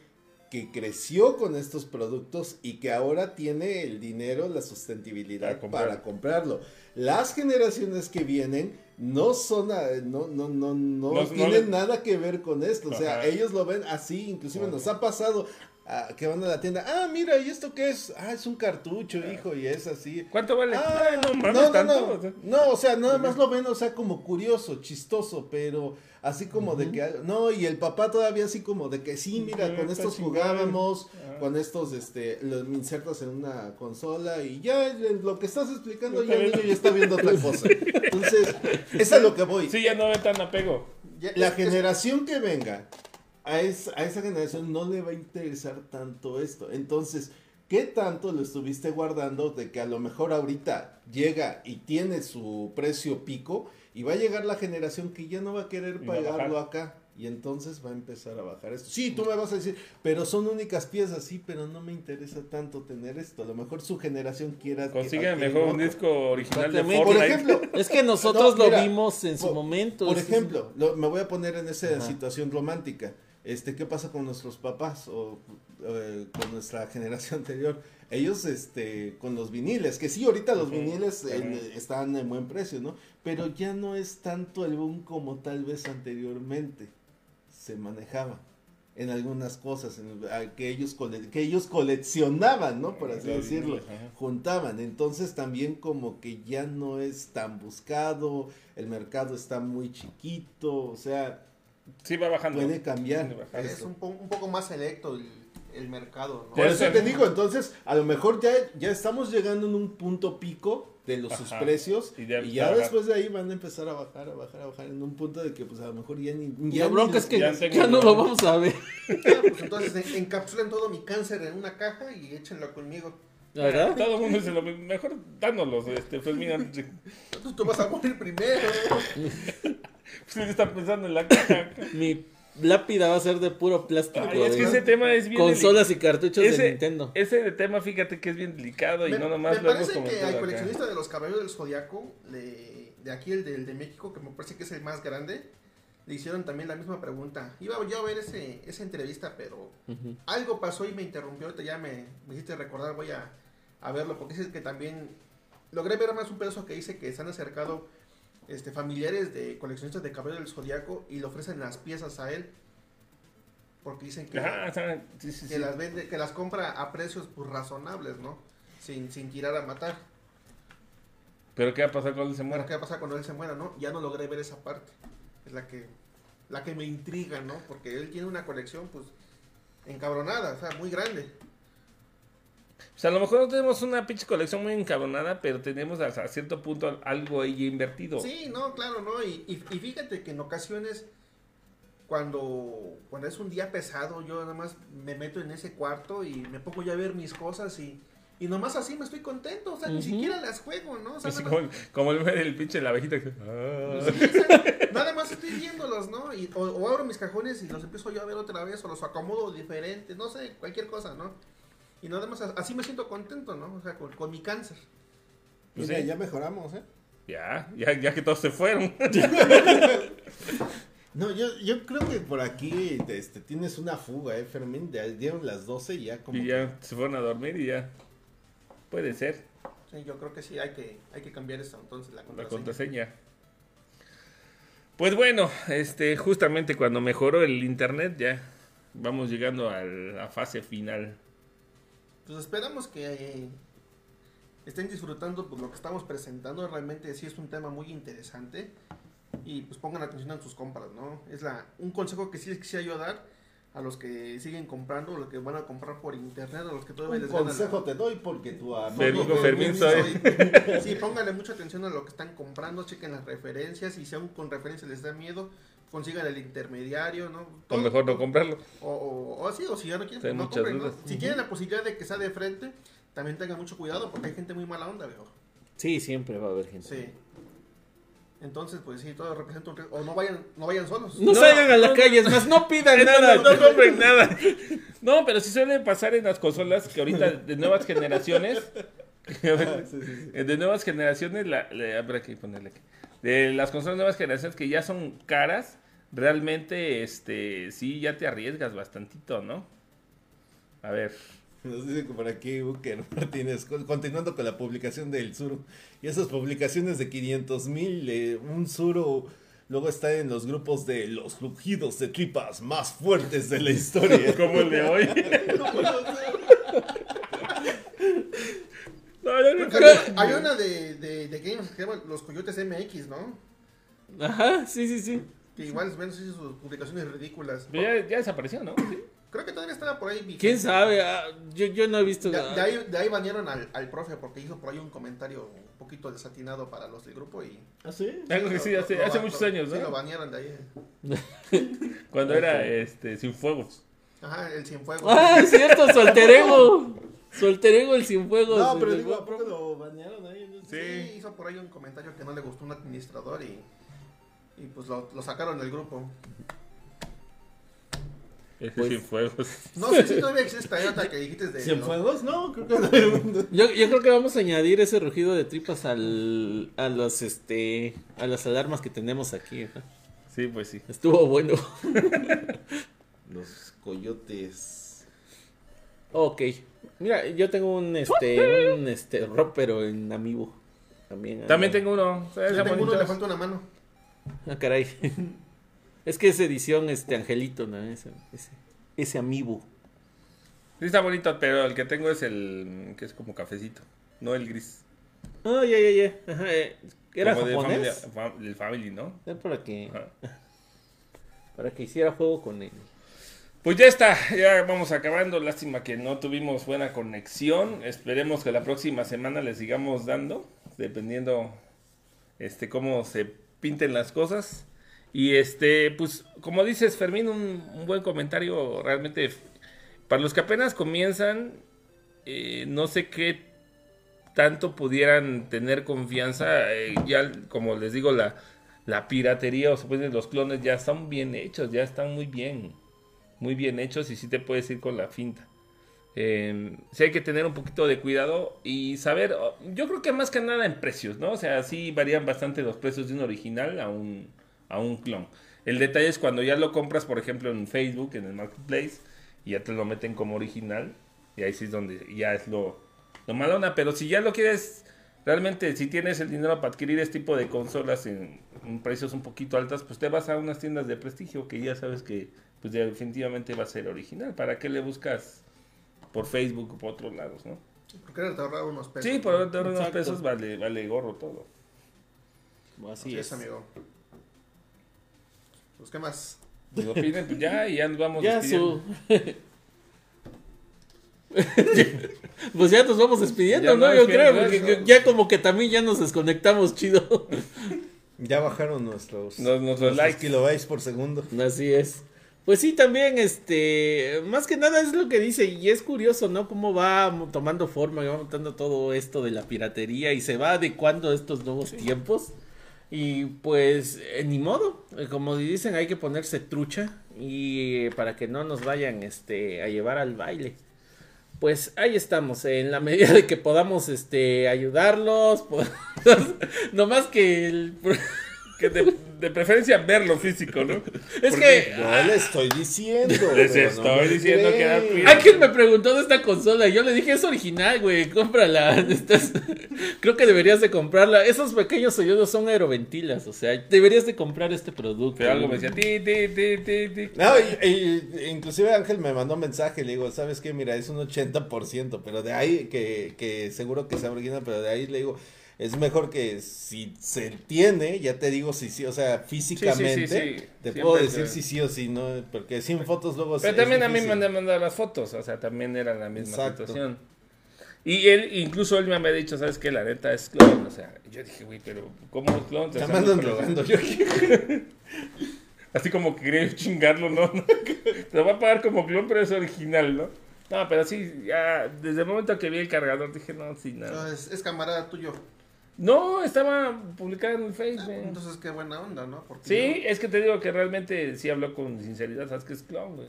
que creció con estos productos y que ahora tiene el dinero, la sustentabilidad Para para comprarlo. Las generaciones que vienen no son, a- no, no, no, no, No- no tienen le- nada que ver con esto. O sea, Ajá. ellos lo ven así, inclusive nos ha pasado ah, que van a la tienda, ah, mira, ¿y esto qué es? Ah, es un cartucho, hijo, y es así. ¿Cuánto vale? Ah, Ay, no mames, no, no, tanto. no, no, o sea, nada más lo ven, o sea, como curioso, chistoso, pero así como de que, no, y el papá todavía así como de que sí, mira, con estos jugábamos, Ah. con estos, este, los insertas en una consola y ya lo que estás explicando ya el niño ya está viendo otra cosa. Entonces, es a lo que voy. Sí, ya no ve tan apego. Ya- La es- es- generación que venga, a esa, a esa generación no le va a interesar tanto esto. Entonces, ¿qué tanto lo estuviste guardando de que a lo mejor ahorita llega y tiene su precio pico y va a llegar la generación que ya no va a querer Y va a pagarlo acá? Y entonces va a empezar a bajar esto. Sí, tú me vas a decir, pero son únicas piezas, sí, pero no me interesa tanto tener esto. A lo mejor su generación quiera... que- Consigue mejor un disco original de Exactamente. Por Fortnite. ejemplo, Es que nosotros No, mira, lo vimos en su por- momento. Por ejemplo, lo- me voy a poner en esa Ajá. situación romántica. Este, ¿qué pasa con nuestros papás o eh, con nuestra generación anterior? Ellos, este, con los viniles, que sí, ahorita los viniles eh, están en buen precio, ¿no? Pero ya no es tanto el boom como tal vez anteriormente se manejaba en algunas cosas en- a- que ellos cole- que ellos coleccionaban, ¿no? Por así decirlo ajá. juntaban. Entonces también como que ya no es tan buscado, el mercado está muy chiquito, o sea, Sí, va bajando. puede cambiar. Puede bajar. es un, po- un poco más selecto el, el mercado, ¿no? Por eso te digo, entonces a lo mejor ya, ya estamos llegando en un punto pico de los sus precios Y y ya después de ahí van a empezar a bajar, a bajar, a bajar en un punto de que pues a lo mejor ya ni... Ya la bronca es que ya no lo vamos a ver. Pues entonces en- encapsulen todo mi cáncer en una caja y échenlo conmigo. ¿Verdad? Todo el mundo dice lo. Mejor dánoslos, este, de- Tú, tú vas a morir primero. Pues él está pensando en la caja. Mi lápida va a ser de puro plástico. Ay, es que ese tema es bien Consolas y cartuchos Ese- de Nintendo. Ese de tema, fíjate que es bien delicado y no nomás me lo hemos parece que al acá. coleccionista de los caballeros del Zodiaco, de, de aquí el de México, que me parece que es el más grande, le hicieron también la misma pregunta. Iba yo a ver ese, esa entrevista, pero algo pasó y me interrumpió. Ahorita ya me, me hiciste recordar, voy a, a verlo, porque es el que también logré ver más un pedazo que dice que se han acercado este, familiares de coleccionistas de caballeros del Zodiaco y le ofrecen las piezas a él. Porque dicen que, Ajá, ajá, sí, sí, que sí. las vende, que las compra a precios pues, razonables, ¿no? Sin, sin tirar a matar. Pero ¿qué va a pasar cuando él se muera? ¿qué va a pasar cuando él se muera, no? Ya no logré ver esa parte. Es la que, la que me intriga, ¿no? Porque él tiene una colección, pues, encabronada, o sea, muy grande. O sea, a lo mejor no tenemos una pinche colección muy encabronada, pero tenemos hasta cierto punto algo ahí invertido. Sí, no, claro, ¿no? Y, y, y fíjate que en ocasiones, cuando, cuando es un día pesado, yo nada más me meto en ese cuarto y me pongo ya a ver mis cosas y, y nomás así me estoy contento, o sea, ni siquiera las juego, ¿no? O sea, más- como, como el meme del pinche de la abejita. que- Ah. Sí, o sea, nada más estoy viéndolos, ¿no? Y, o, o abro mis cajones y los empiezo yo a ver otra vez, o los acomodo diferentes, no sé, cualquier cosa, ¿no? Y nada más así me siento contento, ¿no? O sea, con, con mi cáncer. Pues Mira, sí. ya mejoramos, ¿eh? Ya, ya, ya que todos se fueron. No, yo, yo creo que por aquí este, tienes una fuga, ¿eh, Fermín? Ya dieron las 12 y ya como... y ya se fueron a dormir y ya. Puede ser Sí, yo creo que sí, hay que, hay que cambiar eso, entonces, la la contraseña. contraseña. Pues bueno, este, justamente cuando mejoró el internet ya vamos llegando a la fase final. Pues esperamos que eh, estén disfrutando pues, lo que estamos presentando. Realmente sí es un tema muy interesante. Y pues pongan atención en sus compras, ¿no? Es la, un consejo que sí les quisiera yo dar a los que siguen comprando, a los que van a comprar por internet, a los que todavía Un les ganan la- consejo te doy porque tu amigo... Fermín soy. Sí, pónganle mucha atención a lo que están comprando, chequen las referencias y si aún con referencias les da miedo, consigan el intermediario, ¿no? O mejor no comprarlo. O, o, o sí, o si ya no quieren, Sí, hay no compren, ¿no? Si tienen la posibilidad de que sea de frente, también tengan mucho cuidado porque hay gente muy mala onda, viejo. Sí, siempre va a haber gente. Sí. Entonces, pues sí, todo representa un riesgo. O no vayan, no vayan solos. No, No, salgan a la no, calle, es más, no pidan nada. no, no compren nada. No, pero sí suele pasar en las consolas que ahorita de nuevas generaciones. De nuevas generaciones, la, la- habrá que ponerle aquí. De las consolas nuevas generaciones que ya son caras, realmente, este, sí, ya te arriesgas bastantito, ¿no? A ver. Nos dice que por aquí Uker Martínez, con- continuando con la publicación del Suro. Y esas publicaciones de 500 mil, eh, un Suro luego está en los grupos de los rugidos de tripas más fuertes de la historia. Como el de hoy. No, yo creo Porque que- hay, una de, de, de games que se llama Los Coyotes MX, ¿no? Ajá, sí, sí, sí. Que igual menos hizo sus publicaciones ridículas. Pero ya, ya desapareció, ¿no? Sí. Creo que todavía estaba por ahí. vigente. ¿Quién sabe? Ah, yo, yo no he visto. De, de ahí, de ahí banearon al, al profe porque hizo por ahí un comentario un poquito desatinado para los del grupo y... ¿Ah, sí? Algo que sí, hace, lo- hace lo- muchos años, Sí, lo ¿no? banearon de ahí. Cuando era este, sin fuegos. Ajá, el Cienfuegos. Ah, es cierto, su alter ego. Su alter ego, el Cienfuegos. No, pero digo, ¿a poco lo banearon ahí? No sé. Sí, hizo por ahí un comentario que no le gustó a un administrador y, y pues lo, lo sacaron del grupo. Ese Pues- sin fuegos. No sé si todavía existe hay otra que dijiste de... ¿Cienfuegos? No, creo que no. Yo, yo creo que vamos a añadir ese rugido de tripas al, a los este a las alarmas que tenemos aquí. ajá. Sí, pues sí. Estuvo bueno. Los coyotes. ok. Mira, yo tengo un este un este ropero en Amiibo. También. También tengo uno. Yo tengo uno, le falta una mano. Ah, caray. es que es edición este angelito, ¿no? Ese ese, ese Amiibo. Sí, está bonito, pero el que tengo es el que es como cafecito, no el gris. Ah, ya ya ya. Ajá, eh, Era Como japonés. del family, ¿no? Era para que Ajá. para que hiciera juego con él. Pues ya está, ya vamos acabando. Lástima que no tuvimos buena conexión. Esperemos que la próxima semana le sigamos dando, dependiendo este cómo se pinten las cosas. Y este, pues, como dices, Fermín, un, buen comentario realmente. Para los que apenas comienzan, eh, no sé qué tanto pudieran tener confianza. eh, ya, como les digo, la, la piratería o pueden los clones ya están bien hechos, ya están muy bien muy bien hechos y sí te puedes ir con la finta. Eh, sí hay que tener un poquito de cuidado y saber, oh, yo creo que más que nada en precios, ¿no? O sea, sí varían bastante los precios de un original a un, a un clon. El detalle es cuando ya lo compras, por ejemplo, en Facebook, en el Marketplace, y ya te lo meten como original, y ahí sí es donde ya es lo, lo malona. Pero si ya lo quieres, realmente, si tienes el dinero para adquirir este tipo de consolas en, en precios un poquito altas, pues te vas a unas tiendas de prestigio que ya sabes que pues definitivamente va a ser original. ¿Para qué le buscas por Facebook o por otros lados, no? Porque te ahorrar unos pesos. Sí, por ahorrar unos Exacto. pesos vale, vale gorro todo. Así Así es. es, amigo. Pues, ¿qué más? Pues opinen, pues ya, y ya nos vamos Ya su. pues ya nos vamos despidiendo, Ya ¿no? Yo creo, porque ya como que también ya nos desconectamos chido. Ya bajaron nuestros, Nos- nuestros likes. kilobytes por segundo. Así es. Pues sí, también, este, más que nada es lo que dice, y es curioso, ¿no? Cómo va mo- tomando forma, y va montando todo esto de la piratería y se va adecuando a estos nuevos tiempos. Y pues, eh, ni modo, eh, como dicen, hay que ponerse trucha y eh, para que no nos vayan, este, a llevar al baile. Pues ahí estamos, en la medida de que podamos, este, ayudarlos, podamos- no más que el... Que de, de preferencia verlo físico, ¿no? Es Porque- que Yo le estoy diciendo. Les estoy no diciendo que cuidado. Alguien me preguntó de esta consola y yo le dije, es original, güey, cómprala. Estás- Creo que deberías de comprarla. Esos pequeños sonidos son aeroventilas, o sea, deberías de comprar este producto. Pero algo me decía, ti, ti, ti, ti, ti. No, y- y- inclusive Ángel me mandó un mensaje, le digo, ¿sabes qué? Mira, es un 80%, pero de ahí, que, que seguro que sea original, pero de ahí le digo, es mejor que si se tiene, ya te digo si sí, o sea, físicamente, sí, te siempre puedo te- decir si sí o si no, porque sin fotos luego Pero es también a mí me han mandado las fotos, o sea, también era la misma Exacto. situación. Y él, incluso él me había dicho, ¿sabes qué? La neta es clon, o sea, yo dije, güey, pero ¿cómo es clon? O sea, Ya me andan pero- drogando, yo Así como que quería chingarlo, ¿no? Te lo va a pagar como clon, pero es original, ¿no? No, pero sí, ya, desde el momento que vi el cargador dije, no, sí, nada. Entonces, es camarada tuyo. No, estaba publicado en el Ah, Facebook. Entonces, qué buena onda, ¿no? Porque Sí, es que te digo que realmente sí habló con sinceridad, sabes que es clon, güey.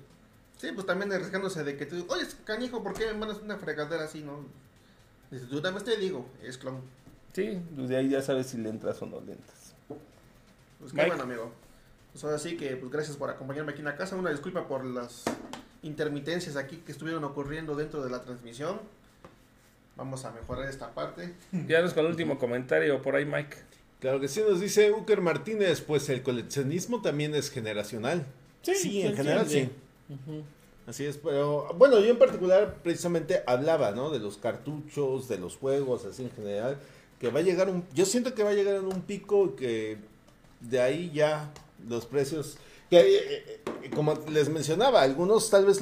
Sí, pues también arriesgándose de que tú, oye, canijo, ¿por qué me mandas una fregadera así, no? Dice, yo también te digo, es clon. Sí, pues de ahí ya sabes si le entras o no le entras. Pues qué Mike. bueno, amigo. Pues ahora sí que, pues gracias por acompañarme aquí en la casa. Una disculpa por las intermitencias aquí que estuvieron ocurriendo dentro de la transmisión. Vamos a mejorar esta parte. Ya nos con el último comentario por ahí, Mike. Claro que sí, nos dice Uker Martínez, pues el coleccionismo también es generacional. Sí, Sí, en general sí. Así es, pero bueno, yo en particular precisamente hablaba, ¿no? De los cartuchos, de los juegos, así en general, que va a llegar un, yo siento que va a llegar en un pico que de ahí ya los precios, que eh, eh, como les mencionaba, algunos tal vez